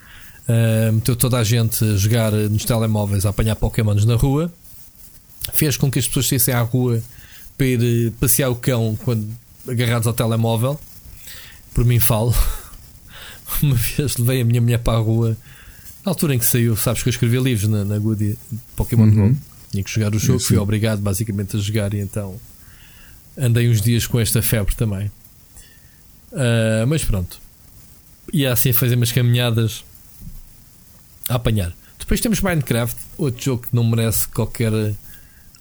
Uh, meteu toda a gente a jogar nos telemóveis a apanhar Pokémons na rua. Fez com que as pessoas saíssem à rua para ir passear o cão quando agarrados ao telemóvel. Por mim falo. Uma vez levei a minha mulher para a rua. Na altura em que saiu, sabes que eu escrevi livros na, na Goody Pokémon uhum. Go. Tinha que jogar o jogo, fui obrigado basicamente a jogar e então andei uns dias com esta febre também. Uh, mas pronto. E assim a fazer umas caminhadas a apanhar. Depois temos Minecraft, outro jogo que não merece qualquer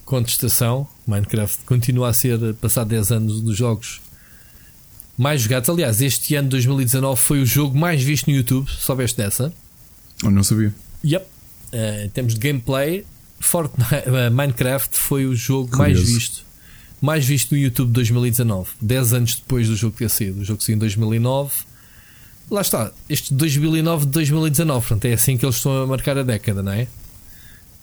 contestação. Minecraft continua a ser, passado 10 anos, dos jogos mais jogados. Aliás, este ano 2019 foi o jogo mais visto no YouTube. Soubeste dessa? Eu não sabia. Yep. Uh, em termos de gameplay, Fortnite, uh, Minecraft foi o jogo Curioso. mais visto. Mais visto no YouTube 2019. 10 anos depois do jogo ter saído. O jogo saiu em 2009. Lá está. Este 2009 de 2019. Portanto, é assim que eles estão a marcar a década, não é?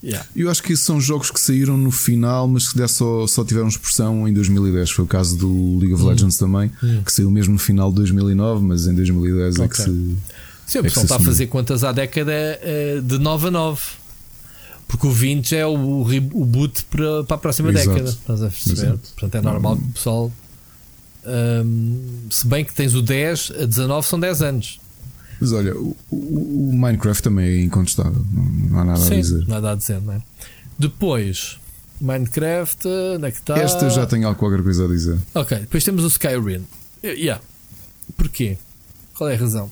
Yeah. Eu acho que esses são jogos que saíram no final, mas que só, só tiveram expressão em 2010. Foi o caso do League of hum. Legends também, hum. que saiu mesmo no final de 2009, mas em 2010 okay. é que se. Sim, o é pessoal está a fazer contas à década uh, de 9 a 9. Porque o 20 é o, o boot para, para a próxima Exato. década. Estás a perceber? Exato. Portanto, é normal que o pessoal. Um, se bem que tens o 10, a 19 são 10 anos. Mas olha, o, o, Minecraft também é incontestável. Não, não há nada Sim, a dizer. Nada a dizer, não é? Depois, Minecraft, onde é que está? Esta já tem algo qualquer coisa a dizer. Ok, depois temos o Skyrim. Yeah. Porquê? Qual é a razão?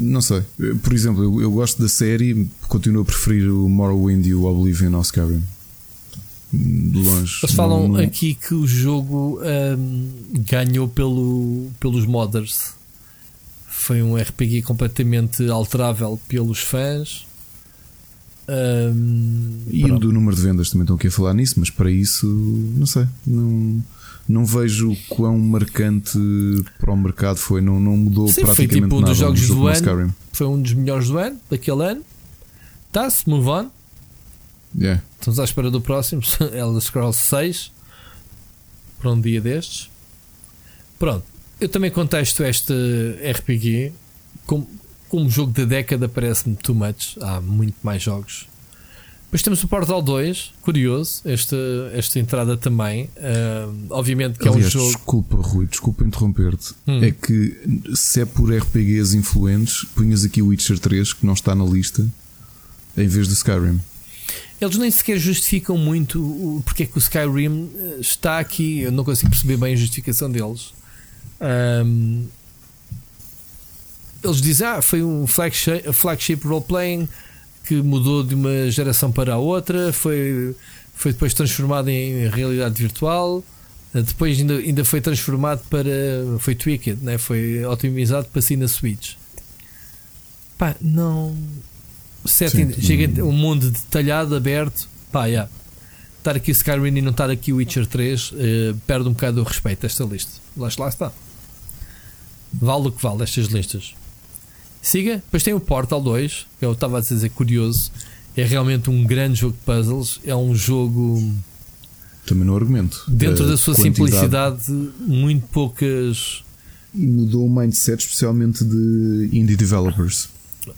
Não sei. Por exemplo, eu, eu gosto da série, continuo a preferir o Morrowind e o Oblivion ao Skyrim. De longe. Eles falam não, não... aqui que o jogo um, ganhou pelo, pelos modders. Foi um RPG completamente alterável pelos fãs. Um, e pronto. do número de vendas também estão aqui a falar nisso, mas para isso, não sei. Não não vejo quão marcante para o mercado foi. Não, não mudou Sim, praticamente foi tipo um dos jogos do ano. Foi um dos melhores do ano, daquele ano. Está-se, move on. Yeah. Estamos à espera do próximo, Elder Scrolls 6 para um dia destes. Pronto, eu também contesto este RPG como, como jogo da década, parece-me too much. Há muito mais jogos depois temos o Portal 2, curioso, esta, esta entrada também. Uh, obviamente que Aliás, é um jogo. Desculpa, Rui, desculpa interromper-te. Hum. É que se é por RPGs influentes, punhas aqui o Witcher 3, que não está na lista, em vez do Skyrim. Eles nem sequer justificam muito porque é que o Skyrim eh, está aqui. Eu não consigo perceber bem a justificação deles. Um, eles dizem, ah, foi um flagship, flagship role-playing que mudou de uma geração para a outra, foi, foi depois transformado em realidade virtual, depois ainda, ainda foi transformado para. foi tweaked, né? foi otimizado para si na Switch. Pá, não. Setting, chega um mundo detalhado, aberto, pá, yeah. Estar aqui Skyrim e não estar aqui Witcher 3 uh, eh, perde um bocado o respeito esta lista. Lá, lá está. Vale o que vale estas listas. Siga. Depois tem o Portal 2, que eu estava a dizer curioso. É realmente um grande jogo de puzzles. É um jogo. Também no argumento. Dentro da sua quantidade. simplicidade, muito poucas. E mudou o mindset, especialmente de indie developers.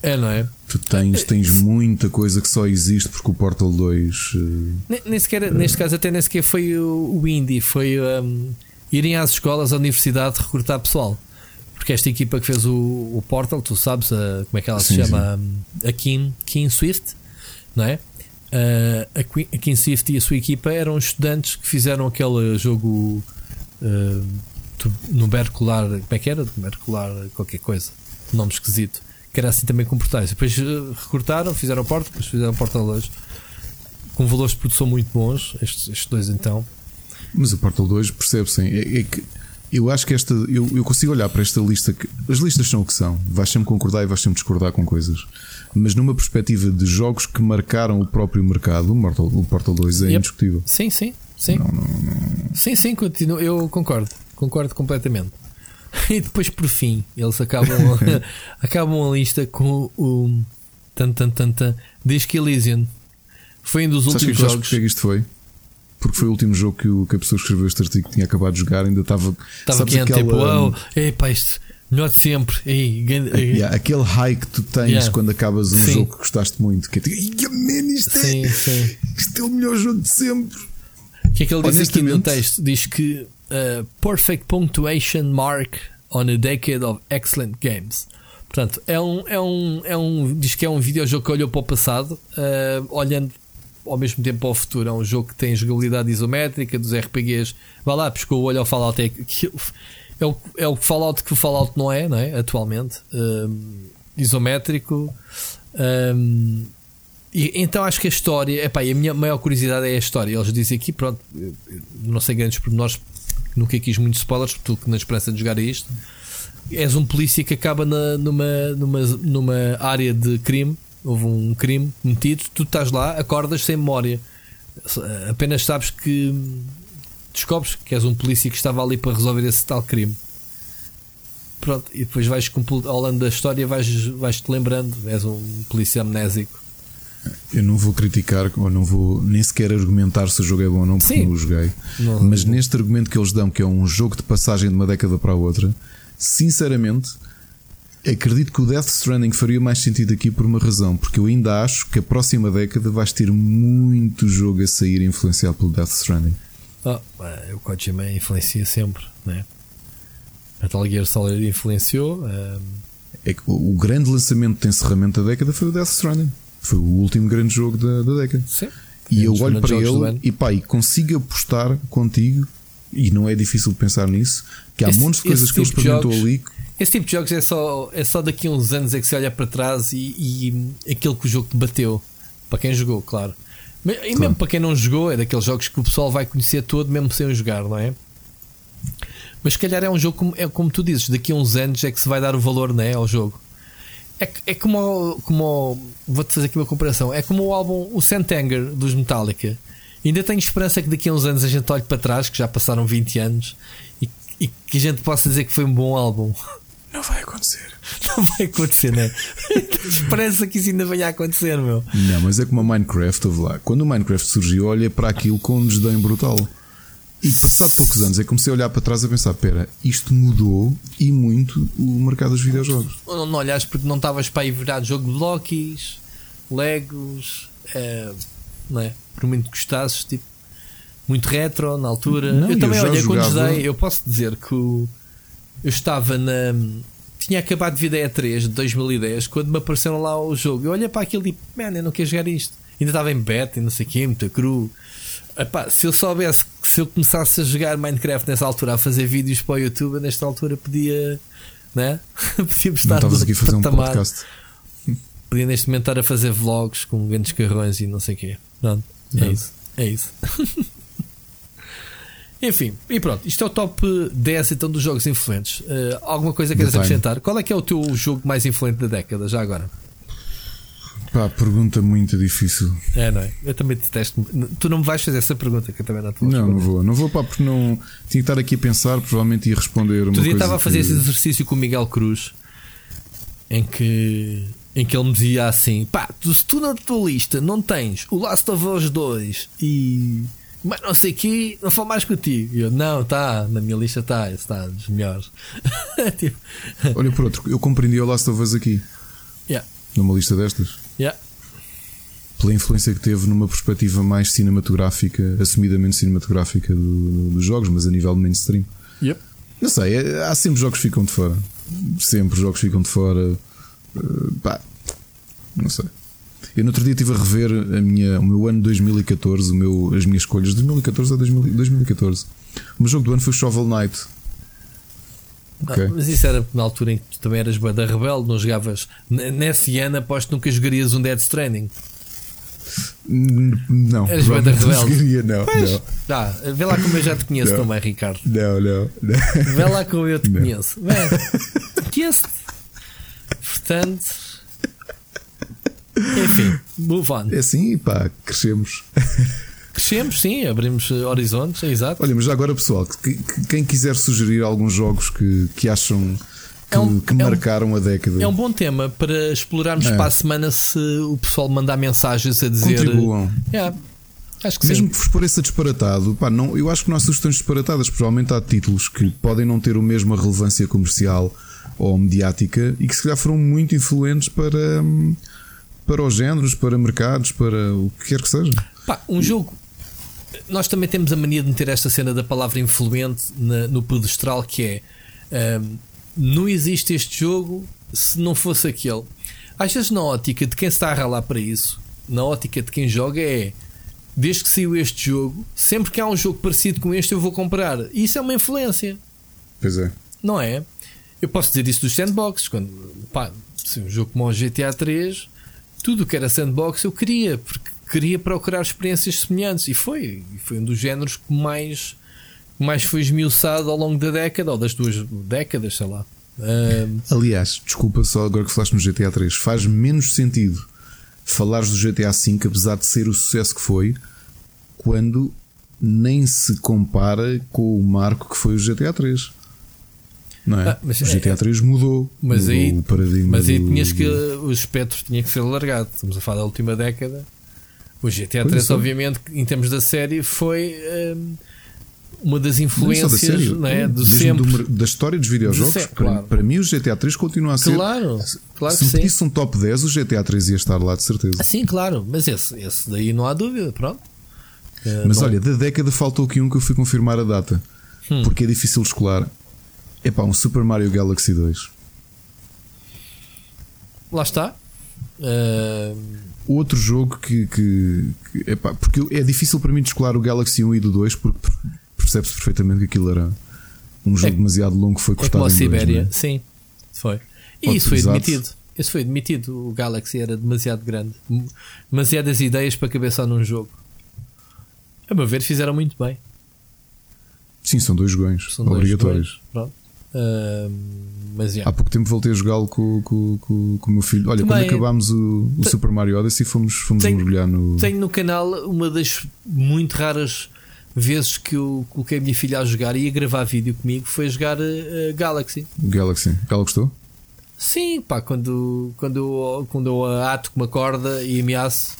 É, não é? Tu tens, tens muita coisa que só existe porque o Portal 2. Uh, nem, nem sequer, uh, neste caso, até nem sequer foi o, o indie, foi um, irem às escolas, à universidade, recrutar pessoal. Porque esta equipa que fez o, o Portal, tu sabes a, como é que ela sim, se chama? Sim. A Kim, Kim Swift, não é? Uh, a, Kim Swift e a sua equipa eram estudantes que fizeram aquele jogo uh, como é que era? Numercular qualquer coisa, nome esquisito, que era assim também com portais. Depois uh, recortaram, fizeram o Portal, depois fizeram o Portal 2 com valores de produção muito bons, estes, estes dois então. Mas o Portal 2 percebe-se, é, é que eu acho que esta. Eu, eu consigo olhar para esta lista. Que, as listas são o que são. Vais sempre concordar e vais sempre discordar com coisas. Mas numa perspectiva de jogos que marcaram o próprio mercado, o Portal, o Portal 2 é yep. indiscutível. Sim, sim. Sim, não, não, não... sim, sim continuo, eu concordo. Concordo completamente. E depois, por fim, eles acabam, acabam a lista com o. Tan, tan, tan, tan, Disc Elysian. Foi um dos últimos que jogos. Que isto foi? Porque foi o último jogo que, o, que a pessoa que escreveu este artigo tinha acabado de jogar, ainda estava. Estava quente, aquela, tipo, oh, epá, isto. Melhor de sempre. Ei, yeah, aquele high que tu tens yeah. quando acabas um sim. jogo que gostaste muito. Que é tipo, man, isto, sim, é, sim. isto é o melhor jogo de sempre. O que é que ele diz aqui no texto? Diz que uh, Perfect Punctuation Mark on a Decade of Excellent Games. Portanto, é um, é um, é um, diz que é um videojogo que olhou para o passado, uh, olhando ao mesmo tempo ao futuro. É um jogo que tem jogabilidade isométrica dos RPGs. Vai lá, pescou o olho ao Fallout. É, é, o, é o Fallout que o Fallout não é, não é? Atualmente. Um, isométrico. Um, e, então acho que a história. Epá, a minha maior curiosidade é a história. Eles dizem aqui, pronto, não sei grandes pormenores, nunca quis muitos spoilers, porque na esperança de jogar isto. És um polícia que acaba na, numa, numa, numa área de crime houve um crime cometido, tu estás lá, acordas sem memória, apenas sabes que descobres que és um polícia que estava ali para resolver esse tal crime. Pronto, e depois vais ao longo da história vais, vais te lembrando, és um polícia amnésico. Eu não vou criticar ou não vou nem sequer argumentar se o jogo é bom ou não, porque Sim. não o joguei. Não, Mas não. neste argumento que eles dão, que é um jogo de passagem de uma década para a outra, sinceramente, acredito que o Death Stranding faria mais sentido aqui por uma razão, porque eu ainda acho que a próxima década vais ter muito jogo a sair influenciado pelo Death Stranding. Oh, o Kojima influencia sempre, né? Metal Gear Solid influenciou. Um... É que o grande lançamento de encerramento da década foi o Death Stranding. Foi o último grande jogo da, da década. Sim. E eu olho para ele e pá, e consigo apostar contigo, e não é difícil pensar nisso, que há esse, montes de coisas que ele tipo experimentou jogos, ali. Esse tipo de jogos é só, é só daqui a uns anos é que se olha para trás e, e aquilo que o jogo te bateu. Para quem jogou, claro. E mesmo para quem não jogou, é daqueles jogos que o pessoal vai conhecer todo, mesmo sem o jogar, não é? Mas se calhar é um jogo como, é como tu dizes, daqui a uns anos é que se vai dar o valor né, ao jogo. É, é como, como vou-te fazer aqui uma comparação. É como o álbum O Sentenger dos Metallica. Ainda tenho esperança que daqui a uns anos a gente olhe para trás, que já passaram 20 anos, e, e que a gente possa dizer que foi um bom álbum. Não vai acontecer. Não vai acontecer, né? Esperança que isso ainda venha a acontecer, meu. Não, mas é como a Minecraft, houve lá. Quando o Minecraft surgiu, olha para aquilo com um desdém brutal. E passado poucos anos é comecei a olhar para trás a pensar: espera, isto mudou e muito o mercado dos videojogos. Não, não olhas porque não estavas para ir virar jogo de blocks, Legos, é, não é? Por muito que gostasses, tipo, muito retro na altura. Não, eu também eu olhei quando dei, eu posso dizer que o, eu estava na. Tinha acabado de vir da E3 de 2010 quando me apareceram lá o jogo. Eu olhei para aquilo e, man, eu não quero jogar isto. Ainda estava em beta e não sei o quê, muito cru. Epá, se eu soubesse que se eu começasse a jogar Minecraft nessa altura, a fazer vídeos para o YouTube, nesta altura podia, né? Podíamos estar Não aqui a fazer um podcast. Podia neste momento estar a fazer vlogs com grandes carrões e não sei o quê. Pronto, é isso. É isso. Enfim, e pronto, isto é o top 10 então dos jogos influentes. Uh, alguma coisa queres acrescentar? Qual é que é o teu jogo mais influente da década, já agora? Pá, pergunta muito difícil. É, não é? Eu também detesto. Tu não me vais fazer essa pergunta que eu também não te vou Não, não vou. Não vou, pá, porque não. Tinha que estar aqui a pensar, provavelmente ia responder uma dia estava a fazer que... esse exercício com o Miguel Cruz em que. Em que ele me dizia assim: pá, tu, se tu na tua lista não tens o Last of Us 2 e. Mas não sei que, não falo mais contigo. E eu, não, tá, na minha lista está, está dos melhores. tipo... Olha por outro, eu compreendi o Last of Us aqui. Yeah. Numa lista destas. Yeah. Pela influência que teve numa perspectiva mais cinematográfica, assumidamente cinematográfica do, dos jogos, mas a nível mainstream. Yep. Não sei, é, há sempre jogos que ficam de fora. Sempre jogos ficam de fora. Uh, pá, não sei. Eu no outro dia estive a rever a minha, o meu ano 2014, o meu, as minhas escolhas de 2014 a 2014. O meu jogo do ano foi Shovel Knight. Okay. mas isso era na altura em que tu também eras da rebelde, não jogavas. Nesse ano aposto que nunca jogarias um Dead Stranding. Não, eras da rebelde. Jogaria, não, pois, não. Tá, vê lá como eu já te conheço não. também, Ricardo. Não, não, não. Vê lá como eu te não. conheço. Conheço-te. Portanto, enfim, move on. É assim, pá, crescemos. Crescemos, sim, abrimos horizontes, é exato. Olha, mas agora, pessoal, que, que, quem quiser sugerir alguns jogos que, que acham que, é um, que marcaram é um, a década. É um bom tema para explorarmos é. para a semana se o pessoal mandar mensagens a dizer. Contribuam. É, acho que Mesmo sim. que vos pareça disparatado, pá, não, eu acho que não há sugestões disparatadas. Provavelmente há títulos que podem não ter a mesma relevância comercial ou mediática e que se calhar foram muito influentes para, hum, para os géneros, para mercados, para o que quer que seja. Pá, um jogo nós também temos a mania de meter esta cena da palavra influente na, no pedestral que é um, não existe este jogo se não fosse aquele. Às vezes na ótica de quem está a ralar para isso, na ótica de quem joga é desde que saiu este jogo, sempre que há um jogo parecido com este eu vou comprar. E isso é uma influência. Pois é. Não é? Eu posso dizer isso dos sandboxes, quando pá, um jogo como o GTA 3, tudo que era sandbox eu queria, porque queria procurar experiências semelhantes e foi, foi um dos géneros que mais, mais foi esmiuçado ao longo da década ou das duas décadas, sei lá. Aliás, desculpa só agora que falaste no GTA 3, faz menos sentido falares do GTA V, apesar de ser o sucesso que foi, quando nem se compara com o marco que foi o GTA 3. Não é? Ah, mas, o GTA 3 é, mudou, mas mudou aí, o paradigma. Mas aí do, tinhas que o espectro tinha que ser alargado. Estamos a falar da última década. O GTA 3, obviamente, em termos da série, foi um, uma das influências da, série, né, de sempre. Do, da história dos videojogos. Sempre, para, claro. para, mim, o GTA 3 continua a ser. Claro, claro se me pedisse um top 10, o GTA 3 ia estar lá, de certeza. Sim, claro, mas esse, esse daí não há dúvida, pronto. Mas não... olha, da década faltou aqui um que eu fui confirmar a data, hum. porque é difícil escolar. É pá, um Super Mario Galaxy 2. Lá está. Uh... Outro jogo que. que, que epá, porque é difícil para mim descolar o Galaxy 1 e do 2 porque percebe-se perfeitamente que aquilo era um jogo é, demasiado longo que foi cortado. É como a Sibéria, é? sim, foi. E isso foi exato. admitido. Isso foi admitido. O Galaxy era demasiado grande, demasiadas ideias para caber só num jogo. A meu ver, fizeram muito bem. Sim, são dois jogões são obrigatórios. Dois mas, yeah. Há pouco tempo voltei a jogá-lo com, com, com, com, o meu filho. Olha, Também, quando acabámos o, o Super Mario Odyssey, fomos, fomos tenho, mergulhar no. Tenho no canal uma das muito raras vezes que eu coloquei a minha filha a jogar e a gravar vídeo comigo foi a jogar uh, Galaxy. Galaxy. Ela gostou? Sim, pá, quando, quando, eu, quando eu a ato com uma corda e ameaço,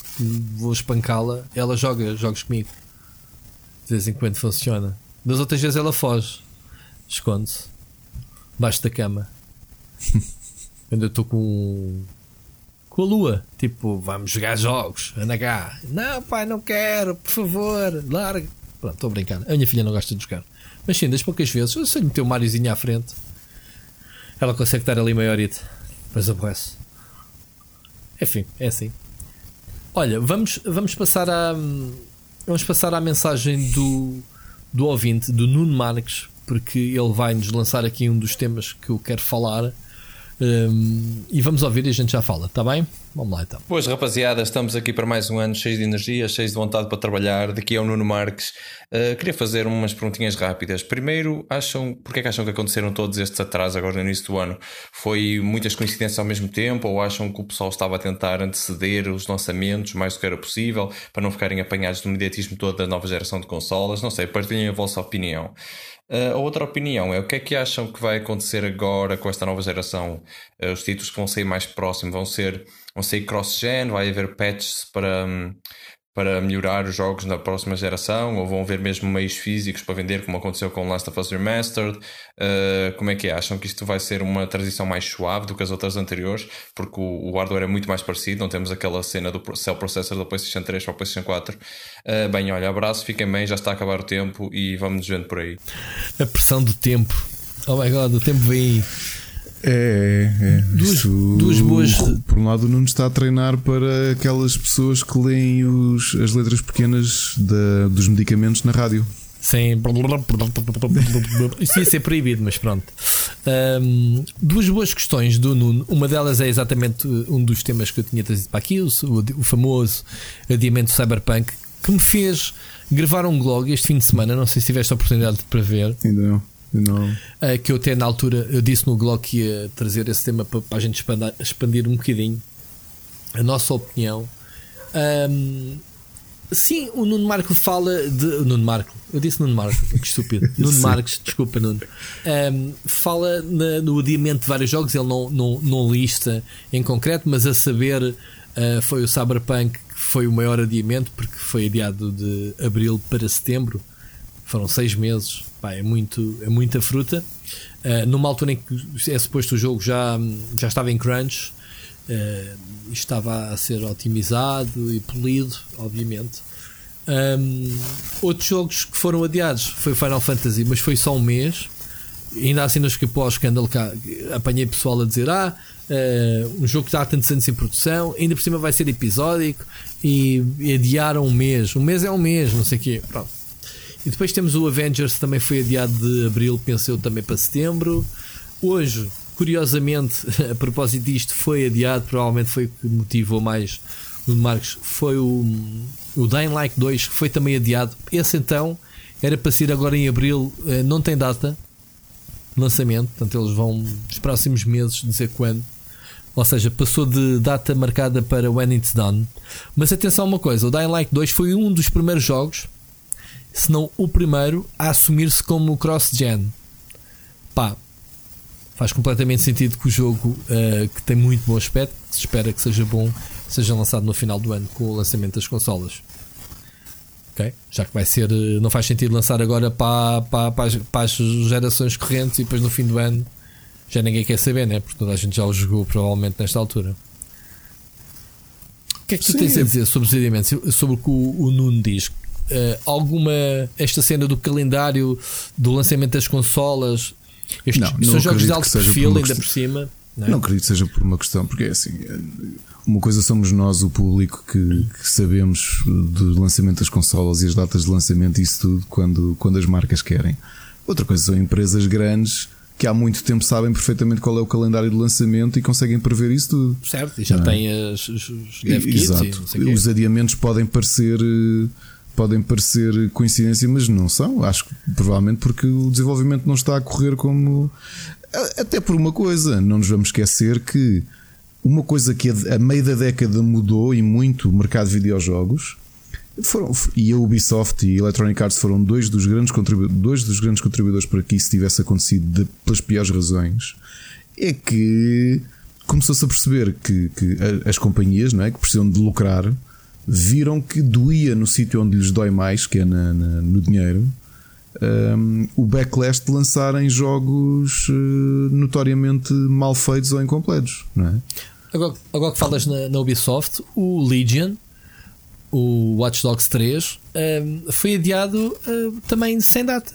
vou espancá-la, ela joga jogos comigo. De vez em quando funciona. Das outras vezes ela foge, esconde-se, baixo da cama. quando eu estou com com a lua. Tipo, vamos jogar jogos, anda cá. Não, pai, não quero, por favor, larga. Pronto, estou a brincar. A minha filha não gosta de jogar. Mas sim, das poucas vezes, eu sei meter o Mariozinho à frente. Ela consegue estar ali maiorita. Mas aborrece. Enfim, é assim. Olha, vamos, vamos passar a. Vamos passar à mensagem do, do ouvinte, do Nuno Marques, porque ele vai nos lançar aqui um dos temas que eu quero falar um, e vamos ouvir e a gente já fala, está bem? Vamos lá então. Pois, rapaziada, estamos aqui para mais um ano cheio de energia, cheio de vontade para trabalhar. Daqui é o Nuno Marques. Uh, queria fazer umas perguntinhas rápidas. Primeiro, acham, porque é que acham que aconteceram todos estes atrasos agora no início do ano? Foi muitas coincidências ao mesmo tempo ou acham que o pessoal estava a tentar anteceder os lançamentos mais do que era possível para não ficarem apanhados no mediatismo todo da nova geração de consolas? Não sei, partilhem a vossa opinião. Uh, a outra opinião é o que é que acham que vai acontecer agora com esta nova geração? Uh, os títulos que vão sair mais próximos vão ser vão sair cross-gen, vai haver patches para, um, para melhorar os jogos na próxima geração, ou vão haver mesmo meios físicos para vender, como aconteceu com Last of Us Remastered? Uh, como é que é? Acham que isto vai ser uma transição mais suave do que as outras anteriores? Porque o, o hardware é muito mais parecido, não temos aquela cena do cell processor da PlayStation 3 para a PlayStation 4. Uh, bem, olha, abraço, fiquem bem, já está a acabar o tempo e vamos nos vendo por aí. A pressão do tempo. Oh my god, o tempo vem é, é. Duas, duas boas. Por um lado, o Nuno está a treinar para aquelas pessoas que leem os, as letras pequenas da, dos medicamentos na rádio. Sim, isso ia ser proibido, mas pronto. Um, duas boas questões do Nuno. Uma delas é exatamente um dos temas que eu tinha trazido para aqui, o, o famoso adiamento Cyberpunk, que me fez gravar um blog este fim de semana. Não sei se tiveste a oportunidade para ver. Ainda não. Não. Uh, que eu até na altura eu disse no blog que ia trazer esse tema para, para a gente expandir, expandir um bocadinho a nossa opinião. Um, sim, o Nuno Marco fala de. Nuno Marco, eu disse Nuno Marco, que estúpido. Nuno Marcos, desculpa, Nuno. Um, fala na, no adiamento de vários jogos, ele não, não, não lista em concreto, mas a saber uh, foi o Cyberpunk que foi o maior adiamento, porque foi adiado de abril para setembro. Foram seis meses Pá, é, muito, é muita fruta. Uh, numa altura em que é suposto o jogo já, já estava em crunch, uh, estava a ser otimizado e polido, obviamente. Um, outros jogos que foram adiados foi Final Fantasy, mas foi só um mês. Ainda assim, não escapou ao escândalo cá. Apanhei pessoal a dizer: Ah, uh, um jogo que está há tantos anos em produção, ainda por cima vai ser episódico e, e adiaram um mês. Um mês é um mês, não sei o quê. Pronto e depois temos o Avengers, também foi adiado de abril, pensou também para setembro. Hoje, curiosamente, a propósito disto, foi adiado, provavelmente foi o que motivou mais o Marcos. Foi o, o Dying Light 2, que foi também adiado. Esse então era para ser agora em abril, eh, não tem data de lançamento, portanto eles vão nos próximos meses dizer quando. Ou seja, passou de data marcada para when it's done. Mas atenção a uma coisa: o Dying Light 2 foi um dos primeiros jogos se não o primeiro a assumir-se como cross-gen. Pá, faz completamente sentido que o jogo, uh, que tem muito bom aspecto, se espera que seja bom, seja lançado no final do ano com o lançamento das consolas. ok? Já que vai ser, eh, não faz sentido lançar agora para, para, para, as, para as gerações correntes e depois no fim do ano já ninguém quer saber, né? Porque toda a gente já o jogou provavelmente nesta altura. O que é que tu Sim. tens a dizer sobre os adiamentos? Sobre o que o, o Nuno diz? Uh, alguma. Esta cena do calendário do lançamento das consolas? Estes, não, não são jogos de alto perfil, ainda por cima. Não, é? não acredito que seja por uma questão, porque é assim. Uma coisa somos nós, o público, que, que, sabemos do lançamento das consolas e as datas de lançamento e isso tudo quando, quando as marcas querem. Outra coisa são empresas grandes que há muito tempo sabem perfeitamente qual é o calendário de lançamento e conseguem prever isso tudo. Certo, e já é? têm as, os, os Exato. os adiamentos podem parecer podem parecer coincidência, mas não são. Acho que provavelmente porque o desenvolvimento não está a correr como. Até por uma coisa, não nos vamos esquecer que uma coisa que a meio da década mudou e muito o mercado de videojogos foram, e a Ubisoft e a Electronic Arts foram dois dos grandes, dois dos grandes contribuidores para que isso tivesse acontecido de, pelas piores razões. É que começou-se a perceber que, que as companhias não é, que precisam de lucrar viram que doía no sítio onde lhes dói mais, que é na, na, no dinheiro, um, o backlash de lançarem jogos uh, notoriamente mal feitos ou incompletos. Não é? agora, agora que falas na, na Ubisoft, o Legion o Watch Dogs 3 um, foi adiado uh, também sem data.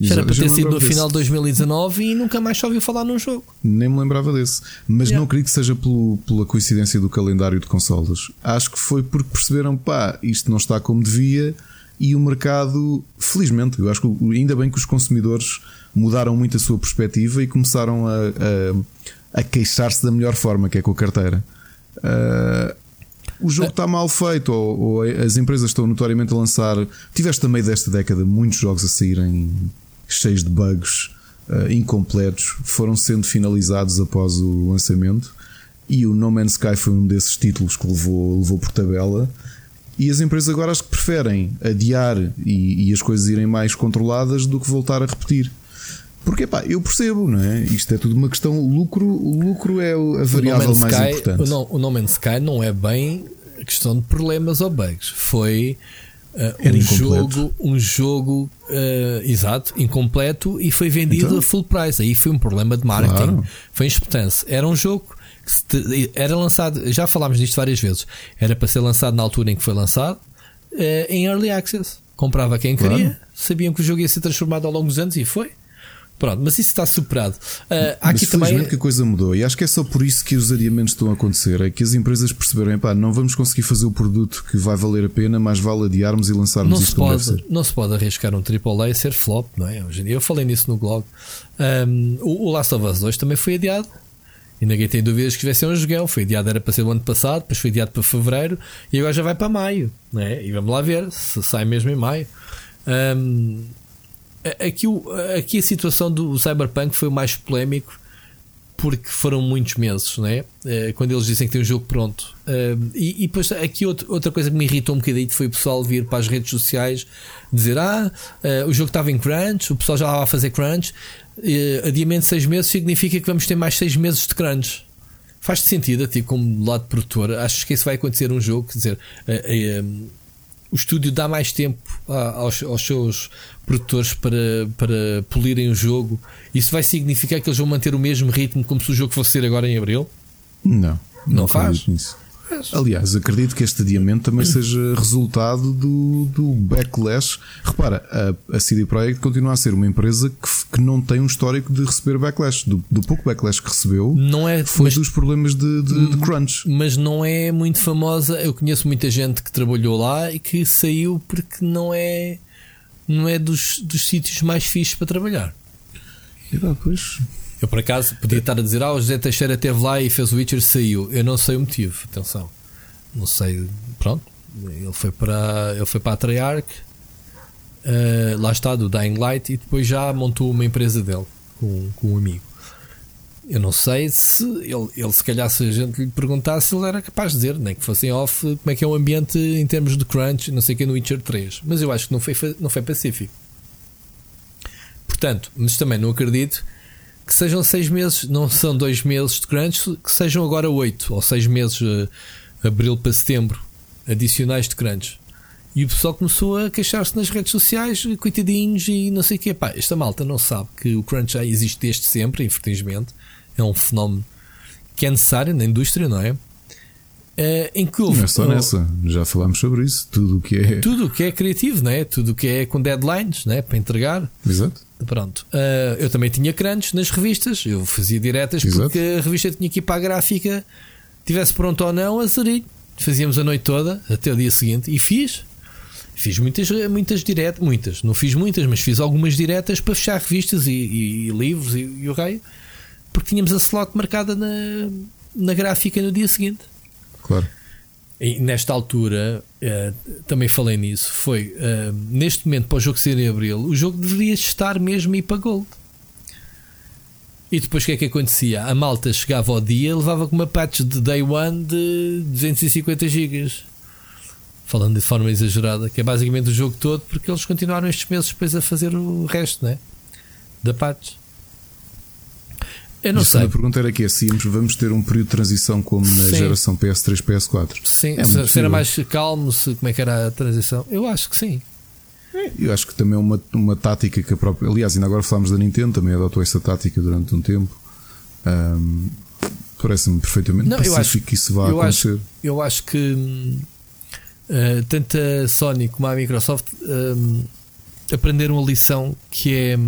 Era para ter sido no desse. final de 2019 e nunca mais só ouviu falar num jogo. Nem me lembrava desse. Mas yeah. não acredito que seja pelo, pela coincidência do calendário de consolas. Acho que foi porque perceberam, pá, isto não está como devia e o mercado, felizmente, eu acho que ainda bem que os consumidores mudaram muito a sua perspectiva e começaram a, a, a queixar-se da melhor forma, que é com a carteira. Uh, o jogo está mal feito, ou, ou, as empresas estão notoriamente a lançar. Tiveste também desta década muitos jogos a saírem cheios de bugs uh, incompletos, foram sendo finalizados após o lançamento. E o No Man's Sky foi um desses títulos que levou, levou por tabela. E as empresas agora acho que preferem adiar e, e as coisas irem mais controladas do que voltar a repetir. Porque pá, eu percebo, não é? Isto é tudo uma questão. Lucro, o lucro é a variável mais Sky, importante. O no, o no Man's Sky não é bem questão de problemas ou bugs. Foi uh, um, jogo, um jogo uh, exato, incompleto e foi vendido então? a full price. Aí foi um problema de marketing. Claro. Foi impotência. Era um jogo que te, era lançado, já falámos disto várias vezes. Era para ser lançado na altura em que foi lançado, uh, em early access. Comprava quem claro. queria, sabiam que o jogo ia ser transformado ao longo dos anos e foi. Pronto, mas isso está superado. Uh, há aqui também que a coisa mudou e acho que é só por isso que os adiamentos estão a acontecer. É que as empresas perceberam, pá, não vamos conseguir fazer o produto que vai valer a pena, mas vale adiarmos e lançarmos não isto se pode, Não se pode arriscar um AAA e ser flop, não é? Hoje em dia eu falei nisso no blog. Um, o, Last of Us 2 também foi adiado. E ninguém tem dúvidas que vai ser um jogão. Foi adiado, era para ser o ano passado, depois foi adiado para fevereiro e agora já vai para maio. Não é? E vamos lá ver se sai mesmo em maio. Um, Aqui, aqui a situação do Cyberpunk foi o mais polémico porque foram muitos meses, né? quando eles dizem que tem um jogo pronto. E, e depois aqui outra coisa que me irritou um bocadinho foi o pessoal vir para as redes sociais dizer: Ah, eh, o jogo estava em crunch, o pessoal já estava a fazer crunch. Adiamento de 6 meses significa que vamos ter mais 6 meses de crunch. Faz sentido a ti, como lado produtor? Acho que isso vai acontecer um jogo, quer dizer, o estúdio dá mais tempo aos, aos seus produtores para, para polirem o jogo. Isso vai significar que eles vão manter o mesmo ritmo como se o jogo fosse ser agora em abril? Não, não, não faz. Nisso. Aliás, acredito que este adiamento também seja resultado do, do backlash. Repara, a, a CD Projekt continua a ser uma empresa que, que não tem um histórico de receber backlash. Do, do pouco backlash que recebeu, não é, foi mas, dos problemas de, de, de, crunch. Mas não é muito famosa. Eu conheço muita gente que trabalhou lá e que saiu porque não é, não é dos, dos sítios mais fixos para trabalhar. E pá, pois. Eu por acaso podia estar a dizer, ah, o José Teixeira esteve lá e fez o Witcher saiu. Eu não sei o motivo, atenção. Não sei, pronto. Ele foi para, ele foi para a Treyarch, uh, lá está, do Dying Light, e depois já montou uma empresa dele com, com um amigo. Eu não sei se ele, ele, se calhar, se a gente lhe perguntasse, ele era capaz de dizer, nem que fosse em off, como é que é o ambiente em termos de crunch, não sei o que no Witcher 3. Mas eu acho que não foi, não foi pacífico. Portanto, mas também não acredito que sejam seis meses, não são dois meses de crunch, que sejam agora oito ou seis meses, uh, abril para setembro, adicionais de crunch. E o pessoal começou a queixar-se nas redes sociais, coitadinhos e não sei o que. Pá, esta malta não sabe que o crunch já existe desde sempre, infelizmente. É um fenómeno que é necessário na indústria, não é? Uh, em que houve, não é só nessa, já falámos sobre isso. Tudo o que é. Tudo o que é criativo, não é? Tudo o que é com deadlines, não é? Para entregar. Exato. Pronto. Uh, eu também tinha crunch nas revistas. Eu fazia diretas Exato. porque a revista tinha que ir para a gráfica, tivesse pronto ou não, a sair. Fazíamos a noite toda até o dia seguinte e fiz. Fiz muitas, muitas diretas, muitas, não fiz muitas, mas fiz algumas diretas para fechar revistas e, e, e livros e, e, o raio, porque tínhamos a slot marcada na, na gráfica no dia seguinte. Claro. E nesta altura, uh, também falei nisso. Foi uh, neste momento, para o jogo ser em abril, o jogo deveria estar mesmo e para Gold. E depois o que é que acontecia? A malta chegava ao dia levava com uma patch de day one de 250 GB. Falando de forma exagerada, que é basicamente o jogo todo, porque eles continuaram estes meses depois a fazer o resto né? da patch. Eu não sei. A pergunta era que é se vamos ter um período de transição como na Sim. geração PS3, PS4. Sim, é se, se era mais calmo, se, como é que era a transição? Eu acho que sim. Eu acho que também é uma, uma tática que a própria. Aliás, ainda agora falámos da Nintendo, também adotou essa tática durante um tempo. Um, Parece-me perfeitamente não, pacífico acho, que isso vá eu acontecer. Acho, eu acho que uh, tanto a Sony como a Microsoft aprenderam a lição que é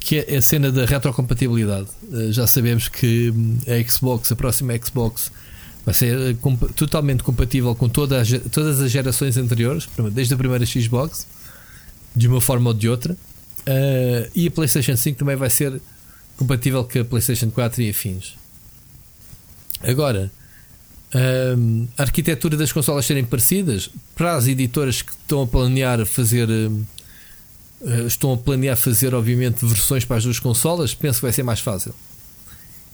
que é a cena da retrocompatibilidade. Uh, já sabemos que hum, a Xbox, a próxima Xbox, vai ser eh, totalmente compatível com toda a, todas as gerações anteriores, desde a primeira Xbox, de uma forma ou de outra. Uh, e a PlayStation 5 também vai ser compatível com a PlayStation 4 e afins. Agora, um, a arquitetura das consolas serem parecidas para as editoras que estão a planear fazer. Uh, estão a planear fazer, obviamente, versões para as duas consolas. Penso que vai ser mais fácil.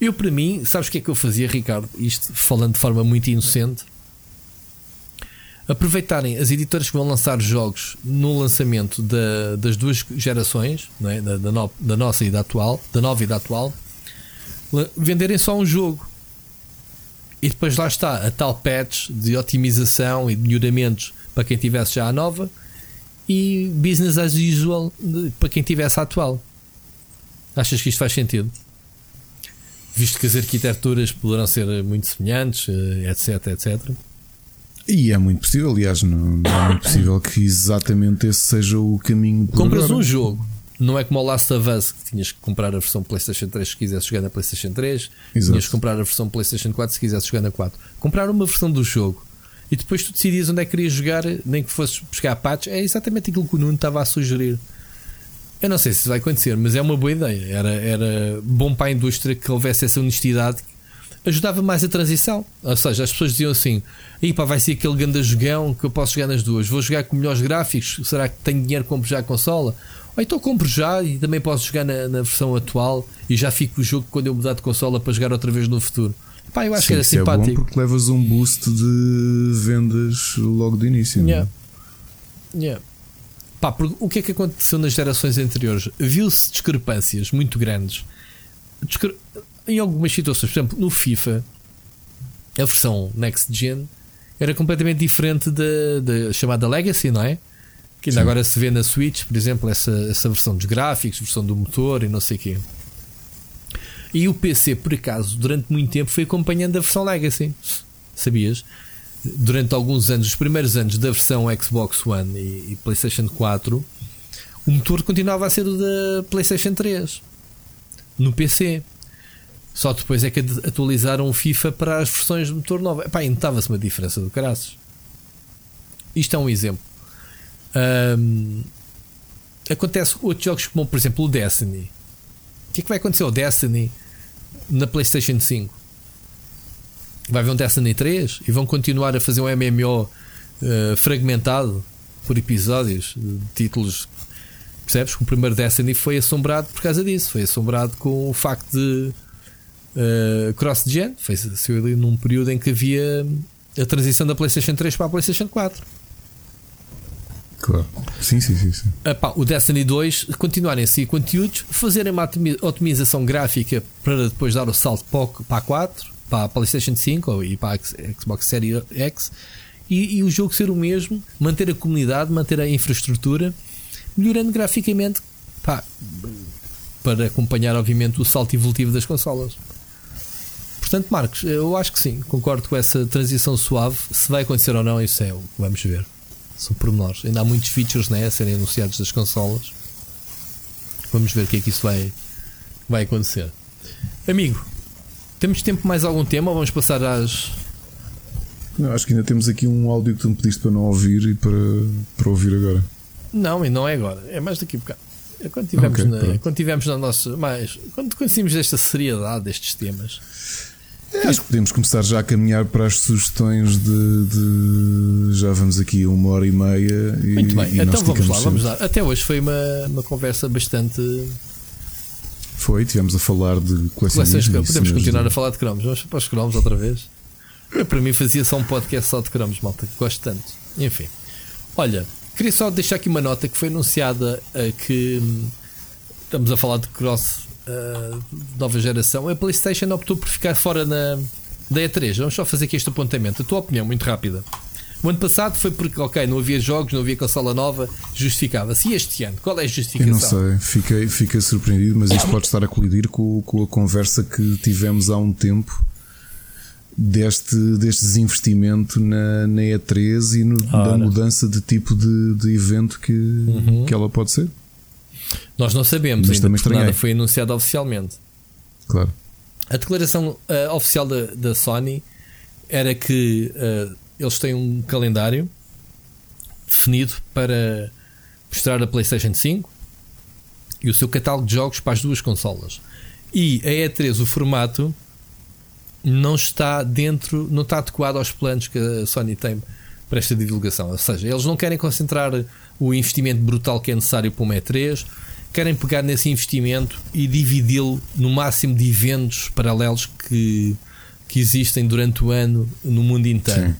Eu, para mim, sabes o que é que eu fazia, Ricardo? Isto falando de forma muito inocente. Aproveitarem as editoras que vão lançar jogos no lançamento da, das duas gerações, é? da, da, no, da, nossa e da atual, da nova e da atual, venderem só um jogo. E depois lá está a tal patch de otimização e de melhoramentos para quem tivesse já a nova e business as usual para quem tivesse a atual. Achas que isto faz sentido? visto que as arquiteturas poderão ser muito semelhantes, etc, eh, etc. E é muito possível, aliás, não, não é muito possível que exatamente esse seja o caminho. Compras agora. um jogo, não é como o Last of Us que tinhas que comprar a versão PlayStation 3 se quisesse jogar na PlayStation 3, Exato. tinhas que comprar a versão PlayStation 4 se quisesse jogar na 4. Comprar uma versão do jogo e depois tu decidias onde é que querias jogar, nem que fosses buscar patch, é exatamente aquilo que o Nuno estava a sugerir. Eu não sei se isso vai acontecer, mas é uma boa ideia. Era, era bom para a indústria que houvesse essa honestidade. Ajudava mais a transição. Ou seja, as pessoas diziam assim: pá, vai ser aquele grande jogão que eu posso jogar nas duas. Vou jogar com melhores gráficos. Será que tenho dinheiro comprar já a consola? Ou então compro já e também posso jogar na, na, versão atual e já fico o jogo quando eu mudar de consola para jogar outra vez no futuro. Pá, eu acho Sim, que era simpático. É bom porque levas um boost de vendas logo de início. É? Yeah. Yeah. Pá, o que é que aconteceu nas gerações anteriores? Viu-se discrepâncias muito grandes Discre em algumas situações. Por exemplo, no FIFA, a versão Next Gen era completamente diferente da, da chamada Legacy, não é? Que ainda Sim. agora se vê na Switch, por exemplo, essa, essa versão dos gráficos, versão do motor e não sei o quê. E o PC, por acaso, durante muito tempo foi acompanhando a versão Legacy. Sabias? durante alguns anos, os primeiros anos da versão Xbox One e, e PlayStation 4, o motor continuava a ser o da PlayStation 3 no PC. Só depois é que atualizaram o FIFA para as versões de motor nova. Pá, notava-se uma diferença do caraças. Isto é um exemplo. Um, acontece outros jogos como, por exemplo, o Destiny. Que é que vai acontecer ao Destiny na PlayStation 5? vai haver um Destiny 3 e vão continuar a fazer um MMO uh, eh, fragmentado por episódios de títulos. Percebes? O primeiro Destiny foi assombrado por causa disso. Foi assombrado com o facto de uh, cross-gen. Foi ali num período em que havia a transição da PlayStation 3 para a PlayStation 4. Claro. Sim, sim, sim. sim. Epá, o Destiny 2 continuarem a seguir conteúdos, fazerem uma otimização gráfica para depois dar o salto para a 4 para a PlayStation 5 e para a Xbox Series X e, e, o jogo ser o mesmo, manter a comunidade, manter a infraestrutura, melhorando graficamente pá, para acompanhar, obviamente, o salto evolutivo das consolas. Portanto, Marcos, eu acho que sim, concordo com essa transição suave. Se vai acontecer ou não, isso é o que vamos ver. São pormenores. Ainda há muitos features né, a serem anunciados das consolas. Vamos ver o que é que isso vai, vai acontecer. Amigo, temos tempo mais algum tema ou vamos passar às. Não, acho que ainda temos aqui um áudio que tu me pediste para não ouvir e para, para ouvir agora. Não, e não é agora, é mais daqui a bocado. É quando tivemos, okay, na, quando tivemos na nossa. Mais, quando conhecemos desta seriedade destes temas. É, acho que podemos começar já a caminhar para as sugestões de, de já vamos aqui uma hora e meia. E, Muito bem, então vamos lá, vamos lá. Até hoje foi uma, uma conversa bastante foi, tivemos a falar de coleções. Podemos continuar de... a falar de cromos. Vamos para os cromos outra vez. Eu, para mim fazia só um podcast só de cromos, malta, que gosto tanto. Enfim. Olha, queria só deixar aqui uma nota que foi anunciada uh, que hum, estamos a falar de cross uh, nova geração. A PlayStation optou por ficar fora na, da E3. Vamos só fazer aqui este apontamento. A tua opinião, muito rápida. O ano passado foi porque, ok, não havia jogos, não havia consola nova, justificava-se. E este ano, qual é a justificação? Eu não sei, fiquei, fiquei surpreendido, mas isto pode estar a colidir com, com a conversa que tivemos há um tempo deste, deste desinvestimento na, na E3 e no, da mudança de tipo de, de evento que, uhum. que ela pode ser. Nós não sabemos, mas ainda nada foi anunciado oficialmente. Claro. A declaração uh, oficial da, da Sony era que uh, eles têm um calendário definido para mostrar a PlayStation 5 e o seu catálogo de jogos para as duas consolas. E a E3, o formato não está dentro, não está adequado aos planos que a Sony tem para esta divulgação. Ou seja, eles não querem concentrar o investimento brutal que é necessário para uma E3, querem pegar nesse investimento e dividi-lo no máximo de eventos paralelos que, que existem durante o ano no mundo inteiro. Sim.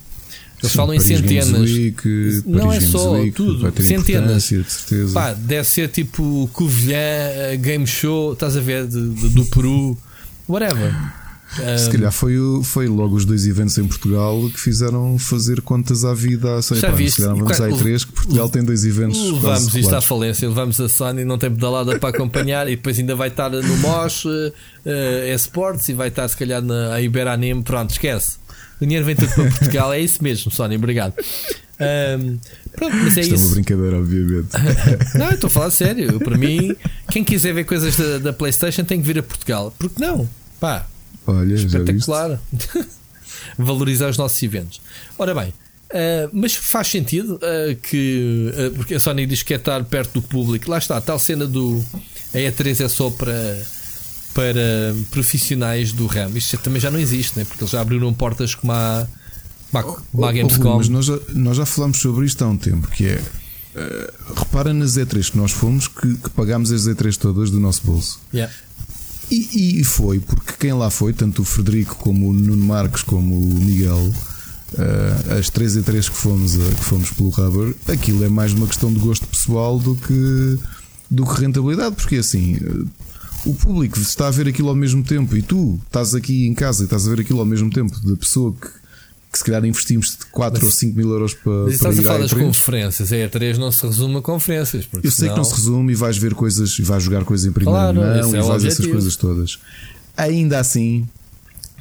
Eles Sim, falam em centenas. Week, não é só Week, tudo, centenas. Pá, deve ser tipo Covilhã, eh, Game Show, estás a ver, de, de, do Peru, whatever. Se calhar foi, foi logo os dois eventos em Portugal que fizeram fazer contas à vida. Sei, Já pá, viste? Se calhar vamos à E3 que Portugal tem dois eventos. Levamos isto à falência, levamos a Sony, não tem pedalada para acompanhar e depois ainda vai estar no Mosh, uh, Esports e vai estar se calhar na Iberanime. Pronto, esquece. O dinheiro vem tudo para Portugal, é isso mesmo, Sónia, obrigado. Um, pronto, mas é Isto isso. é uma brincadeira, obviamente. não, estou a falar sério. Para mim, quem quiser ver coisas da, da, PlayStation tem que vir a Portugal. Porque não? Pá, Olha, espetacular. Valorizar os nossos eventos. Ora bem, uh, mas faz sentido uh, que. Uh, porque a Sony diz que é estar perto do público. Lá está, a tal cena do. A E3 é só para para profissionais do ramo. Isto também já não existe, né? porque eles já abriram portas como a, como a, a Gamescom. mas nós já, nós já falamos sobre isto há um tempo, que é repara nas E3 que nós fomos que, que pagámos as E3 todas do nosso bolso. Yeah. E, e, foi, porque quem lá foi, tanto o Frederico como o Nuno Marques como o Miguel, uh, as três E3 que fomos, a, que fomos pelo Rubber, aquilo é mais uma questão de gosto pessoal do que, do que rentabilidade, porque assim o público está a ver aquilo ao mesmo tempo e tu estás aqui em casa e estás a ver aquilo ao mesmo tempo da pessoa que, que se calhar investimos 4 mas, ou 5 mil euros para. Mas estás a falar das conferências, a E3 não se resume a conferências. Eu sei senão... que não se resume e vais ver coisas e vais jogar coisas em primeiro claro, mão e é vais essas coisas todas. Ainda assim,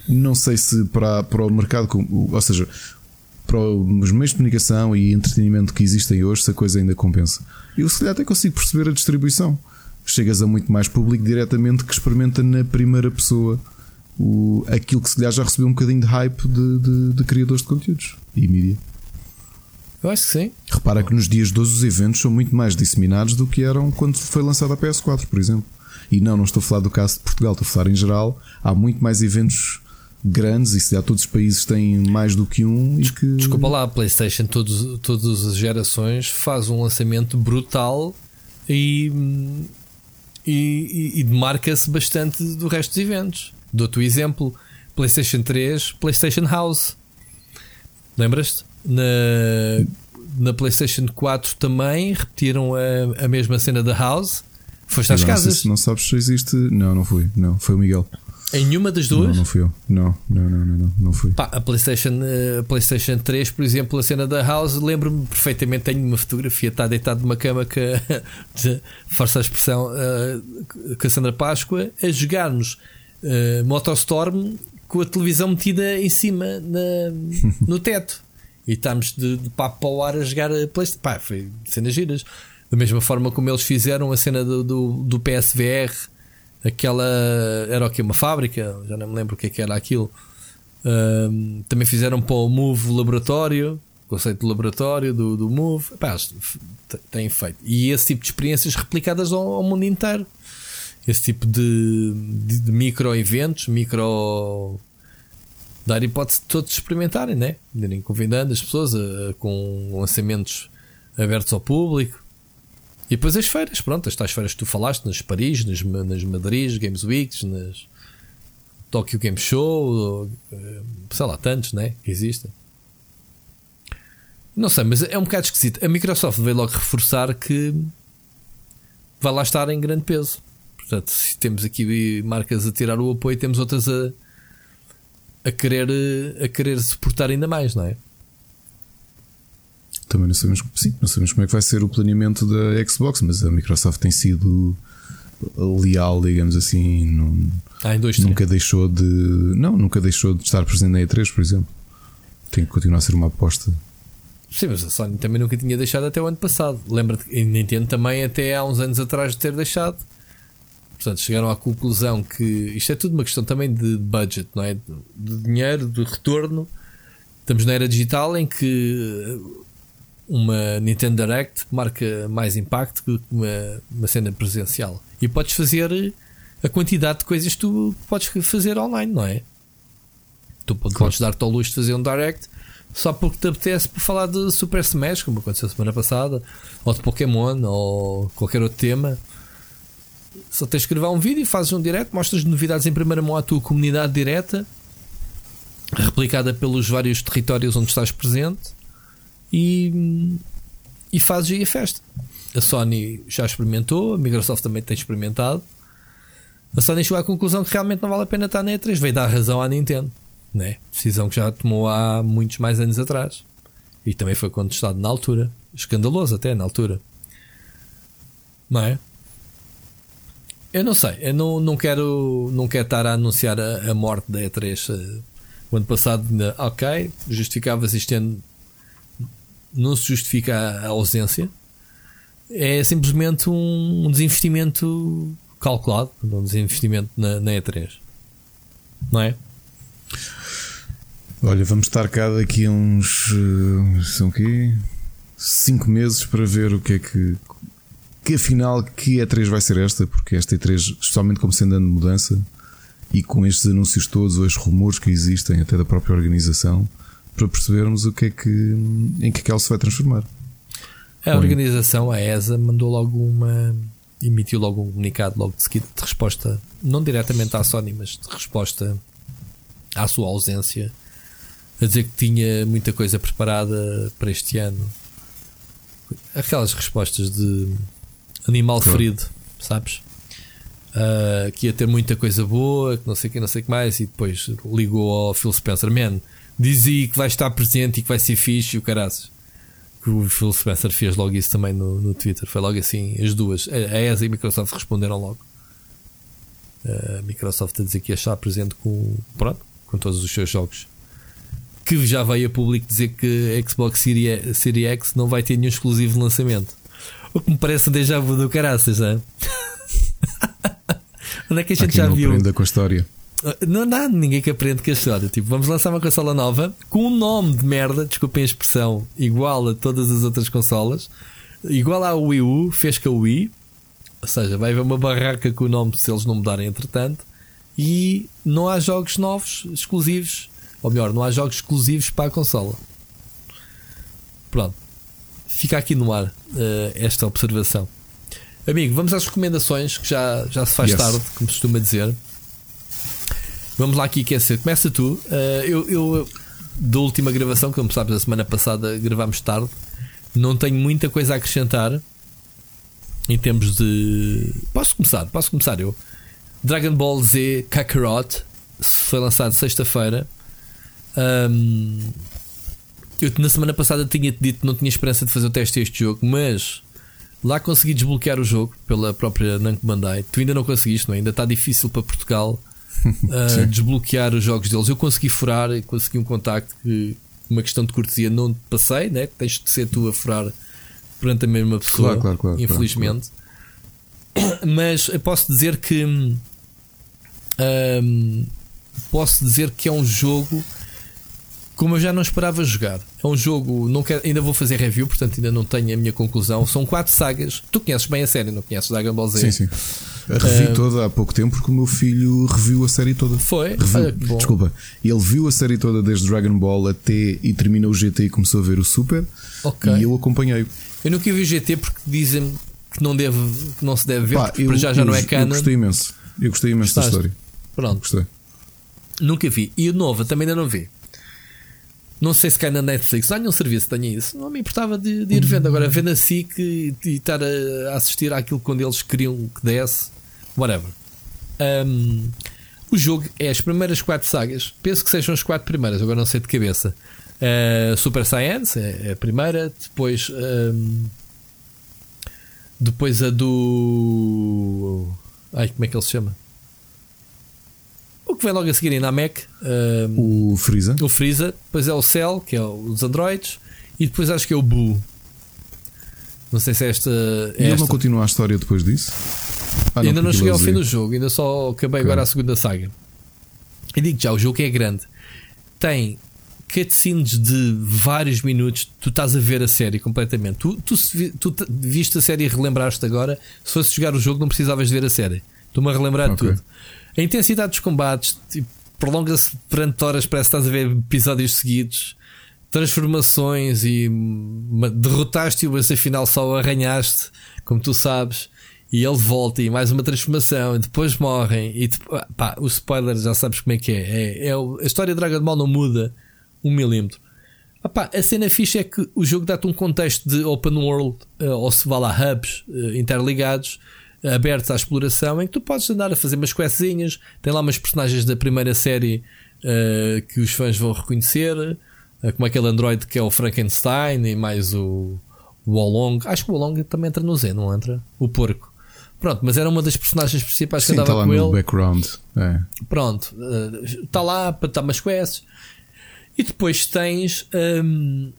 não sei se para, para o mercado, ou seja, para os meios de comunicação e entretenimento que existem hoje, se a coisa ainda compensa. Eu se calhar até consigo perceber a distribuição chegas a muito mais público diretamente que experimenta na primeira pessoa o, aquilo que se calhar já recebeu um bocadinho de hype de, de, de criadores de conteúdos e mídia. Eu acho que sim. Repara que nos dias de hoje os eventos são muito mais disseminados do que eram quando foi lançada a PS4, por exemplo. E não, não estou a falar do caso de Portugal, estou a falar em geral. Há muito mais eventos grandes e se já todos os países têm mais do que um e que... Desculpa lá, a Playstation todos, todas as gerações faz um lançamento brutal e hum, e, e, e demarca-se bastante do resto dos eventos. Dou-te o exemplo: PlayStation 3, PlayStation House. Lembras-te? Na, na PlayStation 4 também repetiram a, a mesma cena da House. Foste às não, casas. Não sabes se existe. Não, não fui. Não, foi o Miguel. Em nenhuma das duas? Não, não fui eu. Não, não, não, não, não, fui. Pá, a PlayStation, a PlayStation 3, por exemplo, a cena da House, lembro-me perfeitamente. Tenho uma fotografia, está deitado numa cama que, força a expressão, uh, com a Sandra Páscoa, a jogarmos uh, Motostorm com a televisão metida em cima na, no teto. E estamos de, de papo para o ar a jogar a PlayStation. Pá, foi cenas giras. Da mesma forma como eles fizeram a cena do, do, do PSVR aquela era o que uma fábrica já não me lembro o que, é que era aquilo um, também fizeram para o Move Laboratório conceito de laboratório do, do Move Pá, tem feito e esse tipo de experiências replicadas ao, ao mundo inteiro esse tipo de, de, de micro eventos micro dar hipótese de todos experimentarem né? irem convidando as pessoas a, a, com lançamentos abertos ao público e depois as feiras, pronto, as feiras que tu falaste, nas Paris, nas, nas Madrid Games Weeks, nas Tokyo Game Show, eh, sei lá, tantos, né? Que existem. Não sei, mas é um bocado esquisito. A Microsoft veio logo reforçar que vai lá estar em grande peso. Portanto, se temos aqui marcas a tirar o apoio, temos outras a, a, querer, a querer suportar ainda mais, não é? Também não sabemos, sim, não sabemos como é que vai ser o planeamento da Xbox, mas a Microsoft tem sido leal, digamos assim, não, ah, nunca deixou de não, nunca deixou de estar presente na E3, por exemplo. Tem que continuar a ser uma aposta. Sim, mas a Sony também nunca tinha deixado até o ano passado. Lembra-te, e Nintendo também até há uns anos atrás de ter deixado. Portanto, chegaram à conclusão que isto é tudo uma questão também de budget, não é? De dinheiro, de retorno. Estamos na era digital em que uma Nintendo Direct marca mais impacto que uma, uma cena presencial. E podes fazer a quantidade de coisas que tu podes fazer online, não é? Tu podes claro. dar-te ao luxo de fazer um Direct só porque te apetece para falar de Super Smash, como aconteceu semana passada, ou de Pokémon, ou qualquer outro tema. Só tens que gravar um vídeo, fazes um direct, mostras novidades em primeira mão à tua comunidade direta, replicada pelos vários territórios onde estás presente e, e fazes aí a festa. A Sony já experimentou, a Microsoft também tem experimentado. A Sony chegou à conclusão que realmente não vale a pena estar na E3, veio dar razão à Nintendo, né? decisão que já tomou há muitos mais anos atrás e também foi contestado na altura, escandaloso até na altura, não é? Eu não sei, eu não, não, quero, não quero estar a anunciar a, a morte da E3. Eh, o ano passado, ok, justificava se este ano não se justifica a ausência, é simplesmente um, desinvestimento calculado, um desinvestimento na, na E3, não é? Olha, vamos estar cá daqui uns. Uh, são quê? 5 meses para ver o que é que. Que afinal, que E3 vai ser esta? Porque esta E3, especialmente como sendo ano de mudança e com estes anúncios todos, ou estes rumores que existem, até da própria organização, para percebermos o que é que, em que, é que ela se vai transformar. A organização, a ESA, mandou logo uma. emitiu logo um comunicado logo de seguida de resposta, não diretamente à Sony, mas de resposta à sua ausência, a dizer que tinha muita coisa preparada para este ano. Aquelas respostas de animal claro. ferido, sabes? Uh, que ia ter muita coisa boa, que não sei o que, não sei que mais, e depois ligou ao Phil Spencer, man dizia que vai estar presente e que vai ser fixe e o caraças. Que o Phil Spencer fez logo isso também no, no Twitter. Foi logo assim, as duas. A ESA e a Microsoft responderam logo. A Microsoft a dizer que ia estar presente com, pronto, com todos os seus jogos. Que já veio a público dizer que a Xbox Series, Series X não vai ter nenhum exclusivo de lançamento. O que me parece déjà vu do caraças, não é? Onde é que a gente já viu? com a história. Não há nada, ninguém que aprende com a história. Tipo, vamos lançar uma consola nova com um nome de merda, desculpem a expressão, igual a todas as outras consolas, igual à Wii U, fez com a Wii, ou seja, vai haver uma barraca com o nome se eles não mudarem entretanto, e não há jogos novos exclusivos, ou melhor, não há jogos exclusivos para a consola. Pronto, fica aqui no ar uh, esta observação. Amigo, vamos às recomendações que já, já se faz yes. tarde, como costuma dizer. Vamos lá aqui aquecer. Começa tu. Uh, eu, eu, da última gravação, como sabes, a semana passada gravámos tarde. Não tenho muita coisa a acrescentar em termos de. Posso começar? Posso começar eu? Dragon Ball Z Kakarot foi lançado sexta-feira. Um, eu na semana passada tinha dito que não tinha esperança de fazer o teste deste jogo, mas lá consegui desbloquear o jogo pela própria Namco Bandai. Tu ainda não conseguiste, não é? Ainda está difícil para Portugal uh, desbloquear os jogos deles. Eu consegui furar, consegui um contacto que uma questão de cortesia não te passei, né? tens de ser tu a furar perante a mesma pessoa, claro, claro, claro, infelizmente. Mas posso dizer que um, posso dizer que é um jogo como eu já não esperava jogar. É um jogo, não quero, ainda vou fazer review, portanto ainda não tenho a minha conclusão. São quatro sagas. Tu conheces bem a série, não conheces Dragon Ball Z? Sim, sim. A revi uh, toda há pouco tempo porque o meu filho reviu a série toda. Foi? Reviu, desculpa, ele viu a série toda desde Dragon Ball até e terminou o GT e começou a ver o Super. Okay. E eu acompanhei. Eu nunca vi o GT porque dizem que não, deve, que não se deve ver, Pá, eu, já, já eu, não é canon. Eu gostei imenso. Eu gostei imenso Estás? da história. Pronto. Gostei. Nunca vi. E o novo também ainda não vi. Não sei se cai na Netflix. Há nenhum serviço que tenha isso. Não me importava de, de ir vendo. Agora, vendo a SIC e, e estar a, assistir àquilo quando eles queriam que desse. Whatever. Um, o jogo é as primeiras quatro sagas. Penso que sejam as quatro primeiras. Agora não sei de cabeça. Uh, Super Science é, é, a primeira. Depois. Um, depois a do. Ai, como é que ele se chama? O que vem logo a seguir em Namek. Um, o Freeza. O Freeza. Depois é o Cell, que é os androids. E depois acho que é o Boo. Não sei se é esta. É e ele esta. não continua a história depois disso? Ah, ainda não, cheguei ao fim do jogo, ainda só acabei okay. agora a segunda saga. E digo já, o jogo é grande. Tem cutscenes de vários minutos. Tu estás a ver a série completamente. Tu, tu, tu viste a série e relembraste agora. Se fosse jogar o jogo, não precisavas de ver a série. Estou-me a relembrar okay. tudo. A intensidade dos combates tipo, prolonga-se perante horas, parece que estás a ver episódios seguidos. Transformações e derrotaste-o, mas afinal só arranhaste, como tu sabes. E ele volta e mais uma transformação, e depois morrem. E pá, o spoiler já sabes como é que é. é, é a história de Dragon Ball não muda um milímetro. Epá, a cena fixa é que o jogo dá-te um contexto de open world, uh, ou se vá lá hubs uh, interligados, abertos à exploração, em que tu podes andar a fazer umas questzinhas. Tem lá umas personagens da primeira série uh, que os fãs vão reconhecer, uh, como aquele android que é o Frankenstein e mais o, o Olong. Acho que o Olong também entra no Z, não entra? O porco. Pronto, mas era uma das personagens principais Sim, que andava tá lá com no ele. background. É. Pronto, está uh, lá para dar umas quests. E depois tens. Um,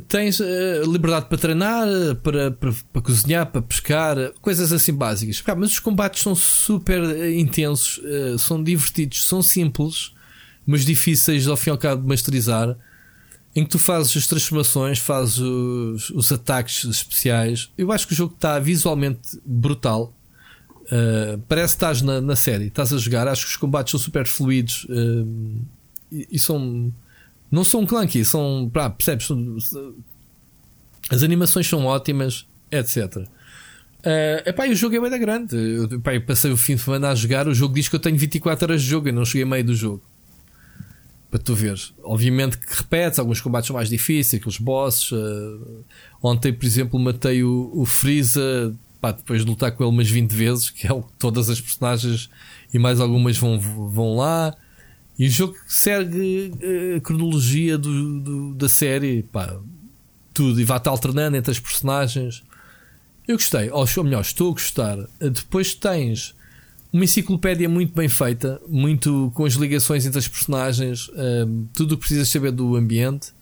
tens uh, liberdade para treinar, para, para, para, cozinhar, para pescar, coisas assim básicas. mas os combates são super eh, intensos, uh, são divertidos, são simples, mas difíceis ao fim e ao cabo de masterizar. Em que tu fazes as transformações, fazes os, os ataques especiais. Eu acho que o jogo está visualmente brutal. Uh, parece que estás na, na série, estás a jogar. Acho que os combates são super fluidos e, e são não são clunky, são. Pá, percebes? As animações são ótimas, etc. Uh, epá, o jogo é bem grande. Eu, epá, eu passei o fim de semana a jogar. O jogo diz que eu tenho 24 horas de jogo. Eu não cheguei meio do jogo. Para tu veres. Obviamente que repetes, alguns combates mais difíceis, aqueles bosses. Uh, ontem, por exemplo, matei o, o Freeza. Pá, depois de lutar com ele umas 20 vezes, que é o que todas as personagens e mais algumas vão, vão lá. E o jogo segue eh, a cronologia do, do, da série, pá, tudo, e vai-te alternando entre as personagens. Eu gostei, ou melhor, estou a gostar. Depois tens uma enciclopédia muito bem feita, muito com as ligações entre as personagens, um, ehm, tudo o que precisas saber do ambiente,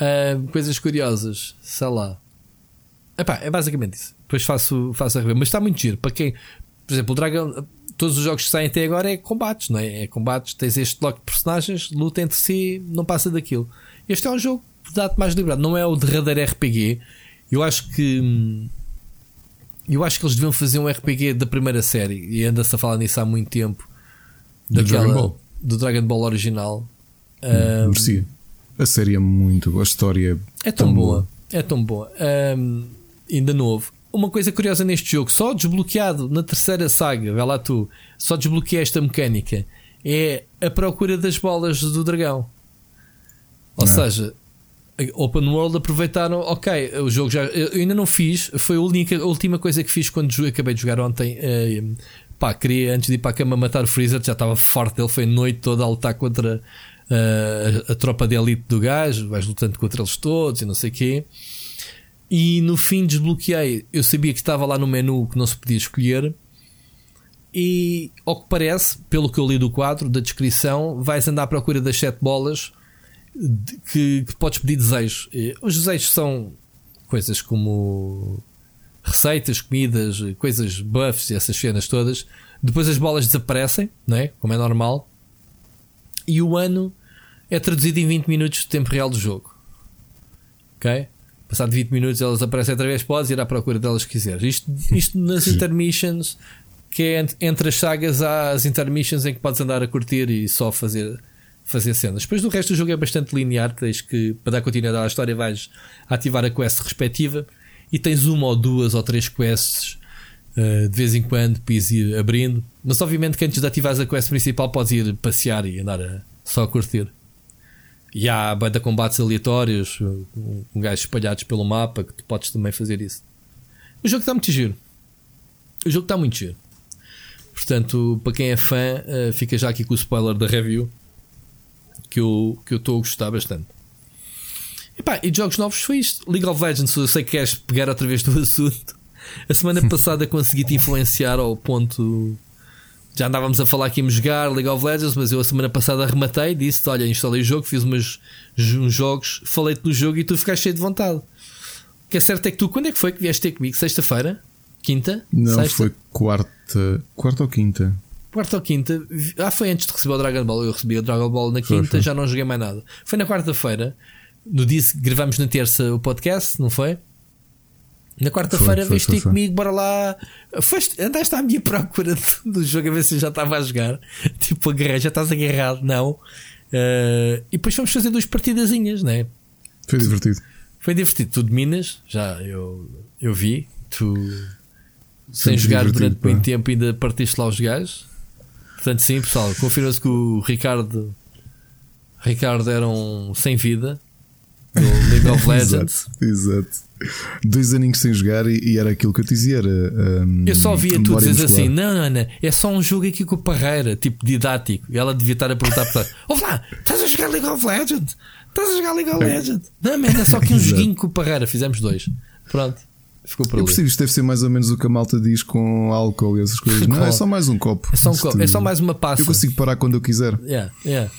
um, ehm, coisas curiosas, sei lá. Epá, é basicamente isso. Depois faço, faço a rever. Mas está muito giro. Para quem, por exemplo, o Dragon, todos os jogos que saem até agora é combates, não é? É combates, tens este bloco de personagens, luta entre si, não passa daquilo. Este é um jogo dá-te mais liberdade, não é o derradeiro RPG. Eu acho que. Eu acho que eles deviam fazer um RPG da primeira série e anda-se a falar nisso há muito tempo. Daquela, do Dragon Ball. Do Dragon Ball original. Hum, um, a série é muito. A história é tão, tão boa. boa. É tão boa. Um, ainda novo uma coisa curiosa neste jogo, só desbloqueado na terceira saga, vai lá tu, só desbloqueei esta mecânica, é a procura das bolas do dragão. Ou Não. seja, Open World aproveitaram, ok, o jogo já. Eu ainda não fiz, foi a, única, a última coisa que fiz quando acabei de jogar ontem. Uh, pá, queria antes de ir para a cama matar o Freezer, já estava forte. Ele foi noite toda a lutar contra uh, a, a, tropa de elite do gajo, vais lutando contra eles todos e não sei o quê. E no fim desbloqueei. Eu sabia que estava lá no menu que não se podia escolher. E ao que parece, pelo que eu li do quadro, da descrição, vais andar à procura das sete bolas que, que podes pedir desejos. Os desejos são coisas como receitas, comidas, coisas buffs e essas cenas todas. Depois as bolas desaparecem, não é? como é normal. E o ano é traduzido em 20 minutos de tempo real do jogo. Ok? Passado 20 minutos elas aparecem outra vez, podes ir à procura delas que quiseres. Isto, isto nas intermissions, que é entre as sagas, há as intermissions em que podes andar a curtir e só fazer fazer cenas. Depois do resto do jogo é bastante linear, tens que, para dar continuidade à história, vais ativar a quest respectiva e tens uma ou duas ou três quests uh, de vez em quando para ir abrindo. Mas obviamente que antes de ativares a quest principal podes ir passear e andar a, só a curtir. E há banda combates aleatórios, com gajos espalhados pelo mapa, que tu podes também fazer isso. O jogo está muito giro. O jogo está muito giro. Portanto, para quem é fã, uh, fica já aqui com o spoiler da review que eu que eu estou a gostar bastante. E, pá, e de jogos novos foi isto. League of Legends, eu sei que queres pegar outra vez do assunto. A semana passada consegui te influenciar ao ponto. Já andávamos a falar que íamos jogar League of Legends, mas eu a semana passada arrematei, disse Olha, instalei o jogo, fiz umas, uns jogos, falei-te do jogo e tu ficaste cheio de vontade. O que é certo é que tu, quando é que foi que vieste ter comigo? Sexta-feira? Quinta? Não, Sexta? foi quarta. Quarta ou quinta? quarta ou quinta. Ah, foi antes de receber o Dragon Ball. Eu recebi o Dragon Ball na quinta, foi, foi. já não joguei mais nada. Foi na quarta-feira. No dia que gravamos na terça o podcast, não foi? Na quarta-feira veste ter comigo, bora lá. Foste, andaste à minha procura do jogo a ver se já estava a jogar. Tipo, agarrei, já estás agarrado, não. Uh, e depois fomos fazer duas partidazinhas, né? Foi divertido. Foi divertido. Tu dominas, já eu, eu vi. Tu, sem jogar durante muito tempo, ainda partiste lá os gajos. Portanto, sim, pessoal, confirma-se que o Ricardo Ricardo era um sem vida do League of Legends. exato, exato. Dois aninhos sem jogar e, e, era aquilo que eu te dizia. Era, um, eu só via tu dizer assim: não, não, é só um jogo aqui com a Parreira, tipo didático. E ela devia estar a perguntar para Ouve lá, estás a jogar League of Legends? Estás a jogar League of Legends? Não, man, é só aqui um joguinho com o Parreira. Fizemos dois. Pronto. Ficou por eu percebo, isto deve ser mais ou menos o que a malta diz com álcool e essas coisas. Não, é só mais um copo. É só, um copo. É só mais uma passa. Eu consigo parar quando eu quiser. Yeah, yeah.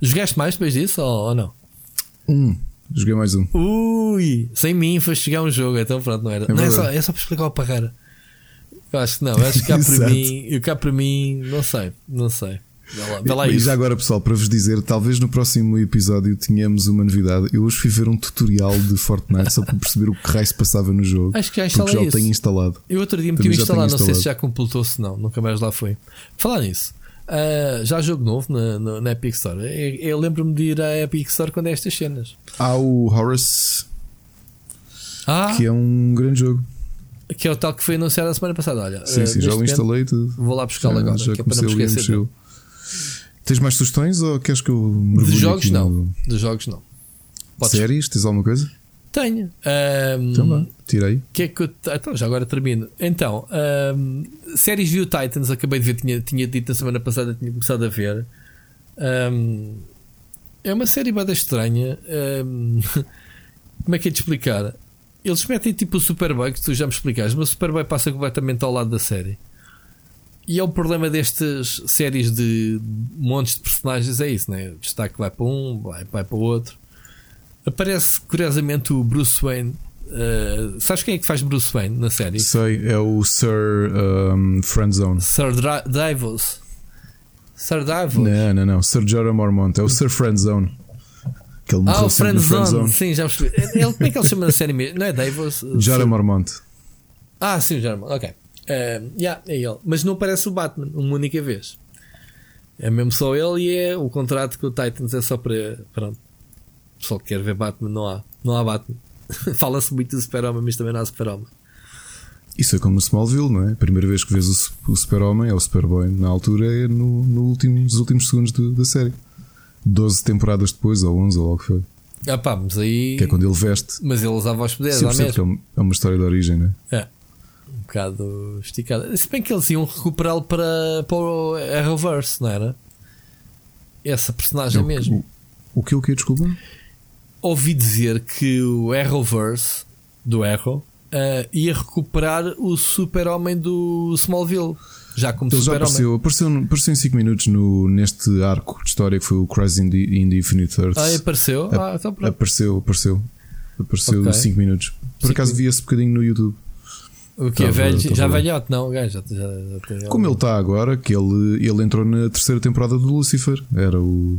Jogaste mais depois disso ou, ou não? Um. Joguei mais um. Ui, sem mim foste jogar um jogo, então pronto, não era. É, não, é, só, é só para explicar o Parreira. Eu acho que não, acho que cá para mim, eu cá para mim, não sei, não sei. Vê lá, e já agora, pessoal, para vos dizer, talvez no próximo episódio tenhamos uma novidade. Eu hoje fui ver um tutorial de Fortnite só para perceber o que raio se passava no jogo. Acho que já instalei já isso. o tenho instalado. Eu outro dia me tinha instalado, não sei se já completou, se não, nunca mais lá foi. Falar nisso, uh, já jogo novo na, na, na Epic Store. Eu, eu lembro-me de ir à Epic Store quando é estas cenas. Há o Horace, ah. que é um grande jogo. Que é o tal que foi anunciado a semana passada. Olha, sim, uh, sim, já o instalei tudo. Vou lá buscá-lo agora, já que é para não me esquecer. Tens mais sugestões ou queres que eu mergulhe De jogos não. De jogos não. Podes... Séries? Tens alguma coisa? Tenho. Um, vá, tirei. Que é que eu... Então, já agora termino. Então, um, séries View Titans, acabei de ver, tinha, tinha dito na semana passada, tinha começado a ver. Um, é uma série bada estranha. Um, como é que é de explicar? Eles metem tipo o Superboy, que tu já me explicaste, mas o Superboy passa completamente ao lado da série. E é o problema destas séries de montes de personagens, é isso, né? O destaque vai para um, vai, vai para o outro. Aparece curiosamente o Bruce Wayne. Uh, sabes quem é que faz Bruce Wayne na série? Sei, é o Sir um, Friendzone. Sir Dra Davos. Sir Davos? Não, não, não. Sir Jorah Mormont. É o Sir Friendzone. Que ele ah, o Friendzone. Friendzone. Sim, já percebi. Ele, como é que ele chama na série mesmo? Não é Davos? Jorah Mormont. Ah, sim, Jorah Mormont. Ok. Uh, yeah, é ele. Mas não aparece o Batman uma única vez. É mesmo só ele e é o contrato com o Titans é só para. Pronto. Só que quer ver Batman, não há. Não há Batman. Fala-se muito do Super-Homem, mas também não há Super-Homem. Isso é como no Smallville, não é? A primeira vez que vês o, o Super-Homem, é o Superboy, na altura é no, no último, nos últimos segundos do, da série. 12 temporadas depois, ou 11, ou logo que foi. Ah pá, mas aí. Que é quando ele veste. Mas ele usava os poderes, Sim, que é mesmo. uma- é uma história de origem, né? É. Um bocado esticada. Se bem que eles iam recuperá-lo para, para o Arrowverse, não era? Essa personagem É o- mesmo. O, o que o que desculpa? Ouvi dizer que o Arrowverse do Arrow ah, ia recuperar o super-homem do Smallville. Já como Ele super-homem. apareceu, apareceu, apareceu em 5 minutos no, neste arco de história que foi o Crisis in the, in the Infinite Earths. Ah, apareceu? A- Ah, então pronto. Apareceu, apareceu. Apareceu Ok. 5 minutos. Por Cinco acaso vi esse bocadinho no YouTube. O que é velho? tava já velhote, não, o gajo já, já, já. Como ele está agora, que ele, ele entrou na terceira temporada do Lucifer. Era o,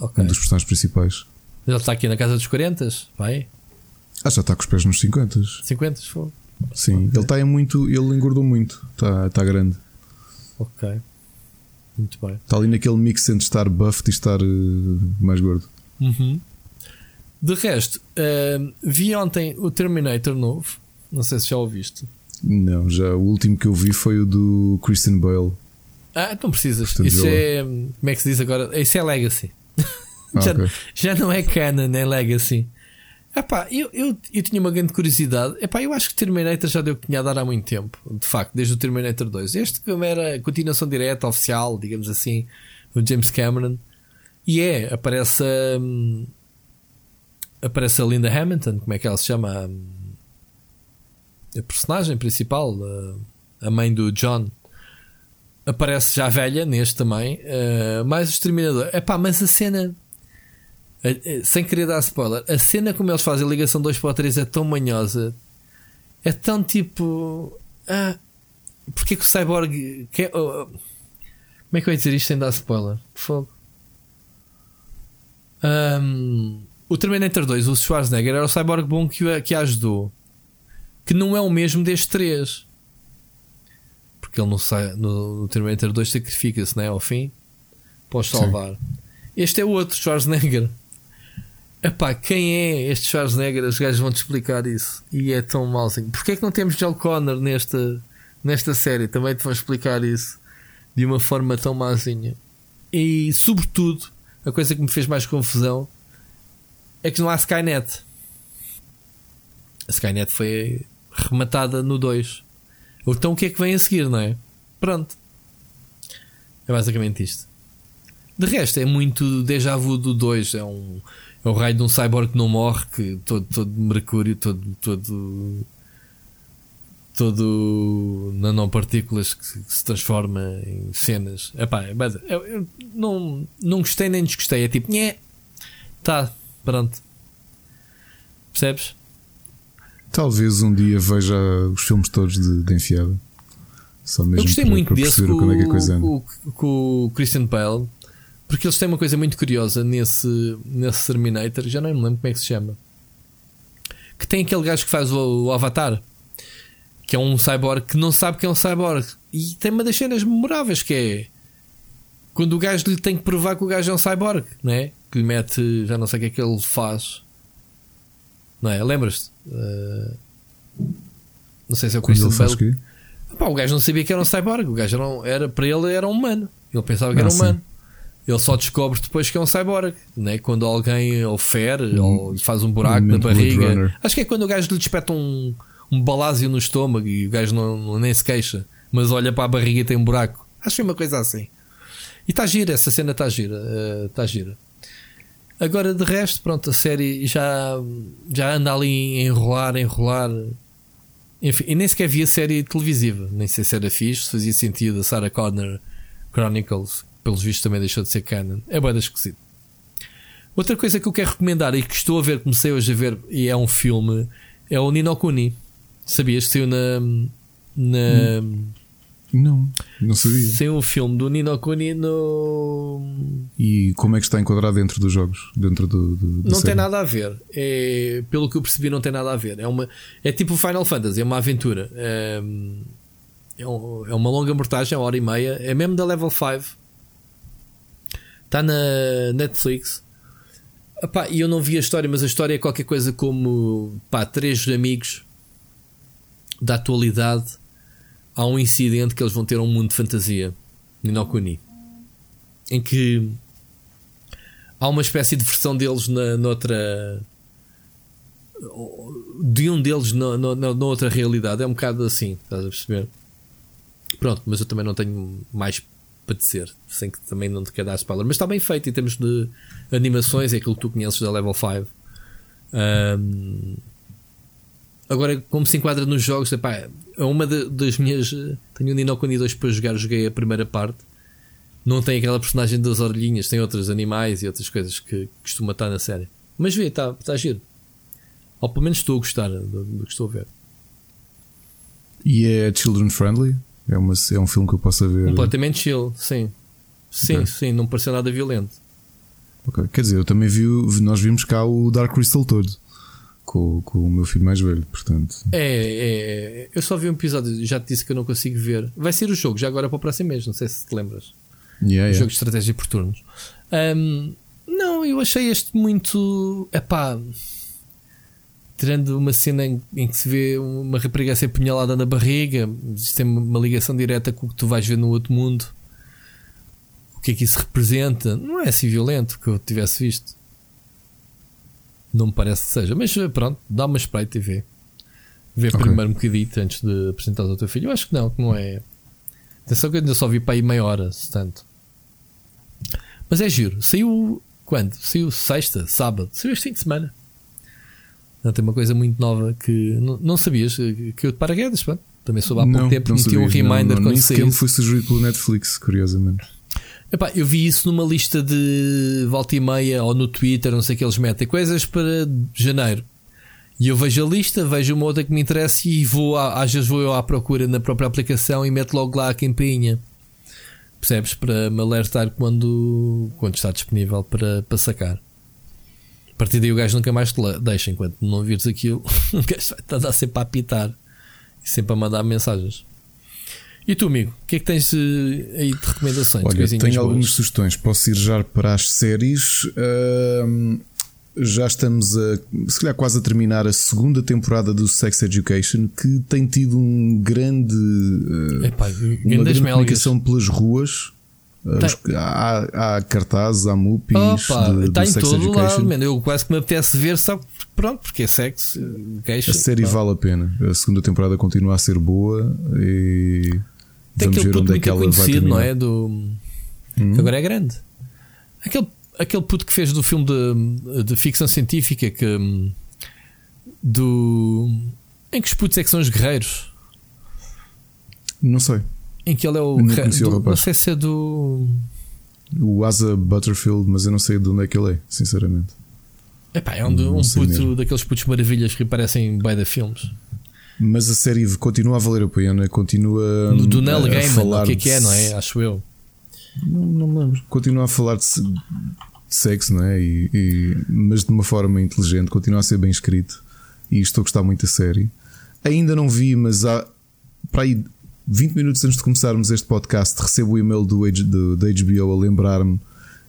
Ok. um dos personagens principais. Ele está aqui na casa dos 40, vai? Ah, já está com os pés nos 50. 50 se for. Sim, ele está muito. Ele engordou muito. Está, está grande. Ok. Muito bem. Está ali naquele mix entre estar buffed e estar eh, mais gordo. Uhum. De resto, ahm, vi ontem o Terminator novo. Não sei se já ouviste. Não, já o último que eu vi foi o do Christian Bale. Ah, não precisas. Portanto, Isso é. Como é que se diz agora? Isso é Legacy. Já, ok. já não é canon, é Legacy. Epá, eu, eu, eu tinha uma grande curiosidade. Epá, eu acho que Terminator já deu o que tinha a dar há muito tempo. De facto, desde o Terminator 2. Este como era a continuação direta, oficial, digamos assim, do James Cameron. E é, aparece a. hum, Aparece a Linda Hamilton, como é que ela se chama? A, a personagem principal, a, a mãe do John. Aparece já velha neste também. eh, mais o Exterminador. Epá, mas a cena. Sem querer dar spoiler, a cena como eles fazem a ligação 2 para o 3 é tão manhosa, é tão tipo. Ah, porque é que o Cyborg. Que, oh, oh, como é que eu ia dizer isto sem dar spoiler? Fogo. Ahm, o Terminator 2, o Schwarzenegger, era o Cyborg bom que, que a ajudou, que não é o mesmo deste 3 porque ele no, sai- no, no Terminator 2 sacrifica-se, né? Ao fim, para os Sim. salvar. Este é o outro Schwarzenegger. Epá, quem é este Schwarzenegger? Os gajos vão te explicar isso. E é tão malzinho. Porquê é que não temos John Connor nesta, nesta série? Também te vão explicar isso de uma forma tão mazinha. E, sobretudo, a coisa que me fez mais confusão é que não há Skynet. A Skynet foi rematada no 2. Então o que é que vem a seguir, não é? Pronto. É basicamente isto. De resto, é muito déjà vu do 2. É, um, é o raio de um cyborg que não morre, que todo, todo mercúrio, todo, todo, todo nanopartículas que, que se transforma em cenas. Epá, é bada- eu, eu não, não gostei nem desgostei. É tipo, nhé, tá, pronto. Percebes? Talvez um dia veja os filmes todos de, de enfiada. Só mesmo Eu gostei para, muito para desse com, como é que a coisa anda. com- com o Christian Bale, porque eles têm uma coisa muito curiosa nesse, nesse Terminator, já não me lembro como é que se chama. Que tem aquele gajo que faz o, o Avatar, que é um cyborg que não sabe que é um cyborg, e tem uma das cenas memoráveis que é quando o gajo lhe tem que provar que o gajo é um cyborg, não é? Que lhe mete, já não sei o que é que ele faz, não é? Lembras-te? Uh, não sei se é o Christian ele faz Bale. Pá, o gajo não sabia que era um cyborg. O gajo era, um- era para ele era um humano. Ele pensava que Ah, era um sim. humano. Ele só descobre depois que é um cyborg, né? quando alguém o fere ou lhe faz um buraco na momento Blade barriga. Acho que é quando o gajo lhe despeta um, um balásio no estômago e o gajo não, não- nem se queixa, mas olha para a barriga e tem um buraco. Acho que é uma coisa assim. E está gira, essa cena está gira. Está gira. Agora, de resto, pronto, a série já, já anda ali a enrolar, a enrolar. Enfim, e nem sequer via série televisiva. Nem sei se era fixe, se fazia sentido. A Sarah Connor Chronicles, pelos vistos, também deixou de ser canon. É bem esquisito. Outra coisa que eu quero recomendar e que estou a ver, comecei hoje a ver, e é um filme, é o Nino Kuni. Sabias que saiu na. na Não, não sabia. Saiu um filme do Nino Kuni no. E como é que está enquadrado dentro dos jogos? Dentro do, do da Não série? tem nada a ver. É, pelo que eu percebi, não tem nada a ver. É, uma, é tipo Final Fantasy, é uma aventura. É, é, um- é uma longa mortagem, uma hora e meia. É mesmo da Level 5. Está na Netflix. E eu não vi a história, mas a história é qualquer coisa como pá, três amigos da atualidade. Há um incidente que eles vão ter um mundo de fantasia. Ninokuni. Em que há uma espécie de versão deles na, noutra. De um deles na, na, na outra realidade. É um bocado assim, estás a perceber? Pronto, mas eu também não tenho mais dizer, sem que também não te quer dar spoiler. Mas está bem feito em termos de animações, é aquilo que tu conheces da Level 5. Um, agora, como se enquadra nos jogos, epá, é uma das minhas. Tenho um Nino Kuni 2 para jogar, joguei a primeira parte não tem aquela personagem das orelhinhas, tem outros animais e outras coisas que costuma estar na série. Mas vê, está tá giro. Ou pelo menos estou a gostar do, do, que estou a ver. E é children friendly? É, uma, é um filme que eu possa ver. Completamente chill, sim. Sim, okay. sim, não pareceu nada violento. Ok, quer dizer, eu também vi, nós vimos cá o Dark Crystal todo com, com o meu filho mais velho, portanto. É, é, eu só vi um episódio, já te disse que eu não consigo ver. Vai ser o jogo, já agora para o próximo mês, não sei se te lembras. Yeah, jogo de estratégia por turnos. Um, não, eu achei este muito. Epá. Tirando uma cena em, em, que se vê uma rapariga a ser punhalada na barriga, isto tem uma ligação direta com o que tu vais ver no outro mundo. O que é que isso representa? Não é assim violento que eu tivesse visto. Não me parece que seja, mas pronto, dá uma espreita e vê. Vê okay. primeiro um bocadito antes de apresentar ao teu filho. Eu acho que não, que não é. Atenção que eu ainda só vi para aí meia hora, tanto. Mas é giro. Saiu quando? Saiu sexta, sábado. Saiu este fim de semana. Não, tem uma coisa muito nova que não, não sabias que eu de paraquedas, pá. Também soube há pouco não, tempo, meti um reminder não, não, quando saiu. Foi sugerido pelo Netflix, curiosamente. Epá, eu vi isso numa lista de volta e meia ou no Twitter, não sei o que eles metem, coisas para janeiro. E eu vejo a lista, vejo uma outra que me interessa e vou, às vezes vou eu à procura na própria aplicação e meto logo lá a campainha. Percebes? Para me alertar quando, quando está disponível para, para sacar. A partir daí o gajo nunca mais te deixa. Enquanto não vires aquilo, o gajo vai estar sempre a apitar e sempre a mandar mensagens. E tu, amigo, o que é que tens eh, aí de recomendações? Olha, tenho boas? algumas sugestões. Posso ir já para as séries. Uh, já estamos a, se calhar quase a terminar a segunda temporada do Sex Education, que tem tido um grande, uh, Epá, uma grande comunicação pelas ruas. Tá. Há, há cartazes, há mupis Opa, de, está em Sex todo Education. lado, Eu quase que me apetece ver só pronto, porque é Sex Education. A série vale a pena. A segunda temporada continua a ser boa e tem vamos ver onde é que ela vai terminar. não é? Do... Hum. Que agora é grande. Aquele aquele puto que fez do filme de, de ficção científica que do em que os putos é que são os guerreiros? Não sei. Em que ele é o, não, do, não sei se é do o Asa Butterfield, mas eu não sei de onde é que ele é, sinceramente. Epá, é um, um puto mesmo. daqueles putos maravilhas que parecem bem da filmes. Mas a série continua a valer a pena, continua no, do Neil Gaiman, o que é que é, não é? Acho eu. Não, não me lembro. Continua a falar de, de sexo, não é? E, e, mas de uma forma inteligente, continua a ser bem escrito. E estou a gostar muito da série. Ainda não vi, mas há para aí 20 minutos antes de começarmos este podcast, recebo o e-mail do, do, da HBO a lembrar-me.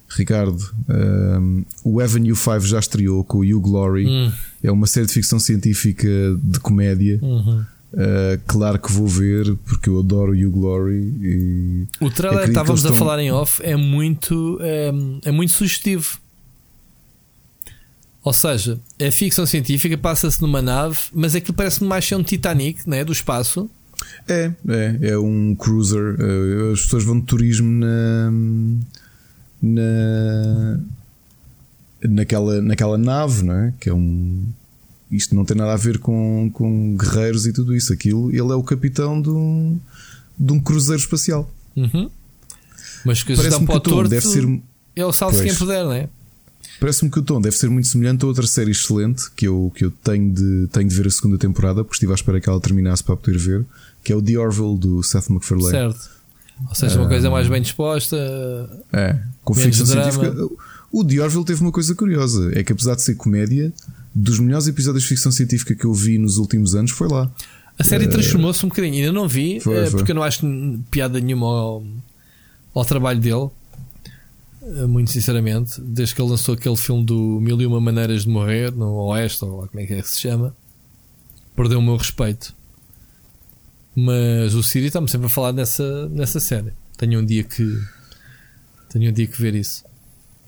Ricardo, um, o Avenue 5 já estreou com o You Glory. Hum. É uma série de ficção científica de comédia. Uhum. Uh, claro que vou ver porque eu adoro You Glory e o trailer que estávamos estão... a falar em off é muito é, é, muito sugestivo ou seja é ficção científica passa-se numa nave mas aquilo parece mais ser um Titanic né, do espaço é, é, é um cruiser uh, as pessoas vão de turismo na na naquela, naquela nave não é? que é um isto não tem nada a ver com, com guerreiros e tudo isso. Aquilo, ele é o capitão de um, de um cruzeiro espacial. Uhum. Mas que Parece-me que o tom torto, deve ser. É o salve quem puder, não é? Parece-me que o tom deve ser muito semelhante a outra série excelente que eu, que eu tenho, de, tenho de ver a segunda temporada, porque estive à espera que ela terminasse para poder ver, que é o The Orville do Seth MacFarlane. Certo. Ou seja, uma uh, coisa mais bem disposta. É, com ficção científica. O The Orville teve uma coisa curiosa: é que apesar de ser comédia, dos melhores episódios de ficção científica que eu vi nos últimos anos foi lá. A série uh, transformou-se um bocadinho. Ainda não vi, foi, uh, porque eu não acho piada nenhuma ao, ao trabalho dele. Uh, muito sinceramente, desde que ele lançou aquele filme do Mil e Uma Maneiras de Morrer no Oeste, ou lá como é que é que se chama, perdeu o meu respeito. Mas o Siri está-me sempre a falar nessa, nessa série. Tenho um dia que tenho um dia que ver isso.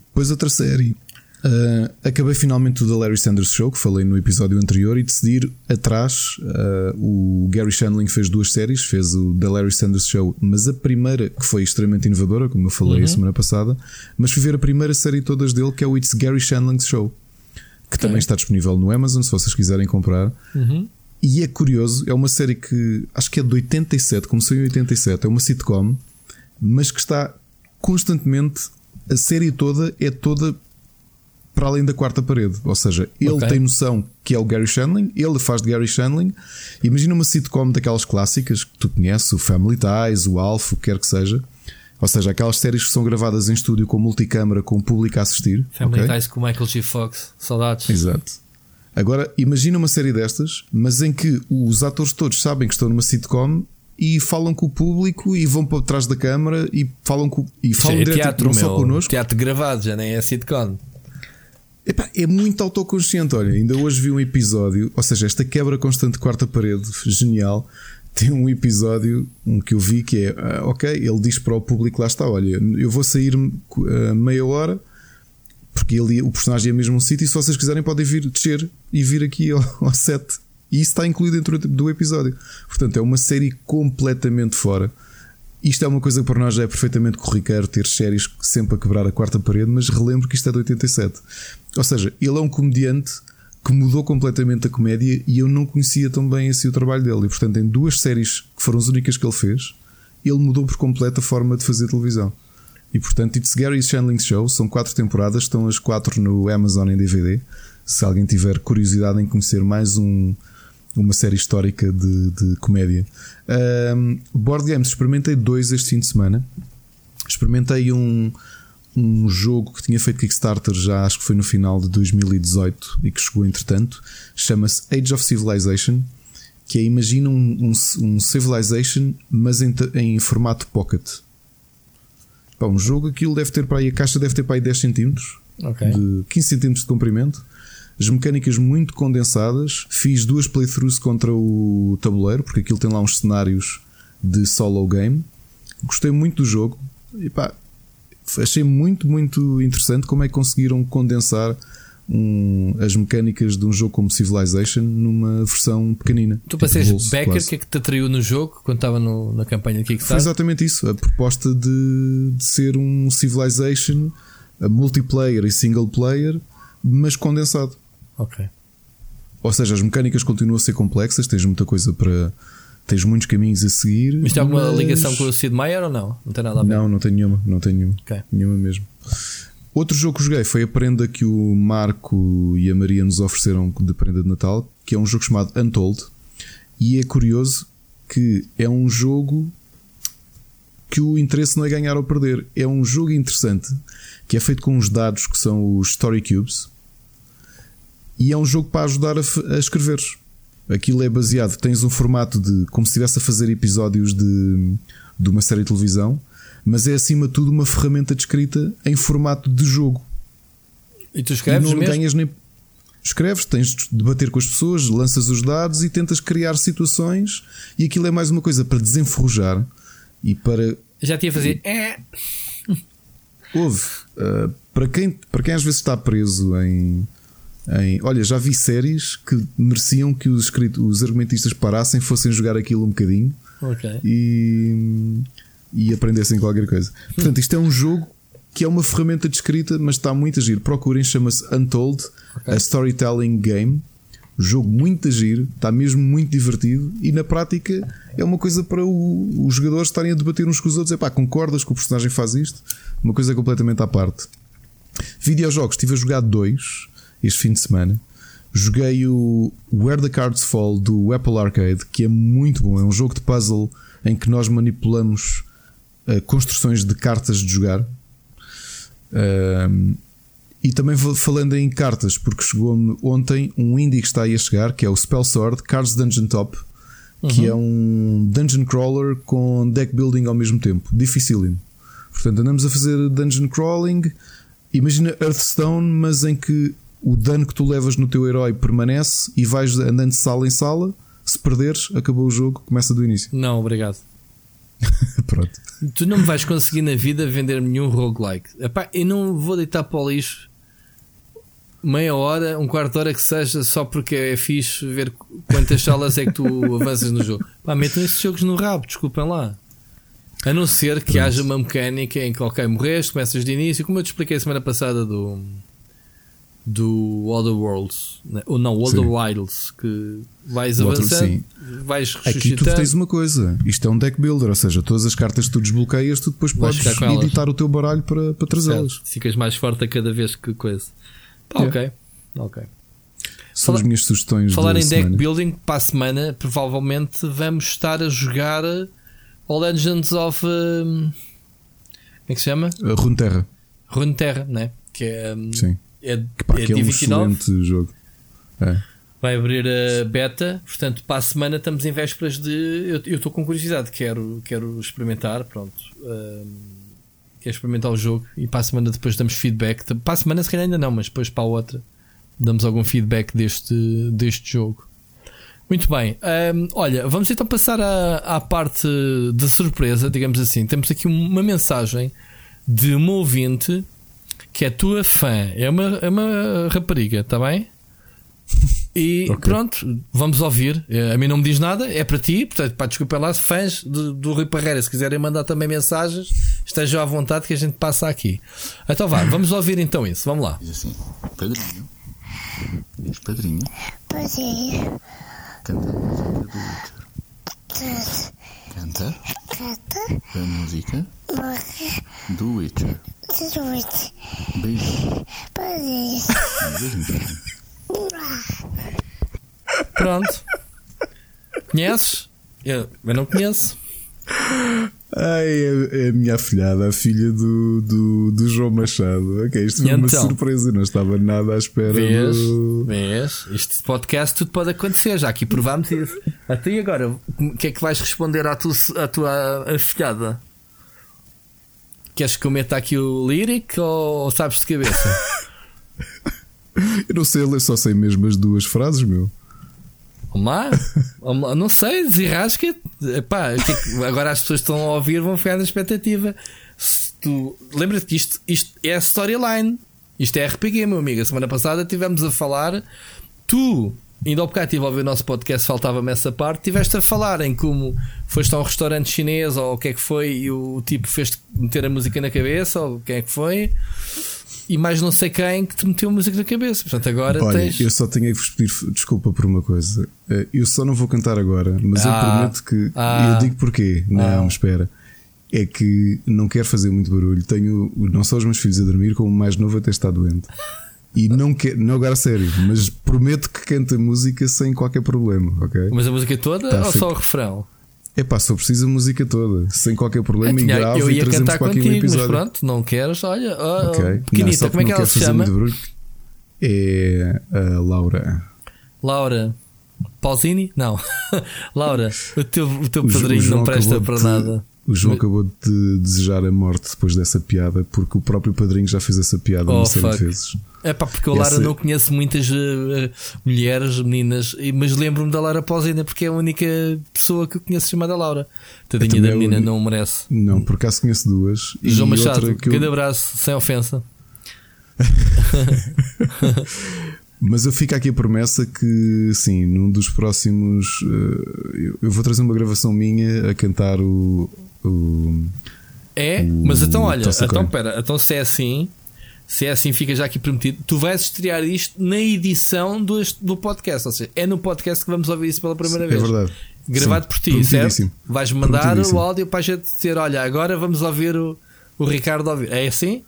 Depois outra série. Uh, acabei finalmente o The Larry Sanders Show, que falei no episódio anterior, e decidi ir atrás. Uh, o Gary Shandling fez duas séries, fez o The Larry Sanders Show, mas a primeira, que foi extremamente inovadora, como eu falei uhum. a semana passada, mas fui ver a primeira série todas dele, que é o It's Gary Shandling's Show, que okay. também está disponível no Amazon, se vocês quiserem comprar. Uhum. E é curioso, é uma série que acho que é de 87, começou em 87, é uma sitcom, mas que está constantemente, a série toda é toda para além da quarta parede. Ou seja, ele okay. tem noção que é o Gary Shandling, ele faz de Gary Shandling. Imagina uma sitcom daquelas clássicas que tu conheces, o Family Ties, o Alf, o que quer que seja. Ou seja, aquelas séries que são gravadas em estúdio com multicâmara, com o público a assistir. Family okay? Ties com Michael G. Fox, saudades. Exato. Agora, imagina uma série destas, mas em que os atores todos sabem que estão numa sitcom e falam com o público e vão para trás da câmara e falam com e falam é teatro, não meu, só connosco. Teatro gravado, já nem é sitcom. Epá, é muito autoconsciente. Olha, ainda hoje vi um episódio, ou seja, esta quebra constante de quarta parede, genial. Tem um episódio um que eu vi que é uh, ok. Ele diz para o público: lá está, olha, eu vou sair uh, meia hora porque ele, o personagem é mesmo um sítio. E se vocês quiserem, podem vir descer e vir aqui ao, ao set. E isso está incluído dentro do episódio. Portanto, é uma série completamente fora. Isto é uma coisa que para nós já é perfeitamente corriqueiro ter séries sempre a quebrar a quarta parede, mas relembro que isto é de 87. Ou seja, ele é um comediante que mudou completamente a comédia e eu não conhecia tão bem assim o trabalho dele. E portanto, em duas séries que foram as únicas que ele fez, ele mudou por completo a forma de fazer televisão. E portanto, It's Gary Shandling's Show são quatro temporadas, estão as quatro no Amazon em DVD. Se alguém tiver curiosidade em conhecer mais um, uma série histórica de, de comédia. Um, board Games, experimentei dois este fim de semana. Experimentei um, um jogo que tinha feito Kickstarter já, acho que foi no final de 2018 e que chegou entretanto. Chama-se Age of Civilization. Que é, imagina um, um, um Civilization, mas em, em formato pocket. Pá, um jogo, aquilo deve ter para aí, a caixa deve ter para aí 10 cm, okay. de 15 cm de comprimento, as mecânicas muito condensadas. Fiz duas playthroughs contra o tabuleiro, porque aquilo tem lá uns cenários de solo game. Gostei muito do jogo e pá, achei muito, muito interessante como é que conseguiram condensar um, as mecânicas de um jogo como Civilization numa versão pequenina. Tu tipo passei Becker, o que é que te atraiu no jogo quando estava no, na campanha de Kickstarter? Foi exatamente isso, a proposta de, de ser um Civilization multiplayer e single player, mas condensado. Ok. Ou seja, as mecânicas continuam a ser complexas, tens muita coisa para. Tens muitos caminhos a seguir. Mas tem alguma mas... ligação com o Sid Meier ou não? Não tem nada a ver? Não, não tem nenhuma. Não tem nenhuma. Okay. Nenhuma mesmo. Outro jogo que joguei foi a prenda que o Marco e a Maria nos ofereceram de prenda de Natal, que é um jogo chamado Untold. E é curioso que é um jogo que o interesse não é ganhar ou perder. É um jogo interessante que é feito com uns dados que são os Story Cubes. E é um jogo para ajudar a, a escrever. Aquilo é baseado, tens um formato de como se estivesse a fazer episódios de, de uma série de televisão mas é acima de tudo uma ferramenta de escrita em formato de jogo. E tu escreves e não mesmo? ganhas nem escreves, tens de debater com as pessoas, lanças os dados e tentas criar situações e aquilo é mais uma coisa para desenferrujar e para já tinha a fazer é houve uh, para quem para quem às vezes está preso em em, olha, já vi séries que mereciam que os, os argumentistas parassem, fossem jogar aquilo um bocadinho okay. e e aprendessem qualquer coisa. Portanto, isto é um jogo que é uma ferramenta de escrita, mas está muito a giro. Procurem, chama-se Untold, okay. a Storytelling Game. Jogo muito a giro, está mesmo muito divertido e na prática é uma coisa para o, os jogadores estarem a debater uns com os outros. É pá, concordas que o personagem faz isto? Uma coisa completamente à parte. Videojogos, estive a jogar dois este fim de semana. Joguei o Where the Cards Fall do Apple Arcade, que é muito bom. É um jogo de puzzle em que nós manipulamos uh, construções de cartas de jogar. Uh, e também falando em cartas, porque chegou-me ontem um indie que está aí a chegar, que é o Spell Sword Cards Dungeon Top, uhum. que é um dungeon crawler com deck building ao mesmo tempo. Dificílimo. Portanto, andamos a fazer dungeon crawling. Imagina Hearthstone, mas em que o dano que tu levas no teu herói permanece e vais andando de sala em sala. Se perderes, acabou o jogo, começa do início. Não, obrigado. Pronto. Tu não me vais conseguir na vida vender nenhum roguelike. Epá, eu não vou deitar para o lixo meia hora, um quarto de hora que seja, só porque é fixe ver quantas salas é que tu avanças no jogo. Pá, metam esses jogos no rabo, desculpem lá. A não ser que Pronto. haja uma mecânica em que, ok, morreste, começas de início, como eu te expliquei semana passada do do Other Worlds, né? ou não, Other Wilds, que vais avançando, vais Aqui tu tens uma coisa, isto é um deck builder, ou seja, todas as cartas que tu desbloqueias, tu depois podes editar o teu baralho para, para trazê-las. Ficas mais forte a cada vez que coisa. Tá, ok, ok. São Fala, as minhas sugestões. Falar em semana. deck building, para a semana, provavelmente vamos estar a jogar o Legends of. Um, como é que se chama? Runeterra. Runeterra, né? Que é. Um, Sim. É, que, pá, é, é um excelente jogo. É. Vai abrir a beta, portanto, para a semana estamos em vésperas de. Eu estou com curiosidade, quero, quero experimentar. Pronto. Um, quero experimentar o jogo e para a semana depois damos feedback. Para a semana, se calhar ainda não, mas depois para a outra damos algum feedback deste, deste jogo. Muito bem, um, olha, vamos então passar à, à parte de surpresa, digamos assim. Temos aqui uma mensagem de uma ouvinte que é tua fã, é uma, é uma rapariga, está bem? E okay. pronto, vamos ouvir. A mim não me diz nada, é para ti, portanto, pá, desculpa lá, fãs do, do Rui Parreira, se quiserem mandar também mensagens, estejam à vontade que a gente passa aqui. Então vá, vamos ouvir então isso, vamos lá. Diz assim, padrinho. Diz padrinho. Padrinho. Canta a música do Witcher. Canta. Canta. A música. Do Witcher. Do Witcher. Beijo. Beijo. Beijo. Pronto. Conheces? Eu, eu não conheço. Ai, é, é, a minha afilhada, a filha do, do, do João Machado. Ok, isto foi então, uma surpresa, não estava nada à espera. Vês, do... vês, este podcast tudo pode acontecer, já aqui provámos isso. Até e agora, o que é que vais responder à tua, à tua afilhada? Queres que eu meta aqui o lyric ou, sabes de cabeça? Eu não sei ler, só sei mesmo as duas frases, meu. Vamos lá? Não sei, desenrasca. Epá, é agora as pessoas estão a ouvir vão ficar na expectativa. Se tu lembra-te que isto, isto é storyline, isto é RPG, meu amigo. A semana passada estivemos a falar. Tu, ainda ao bocado estive a ouvir o nosso podcast, faltava-me essa parte. Estiveste a falar em como foste a um restaurante chinês ou o que é que foi e o tipo fez meter a música na cabeça ou o que é que foi e mais não sei quem que te meteu a música na cabeça. Portanto, agora Olha, tens. Eu só tenho que vos pedir desculpa por uma coisa. Eh, eu só não vou cantar agora, mas ah, eu prometo que. Ah, eu digo porquê. Não, ah. espera. É que não quero fazer muito barulho. Tenho não só os meus filhos a dormir, como o mais novo até está doente. E não quero, não agora sério, mas prometo que canta música sem qualquer problema, ok? Mas a música toda tá ou só o refrão? É pá, só preciso a música toda, sem qualquer problema, eu, tinha, e grave eu ia e cantar contigo, um episódio. mas pronto, não queres, olha, oh, okay. pequenita, não, como é que ela se chama? É a Laura. Laura Pausini? Não, Laura, o teu, o teu padrinho não presta para nada. O João acabou de desejar a morte depois dessa piada, porque o próprio padrinho já fez essa piada oh, uma série de vezes. É pá, porque o Lara não conhece muitas uh, mulheres, meninas, mas lembro-me da Lara Pausina porque é a única pessoa que eu conheço chamada Laura. Tadinha da é menina, não merece. Não, por acaso conheço duas. João Machado, que grande eu... abraço, sem ofensa. Mas eu fico aqui a promessa que, sim, num dos próximos. Uh, eu vou trazer uma gravação minha a cantar o. o é? O, mas então, olha, então, pera, então se é assim, se é assim, fica já aqui prometido. Tu vais estrear isto na edição do, do podcast. Ou seja, é no podcast que vamos ouvir isso pela primeira Sim, vez. É verdade. Gravado Sim, por ti, certo? Vais mandar o áudio para a gente dizer: olha, agora vamos ouvir o, o Ricardo ouvir. É assim?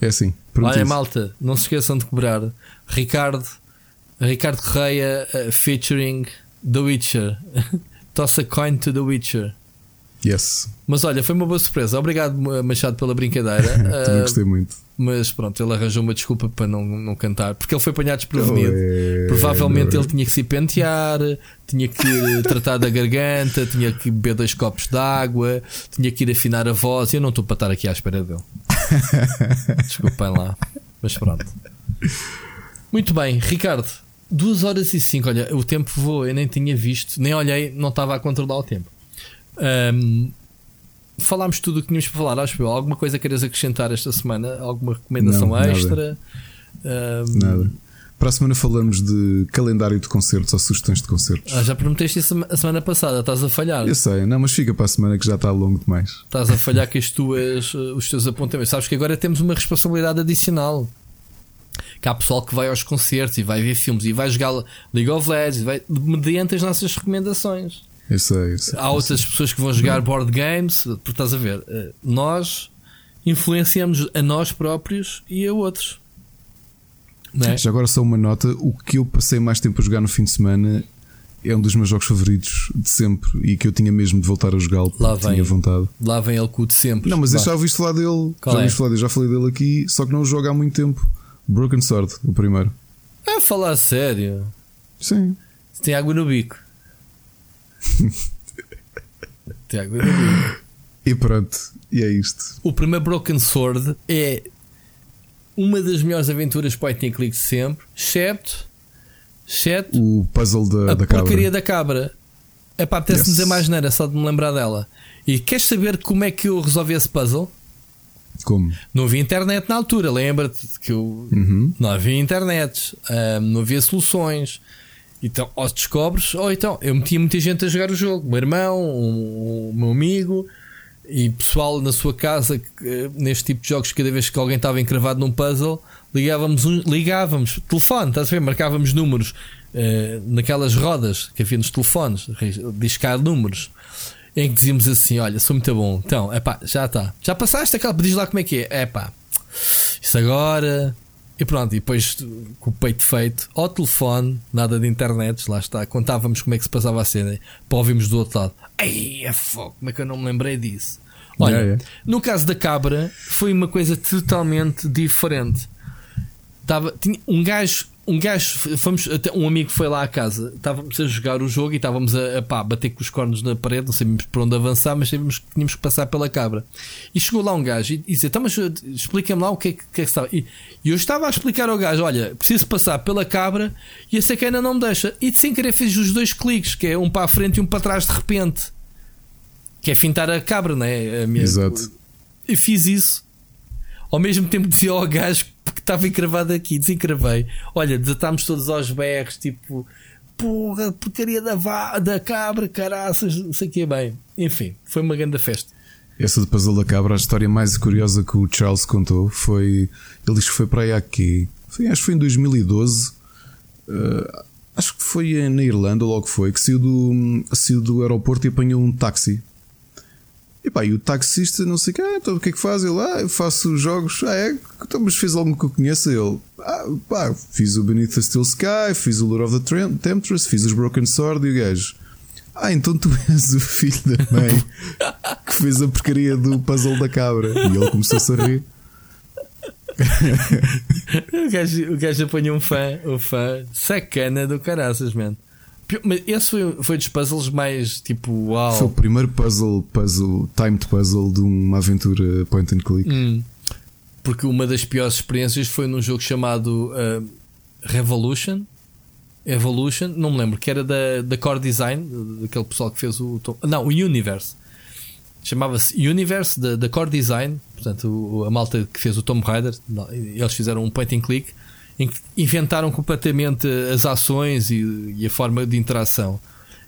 É assim. Olha, malta, não se esqueçam de cobrar. Ricardo, Ricardo Correia uh, featuring The Witcher. Toss a coin to The Witcher. Yes. Mas olha, foi uma boa surpresa. Obrigado, Machado, pela brincadeira. Também uh, gostei muito. Mas pronto, ele arranjou uma desculpa para não, não cantar, porque ele foi apanhado desprevenido. É, Provavelmente é. ele tinha que se pentear, tinha que tratar da garganta, tinha que beber dois copos de água, tinha que ir afinar a voz. Eu não estou para estar aqui à espera dele. Desculpem lá, mas pronto. Muito bem, Ricardo, 2 horas e 5. Olha, o tempo voou, eu nem tinha visto, nem olhei, não estava a controlar o tempo. Um, falámos tudo o que tínhamos para falar. Acho que alguma coisa queres acrescentar esta semana? Alguma recomendação Não, extra? Nada. Um... nada. Para a semana falamos de calendário de concertos ou sugestões de concertos. Ah, já prometeste isso a semana passada, estás a falhar. Eu sei, não, mas fica para a semana que já está longo demais. Estás a falhar com as tuas, eh, os teus apontamentos. Sabes que agora temos uma responsabilidade adicional. Que há pessoal que vai aos concertos e vai ver filmes e vai jogar League of Legends vai, mediante as nossas recomendações. Eu sei, eu sei, há outras sei. pessoas que vão jogar board games, porque estás a ver, eh, nós influenciamos a nós próprios e a outros. É? Já agora só uma nota: o que eu passei mais tempo a jogar no fim de semana é um dos meus jogos favoritos de sempre e que eu tinha mesmo de voltar a jogá-lo lá vem, tinha vontade. Lá vem ele cu de sempre. Não, mas eu já ouviste falar dele. Qual já é? falar dele, já falei dele aqui, só que não o jogo há muito tempo. Broken Sword, o primeiro. É falar sério. Sim. Tem água no bico. Bico. E pronto, e é isto. O primeiro Broken Sword é uma das melhores aventuras point and click sempre, excepto, excepto o puzzle da, a da porcaria da cabra. É pá, apetece-me yes. dizer mais nada, só de me lembrar dela. E queres saber como é que eu resolvi esse puzzle? Como? Não havia internet na altura, lembra-te que eu uhum. não havia internet, não havia soluções. Então, ou descobres, ou então eu metia muita gente a jogar o jogo, o meu irmão, o, meu amigo, e pessoal na sua casa, neste tipo de jogos, cada vez que alguém estava encravado num puzzle, ligávamos, um, ligávamos telefone, estás a ver? Marcávamos números uh, naquelas rodas que havia nos telefones, discar números, em que dizíamos assim: Olha, sou muito bom, então, é pá, já está, já passaste aquela, diz lá como é que é, é pá, isso agora, e pronto, e depois com o peito feito, ao telefone, nada de internet, lá está. Contávamos como é que se passava a cena para ouvirmos do outro lado. Ei, é fogo, como é que eu não me lembrei disso? Olha, é, é. no caso da cabra, foi uma coisa totalmente diferente. Tava, tinha um gajo um gajo, fomos, um amigo foi lá à casa, estávamos a jogar o jogo e estávamos a, a pá, bater com os cornos na parede, não sabíamos por onde avançar, mas sabíamos que tínhamos que passar pela cabra. E chegou lá um gajo e, e disse: Então, mas eh, explica-me lá o que é que, que, é que estava. E, e, eu estava a explicar ao gajo: Olha, preciso passar pela cabra e essa cana não me deixa. E sem querer fiz os dois cliques, que é um para a frente e um para trás de repente, que é fintar a cabra, não é? Minha... Exato. E fiz isso. Ao mesmo tempo dizia ao gajo que estava encravado aqui, desencravei. Olha, desatámos todos aos berros, tipo, porra, porcaria da, va da cabra, caraças, não sei o que é bem. Enfim, foi uma grande festa. Essa de Puzzle da Cabra, a história mais curiosa que o Charles contou foi. Ele disse que foi para aí aqui. Foi, acho que foi em 2012. Uh, eh, acho que foi na Irlanda, logo foi. Que saiu do, saiu do aeroporto e apanhou um táxi e pá, e o taxista, não sei o que, ah, então o que é que faz? Ele, ah, eu faço jogos, ah, é? Então, mas fez algo que eu conheça? Ele, ah, pá, fiz o Beneath the Steel Sky, fiz o Lure of the Temptress, fiz os Broken Sword e o gajo. Ah, então tu és o filho da mãe que fez a porcaria do puzzle da cabra. E ele começou-se a rir. o, gajo, o gajo apanhou um fã, o fã sacana do caraças, mano. Esse foi, foi dos puzzles mais tipo uau. Foi o primeiro puzzle, puzzle, timed puzzle de uma aventura point and click. Hum. Porque uma das piores experiências foi num jogo chamado uh, Revolution. Evolution, não me lembro, que era da, da Core Design, daquele pessoal que fez o. Não, o Universe. Chamava-se Universe da, da Core Design, portanto, o, a malta que fez o Tomb Raider. Eles fizeram um point and click em que inventaram completamente as ações e, e, a forma de interação.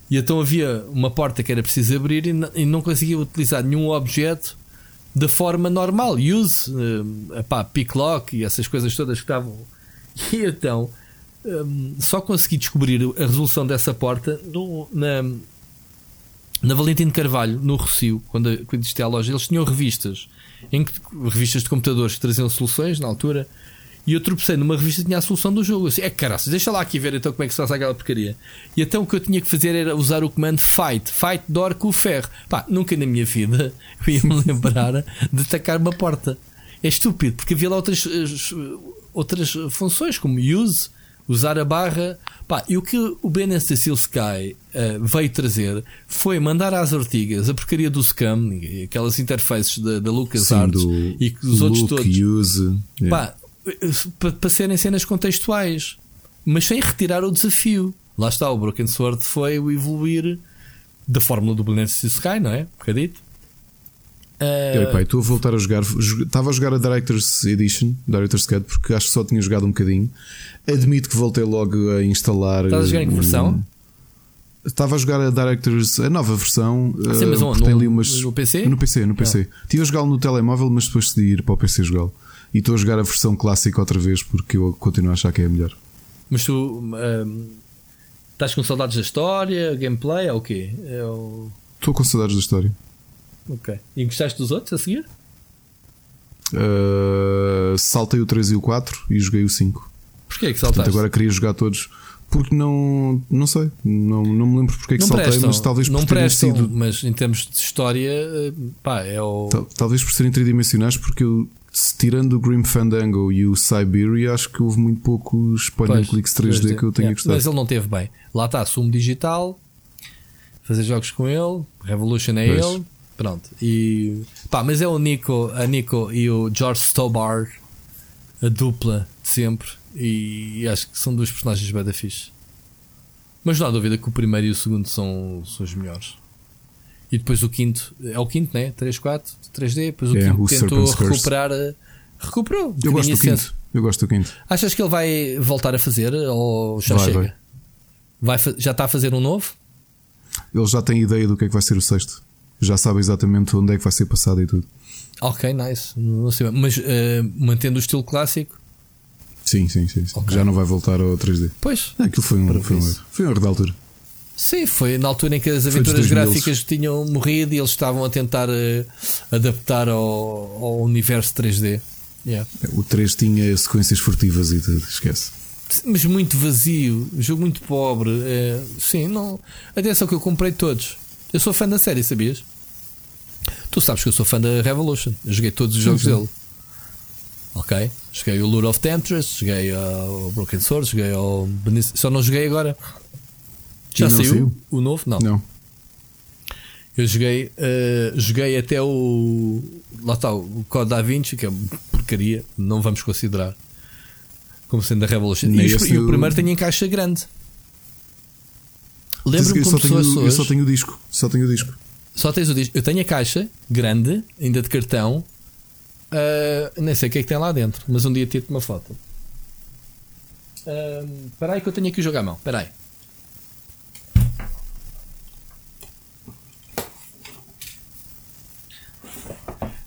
E então havia uma porta que era preciso abrir e, e não conseguia utilizar nenhum objeto da forma normal. Use, uh, epá, pick lock e essas coisas todas que estavam. E então um, só consegui descobrir a resolução dessa porta no, na, na Valentim de Carvalho, no Rocio, quando, quando existia a loja. Eles tinham revistas, em que, revistas de computadores que traziam soluções na altura e eu tropecei numa revista que tinha a solução do jogo. Eu disse, é caraças, deixa lá aqui ver então como é que se faz aquela porcaria. E então o que eu tinha que fazer era usar o comando fight, fight door com o ferro. Pá, nunca na minha vida eu ia me lembrar de atacar uma porta. É estúpido, porque havia lá outras, outras funções, como use, usar a barra. Pá, e o que o Ben Steel Sky uh, veio trazer foi mandar às ortigas a porcaria do Scam, aquelas interfaces da, da LucasArts e os outros todos. Use, yeah. Pá, para serem cenas contextuais, mas sem retirar o desafio. Lá está, o Broken Sword foi o evoluir da fórmula do Blended Sky, não é? Um bocadito. Uh... Pai, estou a voltar a jogar. Estava a jogar a Director's Edition, Director's Cut, porque acho que só tinha jogado um bocadinho. Admito que voltei logo a instalar. Estás a jogar em que versão? Estava a jogar a Director's, a nova versão. Ah, sim, mas uh, tem ali umas, no PC? No PC, no PC. Ah. A jogá-lo no telemóvel, mas depois decidi ir para o PC jogá-lo. E estou a jogar a versão clássica outra vez porque eu continuo a achar que é a melhor. Mas tu um, estás com saudades da história, gameplay, é o quê? É. Estou com saudades da história. Ok. E gostaste dos outros a seguir? Uh, saltei o 3 e o 4 e joguei o 5. Porquê que saltaste? Portanto, agora queria jogar todos. Porque não, não sei, não, não me lembro porque é que não saltei, prestam, mas talvez não por prestam, sido. Mas em termos de história, eh, pá, é o. Talvez por serem tridimensionais, porque eu, tirando o Grim Fandango e o Siberia, acho que houve muito poucos point and clicks 3D que eu tenha é, gostado. Mas ele não teve bem. Lá está, sumo digital, fazer jogos com ele, Revolution é pois. ele, pronto. E pá, mas é o Nico, a Nico e o George Stobar, a dupla de sempre. E acho que são dois personagens bem da fixe. Mas não há dúvida que o primeiro e o segundo são, são os melhores. E depois o quinto, é o quinto, né? 3, 4, 3D. Depois o é, quinto o tentou Serpent's recuperar. Curse. Recuperou. Eu gosto do quinto. Eu gosto do quinto. Achas que ele vai voltar a fazer ou já vai, chega? Vai. vai. já está a fazer um novo? Ele já tem ideia do que é que vai ser o sexto. Já sabe exatamente onde é que vai ser passado e tudo. Ok, nice. Não sei, mas uh, mantendo o estilo clássico, Sim, sim, sim. sim. Okay. Já não vai voltar ao 3D. Pois. É, aquilo foi um, foi um, foi um erro da altura. Sim, foi na altura em que as aventuras gráficas tinham morrido e eles estavam a tentar uh, adaptar ao, ao, universo 3D. Yeah. O 3 tinha sequências furtivas e tudo, esquece. Mas muito vazio, jogo muito pobre. Uh, sim, não. Atenção que eu comprei todos. Eu sou fã da série, sabias? Tu sabes que eu sou fã da Revolution. Eu joguei todos os jogos sim, sim. dele. Ok? Joguei o Lure of Temptress, joguei o Broken Sword, joguei o. Só não joguei agora. Já saiu, saiu, o novo? Não. Não. Eu joguei, uh, joguei até o. Lá está, o Code Da Vinci, que é porcaria, não vamos considerar como sendo a Revolution. E, e, o primeiro tem em caixa grande. Lembro-me como pessoas. Tenho, eu só tenho o disco. Só tenho o disco. Só tens o disco. Eu tenho a caixa grande, ainda de cartão, Uh, nem sei o que é que tem lá dentro, mas um dia tiro-te uma foto. Espera uh, aí que eu tenho aqui o jogo à mão. Espera aí.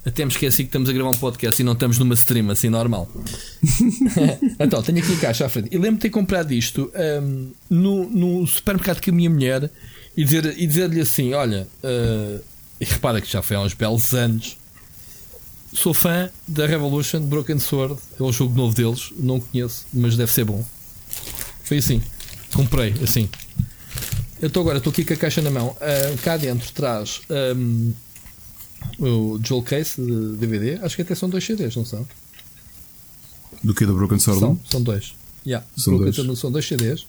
Até me esqueci que estamos a gravar um podcast e não estamos numa stream assim normal. então, tenho aqui a caixa à frente. E lembro-me de ter comprado isto um, no, no, supermercado com a minha mulher e dizer-lhe dizer assim: Olha, uh, e repara que já foi há uns belos anos sou fã da Revolution Broken Sword. É o jogo novo deles. Não conheço, mas deve ser bom. Foi assim. Comprei, assim. Eu estou agora, estou aqui com a caixa na mão. Uh, cá dentro traz um, o Jewel Case de DVD. Acho que até são dois CDs, não são? Do que do Broken Sword? São, são dois. Yeah, são, dois. são dois CDs.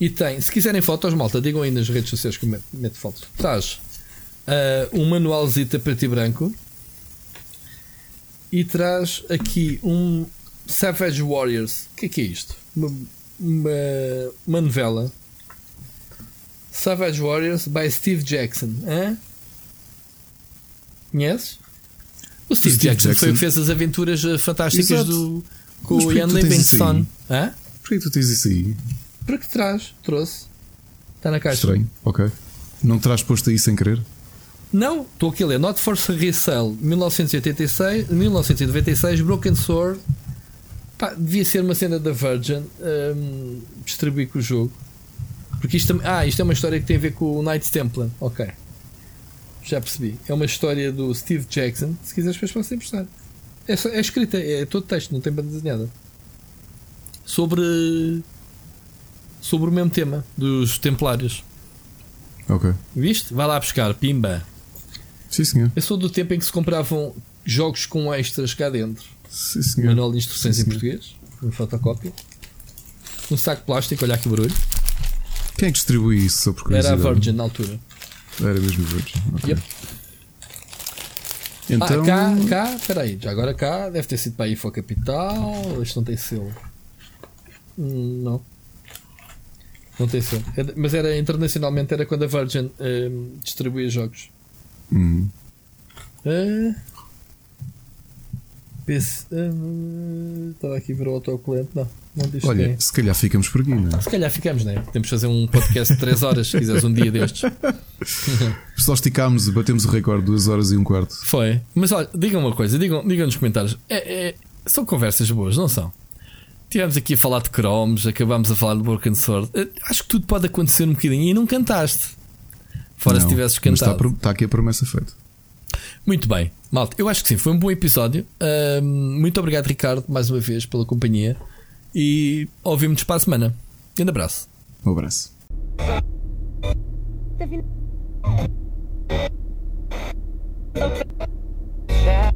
E tem, se quiserem fotos, malta, digam aí nas redes sociais que eu meto fotos. Traz uh, um manualzito preto e branco e traz aqui um Savage Warriors. O que é que é isto? Uma, uma, uma novela. Savage Warriors by Steve Jackson. Hã? Conheces? O Steve, Steve Jackson, Jackson, foi o que fez as aventuras eh, fantásticas Exato. do, com o Ian Livingstone. Hã? Porquê tu tens isso aí? Porque traz, trouxe. Está na caixa. Estranho, ok. Não terás posto aí sem querer? Não, estou aqui a ler. Not for Resale 1986, 1996, Broken Sword. Pá, devia ser uma cena da Virgin um, distribuir com o jogo. Porque isto, ah, isto é uma história que tem a ver com o Knights Templar. Ok. Já percebi. É uma história do Steve Jackson. Se quiseres, depois posso emprestar. É, é escrita, é todo texto, não tem banda desenhada. Sobre. Sobre o mesmo tema dos Templários. Ok. Viste? Vai lá buscar, pimba. Sim, senhor. Eu sou do tempo em que se compravam jogos com extras cá dentro. Sim, senhor. Manual de instruções Sim, em português, uma fotocópia. Um saco de plástico, olha que barulho. Quem é distribui isso? Era a Virgin na altura. Era mesmo Virgin. Okay. Yep. Então... Ah, cá, cá, peraí, já agora cá deve ter sido para a IFO Capital. Isto não tem selo. Não. Não tem selo. Mas era internacionalmente, era quando a Virgin hum, distribuía jogos. Uhum. Uh, Pense, estava aqui a ver o autocolante. Não, não Olha, se calhar ficamos por aqui, não é? Se calhar ficamos, né? Podemos fazer um podcast de 3 horas se quiseres um dia destes. Só esticámos e batemos o recorde, 2 horas e um quarto. Foi. Mas olha, digam uma coisa, digam, digam nos comentários. É, é- são conversas boas, não são? Tivemos aqui a falar de cromos, acabámos a falar de Broken Sword. Eh, Acho que tudo pode acontecer um bocadinho e não cantaste. Fora se Não, tivesses mas cantado. Está, está aqui a promessa feita. Muito bem, malta. Eu acho que sim, foi um bom episódio. Ahm, muito obrigado, Ricardo, mais uma vez pela companhia. E ouvimos para a semana. Grande abraço. Um abraço. Okay.